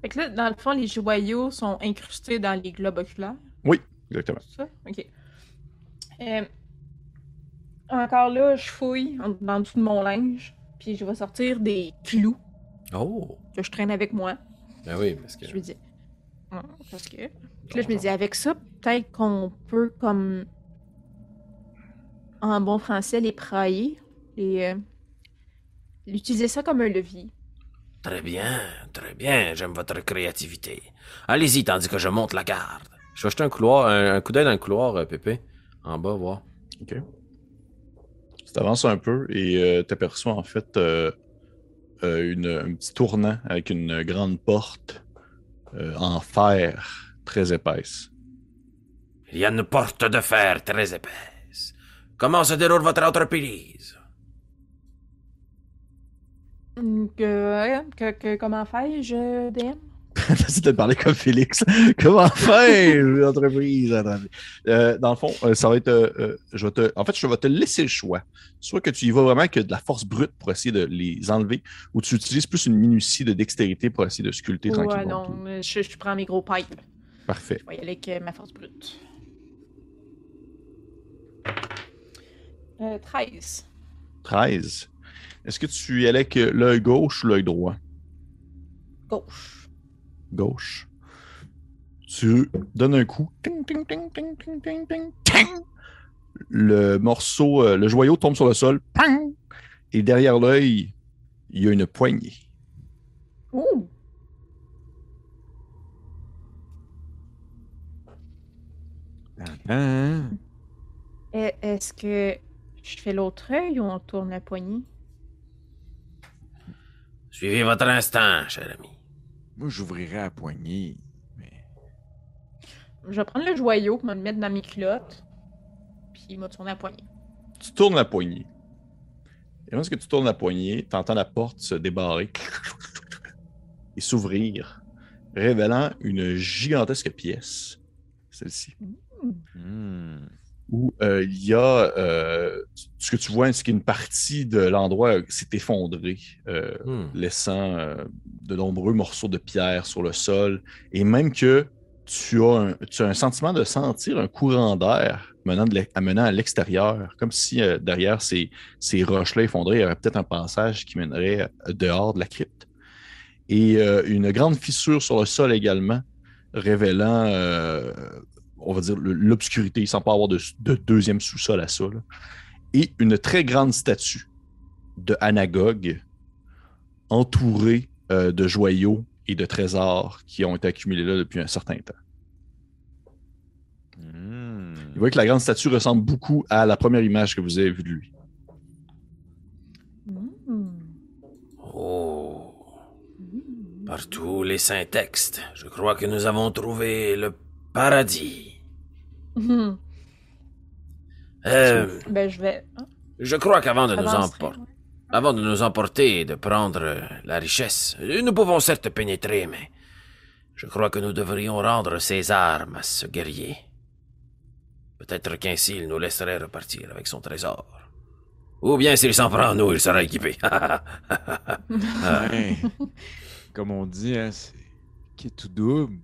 Fait que là, dans le fond, les joyaux sont incrustés dans les globes oculaires? Exactement. C'est ça? Ok. Euh, encore là, je fouille en- dans dessous de mon linge, puis je vais sortir des clous Oh! que je traîne avec moi. Ben oui, parce que. Je me dis. Parce que. Puis là, je me dis, avec ça, peut-être qu'on peut, comme. En bon français, les prailler. Les. euh, L'utiliser ça comme un levier. Très bien, très bien, j'aime votre créativité. Allez-y tandis que je monte la garde. Je vais jeter un couloir, un, un coup d'œil dans le couloir, euh, Pépé. En bas, voir. OK. Tu t'avances un peu et tu aperçois en fait euh, euh, une, un petit tournant avec une grande porte euh, en fer très épaisse. Il y a une porte de fer très épaisse. Comment se déroule votre entreprise? Que, que, que- comment fais-je, DM? T'essaies (laughs) de parler comme Félix. (laughs) Comment faire l'entreprise? Euh, dans le fond, euh, ça va être. euh, euh, je vais te, en fait, je vais te laisser le choix. Soit que tu y vas vraiment que de la force brute pour essayer de les enlever, ou tu utilises plus une minutie de dextérité pour essayer de sculpter Ouais, tranquillement. non, je, je prends mes gros pipes. Parfait. Je vais y aller avec euh, ma force brute. Euh, 13. 13. Est-ce que tu y allais avec l'œil gauche ou l'œil droit? Gauche. Gauche. Tu donnes un coup. Ting, ting, ting, ting, ting, ting, ting, ting. Le morceau, euh, le joyau tombe sur le sol. Pang! Et derrière l'œil, il y a une poignée. Ouh! Est-ce que je fais l'autre œil ou on tourne la poignée? Suivez votre instinct, cher ami. Moi, j'ouvrirais la poignée. Mais... Je vais prendre le joyau, me le mettre dans mes culottes, puis il m'a tourné la poignée. Tu tournes la poignée. Et lorsque tu tournes la poignée, tu entends la porte se débarrer (laughs) et s'ouvrir, révélant une gigantesque pièce, celle-ci. Hmm. Où euh, il y a euh, ce que tu vois, c'est qu'une partie de l'endroit s'est effondrée, euh, Hmm. laissant de nombreux morceaux de pierre sur le sol, et même que tu as un, tu as un sentiment de sentir un courant d'air menant, de à l'extérieur, comme si derrière ces, ces roches-là effondrées, il y aurait peut-être un passage qui mènerait dehors de la crypte. Et euh, une grande fissure sur le sol également, révélant euh, on va dire, l'obscurité, sans pas avoir de, de deuxième sous-sol à ça. là. Et une très grande statue de Anagogue, entourée euh, de joyaux et de trésors qui ont été accumulés là depuis un certain temps. Hmm. Vous voyez que la grande statue ressemble beaucoup à la première image que vous avez vue de lui. Hmm. Oh, par tous les saints textes, je crois que nous avons trouvé le paradis. Hmm. Euh, Ben, je vais. hein, je crois qu'avant de nous emporter, ouais. avant de nous emporter et de prendre euh, la richesse, nous pouvons certes pénétrer, mais je crois que nous devrions rendre ses armes à ce guerrier. Peut-être qu'ainsi il nous laisserait repartir avec son trésor. Ou bien s'il s'en prend à nous, il sera équipé. (laughs) Ouais. Comme on dit, hein, c'est qui est tout double.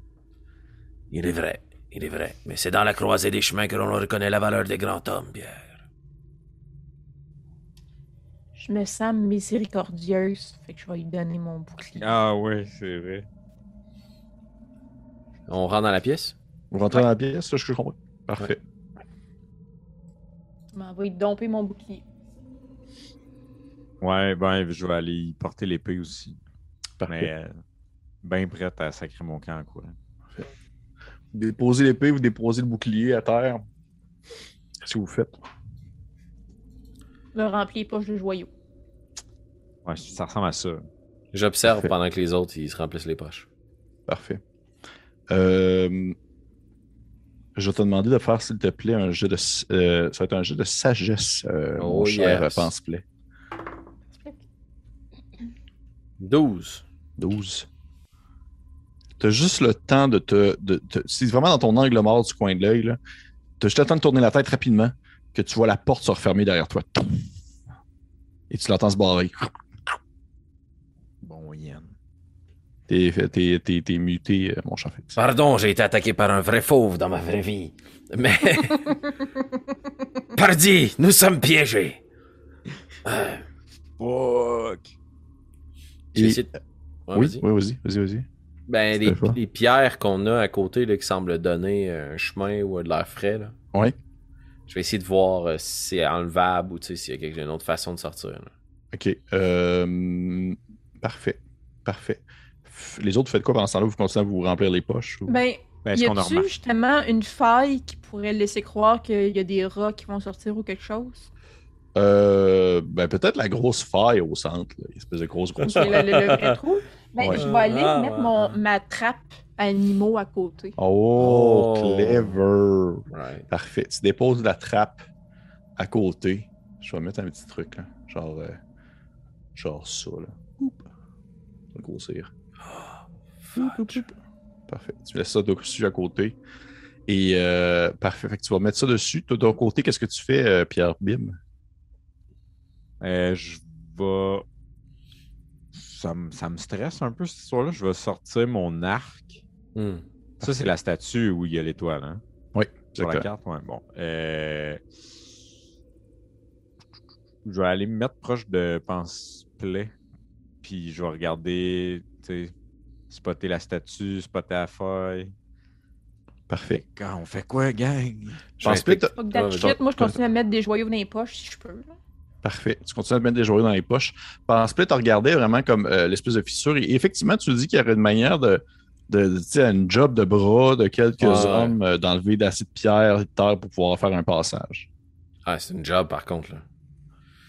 il est vrai. Il est vrai, mais c'est dans la croisée des chemins que l'on reconnaît la valeur des grands hommes, Pierre. Je me sens miséricordieuse, fait que je vais lui donner mon bouclier. Ah ouais, c'est vrai. On rentre dans la pièce? Vous rentrez dans la pièce, ça, je comprends. Parfait. Je m'en vais lui domper mon bouclier. Ouais, ben, je vais aller y porter l'épée aussi. Parfait. Mais euh, bien prête à sacrer mon camp, quoi. Déposez l'épée, vous déposez le bouclier à terre. Qu'est-ce que vous faites? Me remplir les poches de joyaux. Ouais, ça ressemble à ça. J'observe Parfait. pendant que les autres ils se remplissent les poches. Parfait. Euh, je vais te demander de faire, s'il te plaît, un jeu de. s- euh, ça va être un jeu de sagesse, euh, Oh, mon cher yes. pense-play. 12. 12. T'as juste le temps de te. De, te- c'est vraiment dans ton angle mort du coin de l'œil. là. T'as juste le temps de tourner la tête rapidement que tu vois la porte se refermer derrière toi. Et tu l'entends se barrer. Bon, Yann. T'es, t'es, t'es, t'es muté, euh, mon Félix. Pardon, j'ai été attaqué par un vrai fauve dans ma vraie vie. Mais. (laughs) Pardi, nous sommes piégés. Euh, Fuck! J'ai Et- essayé de- Ouais, oui, vas-y. oui, vas-y, vas-y, vas-y. Ben, les, pierres qu'on a à côté là, qui semblent donner un chemin ou de l'air frais, là. Oui. je vais essayer de voir euh, si c'est enlevable ou tu sais, s'il y a quelque- une autre façon de sortir. là. OK. Euh, parfait. Parfait. Les autres, faites quoi pendant ce temps-là? Vous continuez à vous remplir les poches? ou- Ben, Ben, y est-ce qu'on a a-tu justement une faille qui pourrait laisser croire qu'il y a des rats qui vont sortir ou quelque chose? Euh, ben, peut-être la grosse faille au centre. Là. Une espèce de grosse, grosse Ok, le, le- le vrai trou. Ben, Ouais. je vais aller Ah, mettre ouais, mon, ouais. ma trappe animaux à côté. Oh, Oh. clever. Right. Parfait. Tu déposes la trappe à côté. Je vais mettre un petit truc, là. Genre, euh, genre ça, là. Oup. Ça va grossir. Oup. Parfait. Tu laisses ça dessus à côté. Et euh, parfait. Fait que tu vas mettre ça dessus. Toi, de ton côté, qu'est-ce que tu fais, euh, Pierre Bim? Euh, je vais. Ça, me- ça me stresse un peu cette histoire-là. Je vais sortir mon arc. Hmm. Ça, c'est la statue où il y a l'étoile, hein? Oui, Sur la carte, ouais. Bon. Euh, Je vais aller me mettre proche de Pense-Play. Puis je vais regarder, tu sais, spotter la statue, spotter la feuille. Parfait. Quand on fait quoi, gang? Je Pense que Moi, je continue à mettre des joyaux dans les poches si je peux. là. Parfait. Tu continues à te mettre des joyaux dans les poches. Pendant ce tu regardais vraiment comme euh, l'espèce de fissure. Et effectivement, tu dis qu'il y aurait une manière de, de, de- tu sais, une job de bras de quelques Ouais, ouais. hommes euh, d'enlever d'assez de pierre et de terre pour pouvoir faire un passage. Ah, c'est une job par contre. Là.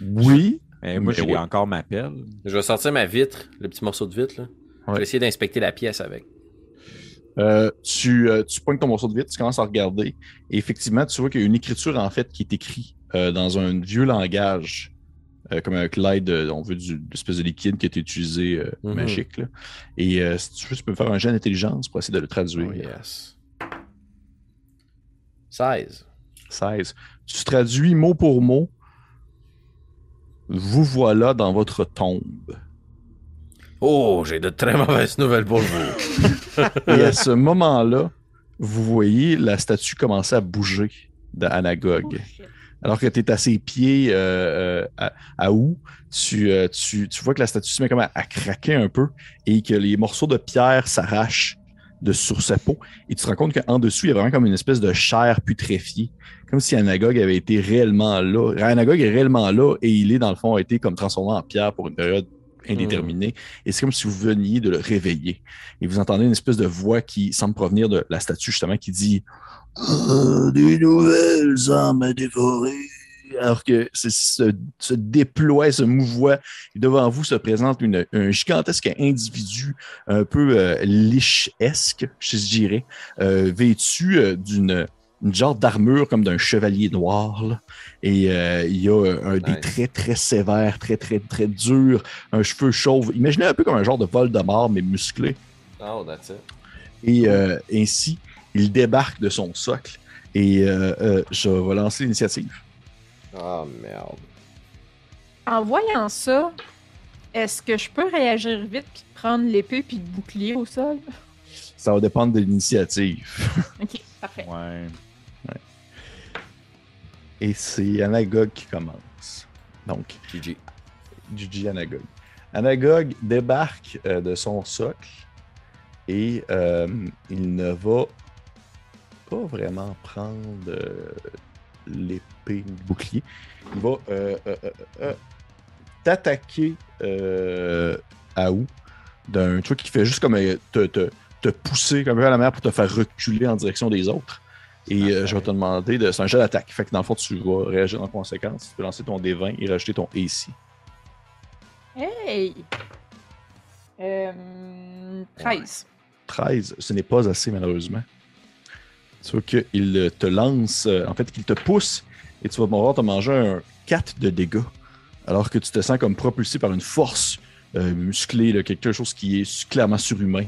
Oui. Eh, moi, Mais j'ai ouais. encore ma pelle. Je vais sortir ma vitre, le petit morceau de vitre. Là. Je vais essayer d'inspecter la pièce avec. Euh, tu, euh, tu pointes ton morceau de vitre, tu commences à regarder. Et effectivement, tu vois qu'il y a une écriture en fait qui est écrite euh, dans un vieux langage. euh, comme avec l'aide, euh, on veut, du l'espèce de liquide qui a été utilisé euh, Mhm. magique. là. Et euh, si tu veux, tu peux me faire un jet d'intelligence pour essayer de le traduire. Oh, yes. 16. 16. Tu traduis mot pour mot. Vous voilà dans votre tombe. Oh, j'ai de très mauvaises nouvelles pour vous. (laughs) (laughs) Et à ce moment-là, vous voyez la statue commencer à bouger d'Anagog. Oh. Alors que tu es à ses pieds euh, euh, à, à où, tu, euh, tu, tu vois que la statue se met comme à, à craquer un peu et que les morceaux de pierre s'arrachent de sur sa peau. Et tu te rends compte qu'en dessous, il y a vraiment comme une espèce de chair putréfiée. Comme si Anagog avait été réellement là. Anagog est réellement là et il est, dans le fond, a été comme transformé en pierre pour une période indéterminée. Et c'est comme si vous veniez de le réveiller. Et vous entendez une espèce de voix qui semble provenir de la statue, justement, qui dit Ah, Des nouvelles âmes à dévorer. Alors que se, se déploie, se mouvoie. Et devant vous se présente une, un gigantesque individu un peu euh, liche-esque, je dirais, euh, vêtu euh, d'une une genre d'armure comme d'un chevalier noir. là. Et euh, il y a un, des Nice. traits très sévères, très, très, très durs, un cheveu chauve. Imaginez un peu comme un genre de vol de mort, mais musclé. Oh, that's it. Et euh, ainsi, il débarque de son socle. Et euh, euh, je vais lancer l'initiative. Oh, merde. En voyant ça, est-ce que je peux réagir vite puis prendre l'épée puis le bouclier au sol? Ça va dépendre de l'initiative. (laughs) Ok. Parfait. Ouais. Et c'est Anagog qui commence. Donc, GG. GG Anagog. Anagog débarque euh, de son socle et euh, il ne va pas vraiment prendre euh, l'épée ou le bouclier. Il va euh, euh, t'attaquer à où? D'un truc qui fait juste comme te, te, te pousser comme un peu à la mer pour te faire reculer en direction des autres. Et je vais te demander de. C'est un jet d'attaque. Fait que dans le fond, tu vas réagir en conséquence. Tu peux lancer ton D20 et rajouter ton AC. Hey! Euh, 13. 13, ce n'est pas assez malheureusement. Tu vois qu'il te lance, euh, en fait, qu'il te pousse et tu vas pouvoir te manger un 4 de dégâts. Alors que tu te sens comme propulsé par une force euh, musclée, là, quelque chose qui est clairement surhumain.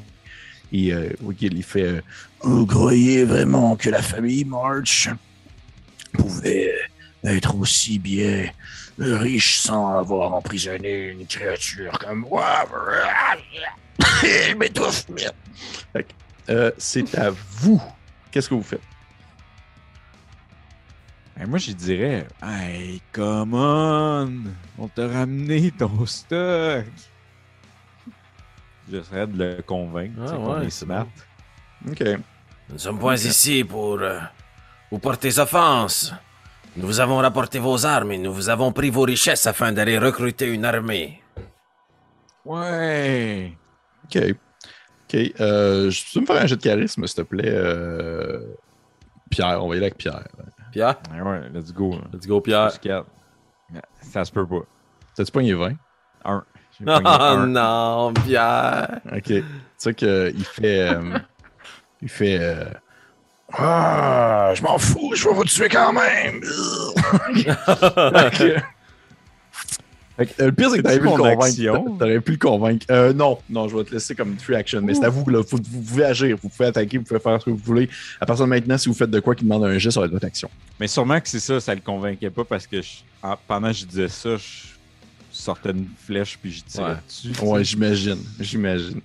Et euh, il fait euh, Vous croyez vraiment que la famille March pouvait être aussi bien riche sans avoir emprisonné une créature comme moi? (coughs) Il m'étouffe, merde. euh, C'est à vous. Qu'est-ce que vous faites? Ben, moi, je dirais, hey, come on! On t'a ramené ton (laughs) stock! J'essaierais de le convaincre. Ah ouais, est c'est smart. Ok. Nous ne sommes point ici pour euh, vous porter offense. Nous vous avons rapporté vos armes et nous vous avons pris vos richesses afin d'aller recruter une armée. Ouais! Ok. Ok. Euh, je peux me faire un jet de charisme, s'il te plaît. euh, Pierre, on va y aller avec Pierre. Pierre? Ouais, ouais, let's go. là. Let's go, Pierre. Plus quatre. Ça se peut pas. T'as-tu pogné 20? Un. J'ai pogné Oh un. non, Pierre! Ok. Tu sais qu'il fait. euh, il fait. euh, Ah, je m'en fous, je vais vous tuer quand même. Fait que- Fait que, euh, le pire, c'est que t'aurais pu le convaincre. T'aurais pu le convaincre. Euh, non, non, je vais te laisser comme free action. Mais c'est à vous, là. Faut- vous pouvez agir, vous pouvez attaquer, vous pouvez faire ce que vous voulez. À partir de maintenant, si vous faites de quoi qui demande un geste, ça va être votre action. Mais sûrement que c'est ça, ça le convainquait pas parce que je- en- pendant que je disais ça, je sortais une flèche puis je tirais Ouais. dessus. Ouais, j'imagine. J'imagine.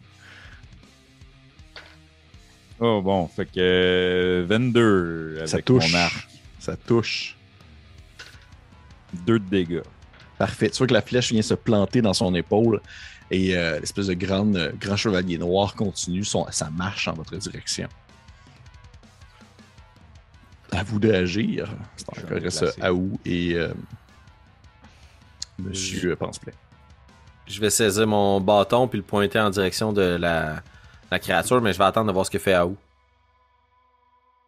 Oh bon, fait que euh, 22 avec Ça touche. mon arc. Ça touche. 2 de dégâts. Parfait. Tu vois que la flèche vient se planter dans son épaule et euh, l'espèce de grande, euh, grand chevalier noir continue son, sa marche en votre direction. À vous de agir. C'est Je encore ça à où et euh, Monsieur Pense-Play. Je vais saisir mon bâton puis le pointer en direction de la, la créature, mais je vais attendre de voir ce que fait Aou.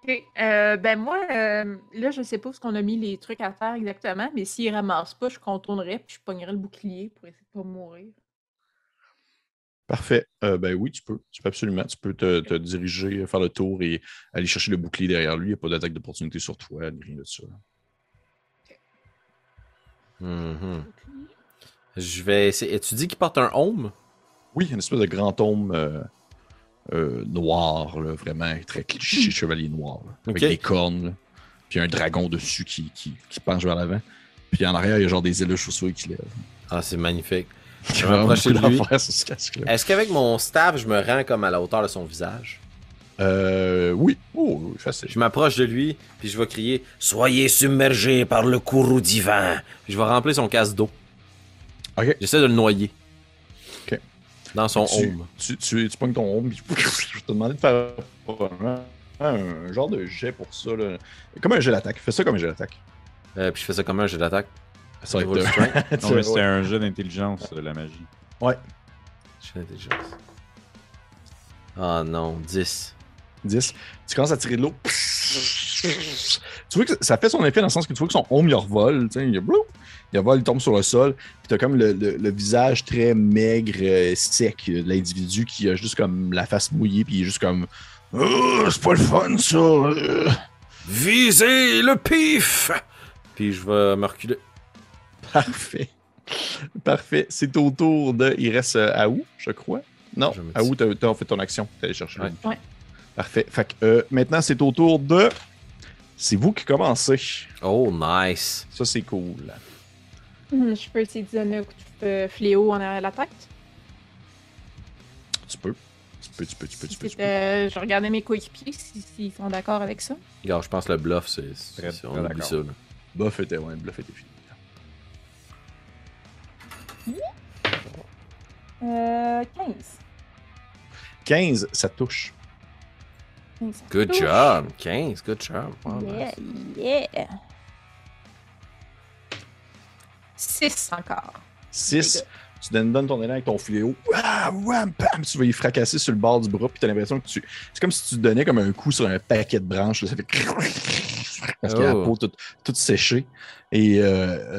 Ok. Euh, ben moi, euh, là, je sais pas où ce qu'on a mis les trucs à terre exactement, mais s'il ramasse pas, je contournerais puis je pognerais le bouclier pour essayer de pas mourir. Parfait. Euh, ben oui, tu peux. Tu peux absolument. Tu peux te, te diriger, faire le tour et aller chercher le bouclier derrière lui. Il n'y a pas d'attaque d'opportunité sur toi, ni rien de ça. Mhm. Je vais essayer. Et tu dis qu'il porte un home? Oui, une espèce de grand homme euh, noir, là, vraiment très cliché chevalier noir. là, avec des cornes, là, puis un dragon dessus qui, qui, qui penche vers l'avant. Puis en arrière, il y a genre des ailes de chaussures qui lèvent. Ah, c'est magnifique. Je vais de lui. Est-ce qu'avec mon staff, je me rends comme à la hauteur de son visage? Euh, oui. Oh, oui, facile. Je m'approche de lui, puis je vais crier, Soyez submergés par le courroux divin. puis je vais remplir son casse d'eau. Ok. J'essaie de le noyer. Dans son tu, home. tu, tu, tu pognes ton home, puis (laughs) je vais te demander de faire un, un genre de jet pour ça. Là. Comme un jet d'attaque. Fais ça comme un jet d'attaque. Euh, puis je fais ça comme un jeu d'attaque. Ça va Roll être. strength. (laughs) Non, mais c'était un jeu d'intelligence, euh, la magie. Ouais. Je fais intelligence. Ah non, 10. 10. Tu commences à tirer de l'eau. Tu vois que ça fait son effet dans le sens que tu vois que son home il revole. tu sais, Il, blou, il revole, il tombe sur le sol. Puis t'as comme le, le- le visage très maigre, euh, sec euh, de l'individu qui a juste comme la face mouillée. Puis il est juste comme. Oh, c'est pas le fun, ça. Euh, Visez le pif. Puis je vais me reculer. Parfait. Parfait. C'est au tour de. Il reste euh, Aou, je crois. Non, Aou, t'as t'as fait ton action. T'es allé chercher. Ouais. Parfait. Fait que euh, maintenant, c'est au tour de. C'est vous qui commencez. Oh, nice. Ça, c'est cool. Hum, Je peux essayer de donner un coup de fléau en arrière de la tête? Tu peux. Tu peux, tu peux, tu peux, tu peux. tu peux. C'était- Je regardais mes coéquipiers si- s'ils sont d'accord avec ça. Regarde, je pense que le bluff, c'est. on oublie ça. là. Buff était, ouais, bluff était fini. Euh, 15. 15, ça touche. 15, ça Good touche. job. 15, good job. Wow, Yeah, nice. yeah. 6 encore. 6, tu donnes, donnes ton élan avec ton fléau. Ah, wham, tu vas y fracasser sur le bord du bras, puis tu as l'impression que tu. C'est comme si tu donnais comme un coup sur un paquet de branches. là, ça fait. (laughs) Parce qu'il y a la Oh. peau toute, toute séchée. Et euh,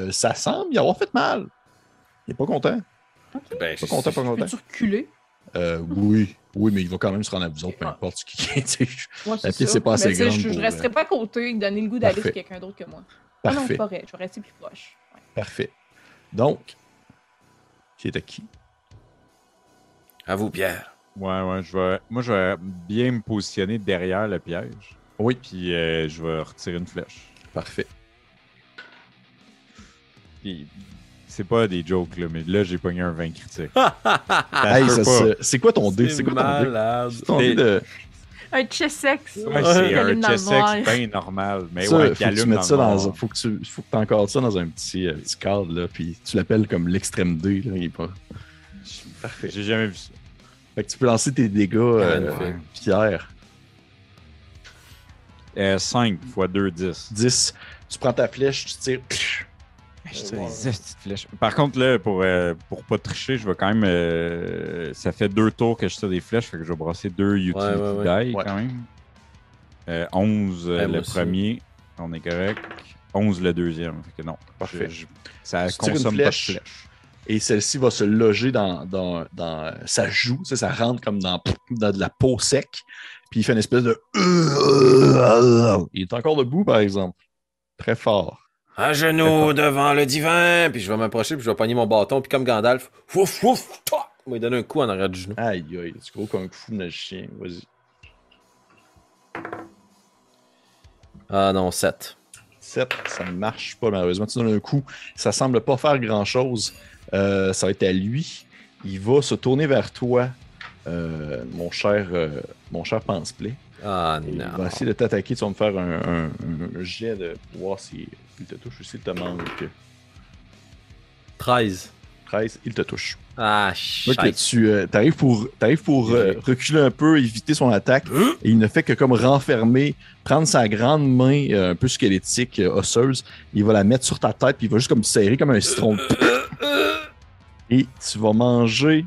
euh, ça semble y avoir fait mal. Il est pas content. Ok. Ben, Pas content, pas content. Peux-tu reculer? Euh, oui, oui, mais il va quand même se rendre à vous autres, peu importe ce qui (laughs) La piste, c'est pas assez grande Je, pour, resterai euh, pas à côté et donner le goût d'aller Parfait. sur quelqu'un d'autre que moi. Ah non, Parfait, c'est pas vrai. Je vais rester plus proche. Ouais. parfait. Donc, qui est à qui? À vous, Pierre. Ouais, ouais, je vais. Moi, je vais bien me positionner derrière le piège. Oui. Puis euh, je vais retirer une flèche. Parfait. Puis, c'est pas des jokes, là, mais là, j'ai pogné un 20 critique. (laughs) Hey, c'est quoi ton dé? C'est quoi ton dé? malade. C'est ton dé de... Un Chessex. Ouais, c'est un noir. bien normal. Mais ça, ouais, faut que tu mettes dans ça dans un... Faut que tu faut que t'encordes ça dans un petit, euh, petit cadre, là, puis tu l'appelles comme l'extrême D, là, il est pas... Parfait. J'ai jamais vu ça. Fait que tu peux lancer tes dégâts, euh. Pierre. Euh, 5 x 2, 10. 10. Tu prends ta flèche, tu tires... Par contre, là, pour, euh, pour pas tricher, je vais quand même. euh, ça fait deux tours que je tire des flèches, fait que je vais brasser deux utility ouais, ouais. die Ouais. quand même. Euh, 11 euh, le aussi. premier, on est correct. 11 le deuxième. Fait que non. Parfait. Je- je- ça Tu tires une consomme pas de flèche. flèches. et celle-ci va se loger dans, dans, dans euh, sa joue. Ça, ça rentre comme dans, dans de la peau sec. Puis il fait une espèce de. Il est encore debout, par exemple. Très fort. À genoux devant le divin. Puis je vais m'approcher, puis je vais pogner mon bâton. Puis comme Gandalf, ouf, ouf, toi. Il va donner un coup en arrière du genou. Aïe, aïe, tu gros kung fu magicien. Vas-y. Ah non, 7. 7, ça ne marche pas, malheureusement. Tu donnes un coup. Ça semble pas faire grand-chose. Euh, ça va être à lui. Il va se tourner vers toi, euh, mon cher, euh, mon cher Pense-Play. Ah Et Il non. va essayer de t'attaquer. Tu vas me faire un, un- un jet de voir s'il il te touche ou s'il te manque. 13. 13, il te touche. Ah, shit. tu arrives pour, t'arrives pour euh, reculer un peu, éviter son attaque, et il ne fait que comme renfermer, prendre sa grande main euh, un peu squelettique, euh, osseuse, il va la mettre sur ta tête, puis il va juste comme serrer comme un citron. Et tu vas manger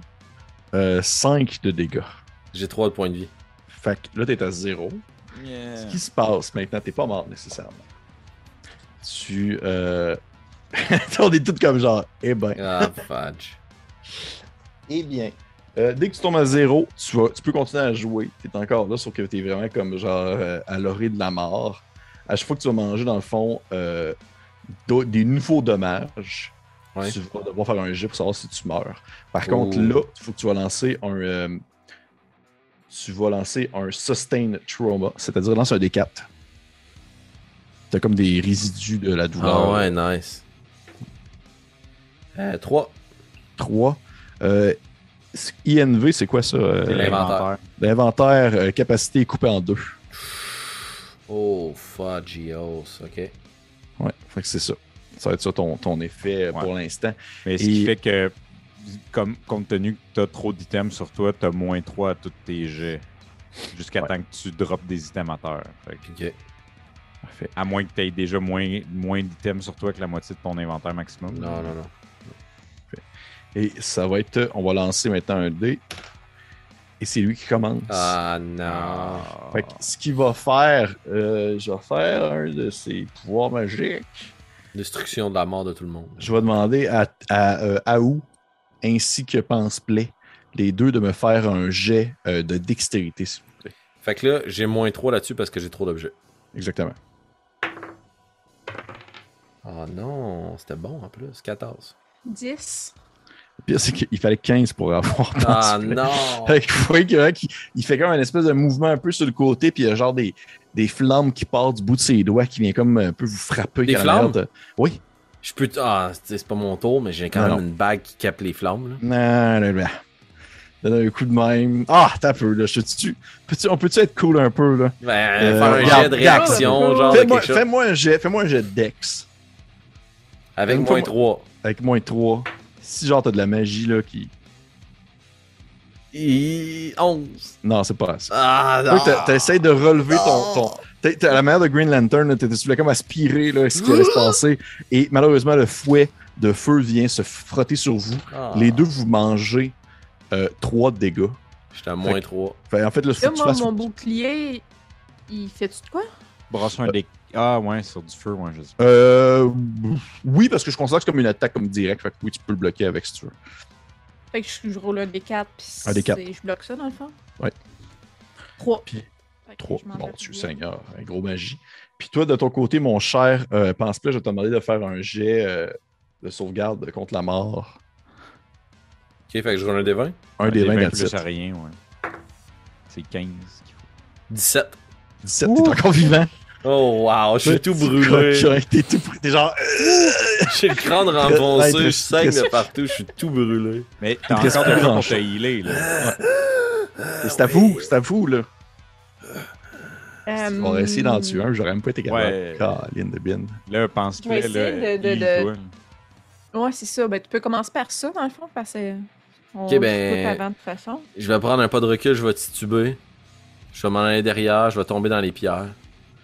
5 de dégâts. J'ai 3 de points de vie. Fait que là, t'es à 0. Ce qui se passe maintenant, t'es pas mort nécessairement. Tu. Euh... (laughs) On est tous comme genre, eh ben. Ah, fudge. Eh bien, euh, dès que tu tombes à zéro, tu, vas, tu peux continuer à jouer. Tu es encore là, sauf que tu es vraiment comme genre euh, à l'orée de la mort. À chaque fois que tu vas manger, dans le fond, euh, des nouveaux dommages, Ouais. tu vas devoir faire un jet pour savoir si tu meurs. Par Oh. contre, là, il faut que tu vas lancer un. Tu vas lancer un Sustain Trauma, c'est-à-dire lance un D4. T'as comme des résidus de la douleur. Ah ouais, nice. Euh, 3. 3. Euh, INV, c'est quoi ça? euh, C'est l'inventaire. L'inventaire, euh, capacité coupée en deux. Oh, fudgeos. Ok. Ouais, fait que c'est ça. Ça va être ça ton, ton effet euh, pour l'instant. Mais ce Et- qui fait que, comme, compte tenu que tu as trop d'items sur toi, tu as moins 3 à tous tes jets. Jusqu'à Ouais. temps que tu droppes des items à terre. Fait que, Ok. Parfait. à moins que tu aies déjà moins, moins d'items sur toi que la moitié de ton inventaire maximum. Non, non, non. Et ça va être. On va lancer maintenant un dé. Et c'est lui qui commence. Ah non. Ah. Fait que ce qu'il va faire, euh, je vais faire un de ses pouvoirs magiques. Destruction de la mort de tout le monde. Je vais demander à, à euh, Aou ainsi que Pense Play, les deux, de me faire un jet euh, de dextérité, s'il vous plaît. Fait que là, j'ai moins 3 là-dessus parce que j'ai trop d'objets. Exactement. Ah non, c'était bon en plus. 14. 10. Le pire, c'est qu'il fallait 15 pour avoir Pense Ah non! (laughs) Fait que vous voyez que, qu'il- il fait comme un espèce de mouvement un peu sur le côté, puis il y a genre des, des flammes qui partent du bout de ses doigts qui vient comme un peu vous frapper. Des flammes? de- Oui. Je peux. Ah, c'est pas mon tour, mais j'ai quand Non, même une bague qui capte les flammes. Là. Non, non, non. Donne un coup de même. Ah, t'as peu, là. Je te tue. On peut-tu être cool un peu, là? Ben, Euh, faire un regarde, jet de réaction, genre Fais-moi un jet, fais-moi un jet de Dex. Avec moins 3. Avec moins 3. Si genre t'as de la magie, là, qui. 11. Non, c'est pas ça. Ah, non. T'essayes de relever ton. ton... t'as- t'as- à la manière de Green Lantern, tu voulais comme aspirer là, ce qui allait se passer. Et malheureusement, le fouet de feu vient se frotter sur vous. Ah. Les deux, vous mangez 3 de dégâts. J'étais à moins 3. Fait, en fait, là, faut que tu moi, fasses. mon bouclier, il fait-tu de quoi? Brasse un des. Ah, ouais, sur du feu, ouais, je sais pas. Euh, oui, parce que je considère que c'est comme une attaque comme direct. Fait que oui, tu peux le bloquer avec si tu veux. Fait que je, je roule un D4, puis Un D4. c'est- je bloque ça dans le fond? Ouais. 3. Puis 3. Bon, Dieu Seigneur, un gros magie. Puis toi, de ton côté, mon cher euh, Pense-Play, je vais te demander de faire un jet euh, de sauvegarde contre la mort. Ok, fait que je roule un des 20. Un des 20 plus gratuits. à rien, ouais. C'est 15 qu'il faut. 17. 17, t'es encore vivant. Oh, wow, je suis tout brûlé. T'es tout brûlé. T'es genre. euh, J'ai le crâne (laughs) renfoncé, je saigne de partout, je suis tout brûlé. Mais t'as encore de plus quoi pour te healer, là. C'est à vous, c'est à vous, là. Euh, On va essayer d'en tuer un, j'aurais même pas été capable. Ouais. Caline de bin. Là, pense-tu, là, de- de- de-. Ouais, c'est ça. Ben, tu peux commencer par ça, dans le fond, parce que. On Ok, ben- avant, de toute façon. Je vais prendre un pas de recul, je vais tituber. Je vais m'en aller derrière, je vais tomber dans les pierres.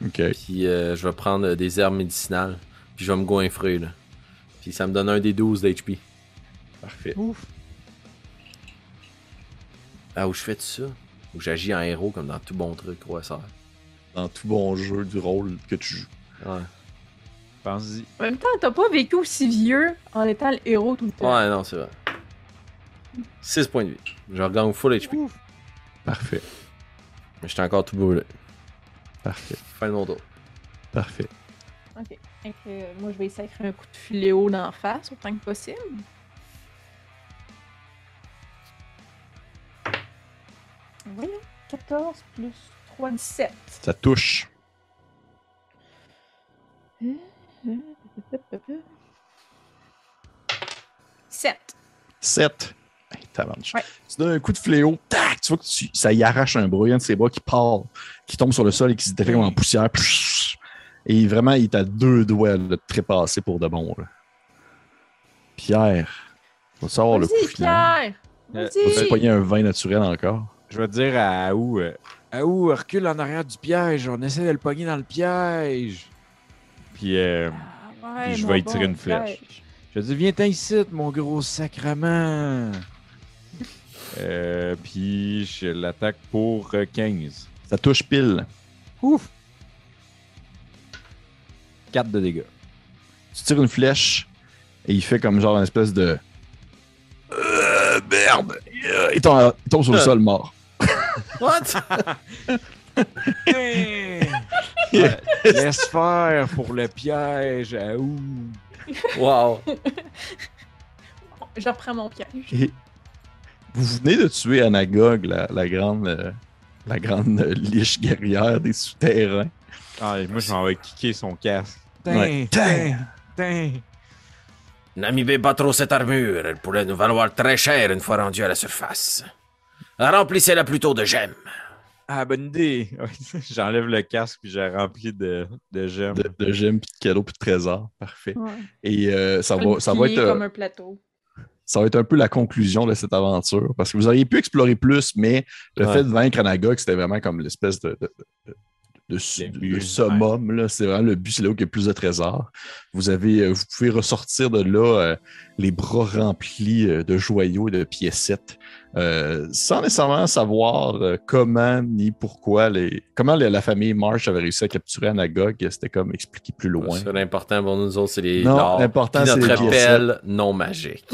Ok. Puis euh, je vais prendre euh, des herbes médicinales. Puis je vais me goinfrer, là. Puis ça me donne un des 12 d'HP. Parfait. Ah, où je fais tout ça? Où j'agis en héros comme dans tout bon truc, croisseur. Dans tout bon jeu du rôle que tu joues. Ouais. Pense-y. En même temps, t'as pas vécu aussi vieux en étant le héros tout le temps. Ouais, non, c'est vrai. 6 points de vie. Je regagne full HP. Parfait. Mais j'étais encore tout brûlé. Parfait. Fin de mon tour. Parfait. Ok. Euh, moi, je vais essayer de faire un coup de fléau d'en face autant que possible. Voilà. 14 plus 3, 17. Ça touche. 7. 7. Hey. Ouais. Tu donnes un coup de fléau, tac, tu vois que tu- ça y arrache un bras, il y a un de ses bras qui part, qui tombe sur le sol et qui se défait comme en poussière. Et vraiment, il est à deux doigts là, de trépasser pour de bon. là. Pierre, va savoir le coup Vas-y, final. Pierre! Euh, Vas-tu Vas-y! pogner un vin naturel encore? Je vais dire à Aou, euh, Aou, recule en arrière du piège, on essaie de le pogner dans le piège. Puis, euh, Ah ouais, Puis je vais y tirer bon une flèche. je dis, viens t'en ici, mon gros sacrement. (laughs) euh, puis, je l'attaque pour euh, 15. Ça touche pile. Ouf! 4 de dégâts. Tu tires une flèche et il fait comme genre une espèce de. Euh, merde! Euh, Il tombe, il tombe sur le sol mort. What? (laughs) Laisse faire pour le piège, Aou. wow. Je reprends mon piège. Et vous venez de tuer Anagog, la, la grande, euh, la grande euh, liche guerrière des souterrains. Ah, moi, je m'en vais kicker son casque. Ouais. Tain, tain. N'amibez pas trop cette armure, elle pourrait nous valoir très cher une fois rendue à la surface. Remplissez-la plutôt de gemmes. Ah, bonne idée. (laughs) J'enlève le casque puis j'ai rempli de, de gemmes. De, de gemmes, puis de cadeaux, puis de trésors. Parfait. Ouais. Et euh, ça, va, ça, va être, euh, comme un plateau. ça va être un peu la conclusion de cette aventure. Parce que vous auriez pu explorer plus, mais le Ouais. fait de vaincre Anagog, c'était vraiment comme l'espèce de, de, de- de- de- Le de but, summum. là. C'est vraiment le but, c'est là où il y a plus de trésors. Vous, avez, euh, vous pouvez ressortir de là euh, les bras remplis euh, de joyaux et de piécettes. Euh, sans nécessairement savoir euh, comment ni pourquoi les comment la, la famille Marsh avait réussi à capturer Anagog, c'était comme expliqué plus loin. Ça, l'important pour nous autres, c'est les Non, l'important, c'est notre non magique.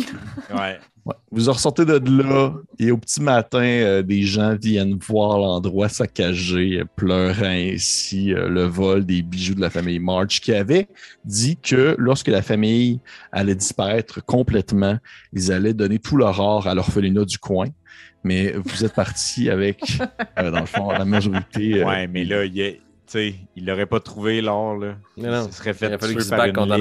Ouais. Ouais. Vous en ressortez de là et au petit matin, euh, des gens viennent voir l'endroit saccagé, euh, pleurant ainsi euh, le vol des bijoux de la famille March, qui avait dit que lorsque la famille allait disparaître complètement, ils allaient donner tout leur or à l'orphelinat du coin. Mais vous êtes parti avec, (laughs) euh, dans le fond, la majorité. euh, Ouais, mais là, il y a- sais, il l'aurait pas trouvé l'or, là. Non, Il se serait Il fait aurait fallu tuer qu'il se batte contre.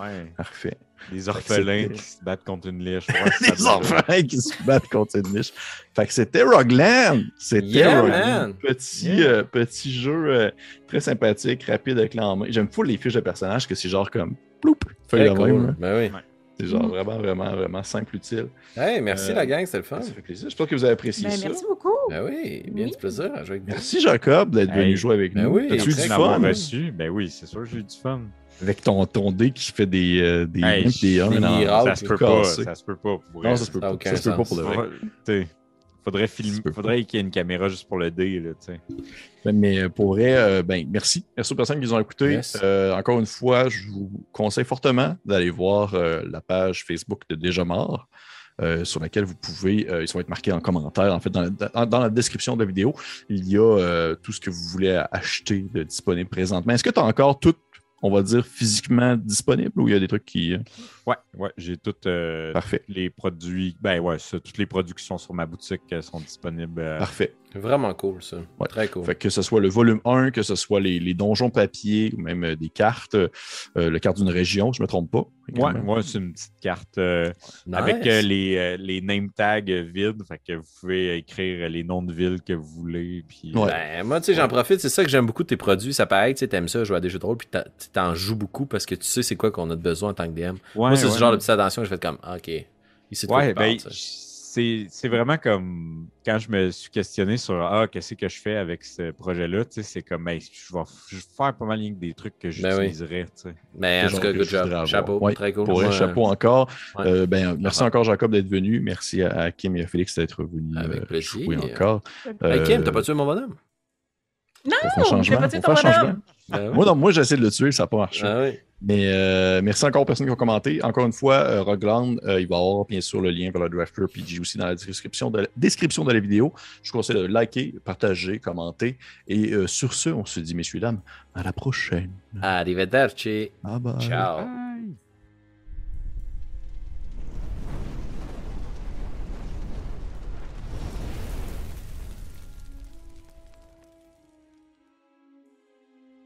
Ouais. Parfait. Des orphelins qui se battent contre une liche. Ouais, (laughs) doit- enfants qui se battent contre une niche. Fait que c'était Rogueland. C'était Yeah, man. Petit, Yeah. euh, petit jeu euh, très sympathique, rapide avec l'en main. J'aime fou les fiches de personnages que c'est genre comme ploup, feuille cool. même. hein. Ben oui. C'est genre Mhm. vraiment, vraiment, vraiment simple, utile. Hey, merci Euh, la gang, c'était le fun. Ça fait plaisir. J'espère que vous avez apprécié Ben, ça. merci beaucoup. Ben oui, bien Oui. du plaisir à jouer avec vous. Merci Jacob d'être Hey. venu jouer avec Ben nous. oui, As-tu eu du fun? reçu. Ben oui, c'est sûr que j'ai eu du fun. Avec ton, ton dé qui fait des, euh, des, Hey, des. Ça se peut pas, ça se peut pas. pour Non, vrai. ça se peut pas. Ça se peut pas pour de vrai. Faudrait- filmer, faudrait qu'il y ait une caméra juste pour le dé. Là, t'sais. Mais euh, pour vrai, euh, ben, merci. Merci aux personnes qui nous ont écoutés. Yes. Euh, encore une fois, je vous conseille fortement d'aller voir euh, la page Facebook de Déjà Mort. euh, sur laquelle vous pouvez, euh, ils vont être marqués en commentaire. En fait, dans, dans- dans la description de la vidéo, il y a euh, tout ce que vous voulez acheter de disponible présentement. Est-ce que tu as encore tout, on va dire, physiquement disponible ou il y a des trucs qui. euh, Ouais, ouais, j'ai toutes euh, Parfait. les produits. Ben ouais, ça, toutes les sont sur ma boutique euh, sont disponibles. Parfait. Vraiment cool, ça. Ouais. Très cool. Fait que ce soit le volume 1, que ce soit les, les donjons papier ou même euh, des cartes, euh, le carte d'une région, je ne me trompe pas. Ouais, ouais, c'est une petite carte euh, Nice. avec euh, les, euh, les name tags euh, vides. Fait que vous pouvez écrire les noms de villes que vous voulez. Puis, Ouais. Ben, moi, tu sais, j'en profite. C'est ça que j'aime beaucoup de tes produits. Ça paraît que tu sais, t'aimes ça, jouer à des jeux de rôle, puis t'en- tu t'en joues beaucoup parce que tu sais c'est quoi qu'on a de besoin en tant que DM. Ouais, moi, c'est ouais. ce genre de petite attention que je fais comme, ah, ok, ici, Ouais, ben, c'est c'est vraiment comme quand je me suis questionné sur Ah, qu'est-ce que je fais avec ce projet-là, tu sais, c'est comme ben, je, vais, je vais faire pas mal que des trucs que Ben oui. j'utiliserais. tu sais. Mais en Genre tout cas, good job. Chapeau, Ouais, très cool. Pour Moi, chapeau encore. Ouais. Euh, ben, merci encore, Jacob, d'être venu. Merci à, à Kim et à Félix d'être venus Avec euh, plaisir. jouer encore. Hey, Kim, Euh, t'as pas tué mon bonhomme? Non, j'ai pas ton changement. Ben oui. Moi, non, moi j'essaie de le tuer, ça n'a pas marché. Ah oui. Mais euh, merci encore aux personnes qui ont commenté. Encore une fois, euh, Rogueland, euh, il va y avoir bien sûr le lien vers le Drafter PG aussi dans la description de la, description de la vidéo. Je vous conseille de liker, partager, commenter. Et euh, sur ce, on se dit, messieurs, dames, à la prochaine. Arrivederci. Bye bye. Ciao. Bye.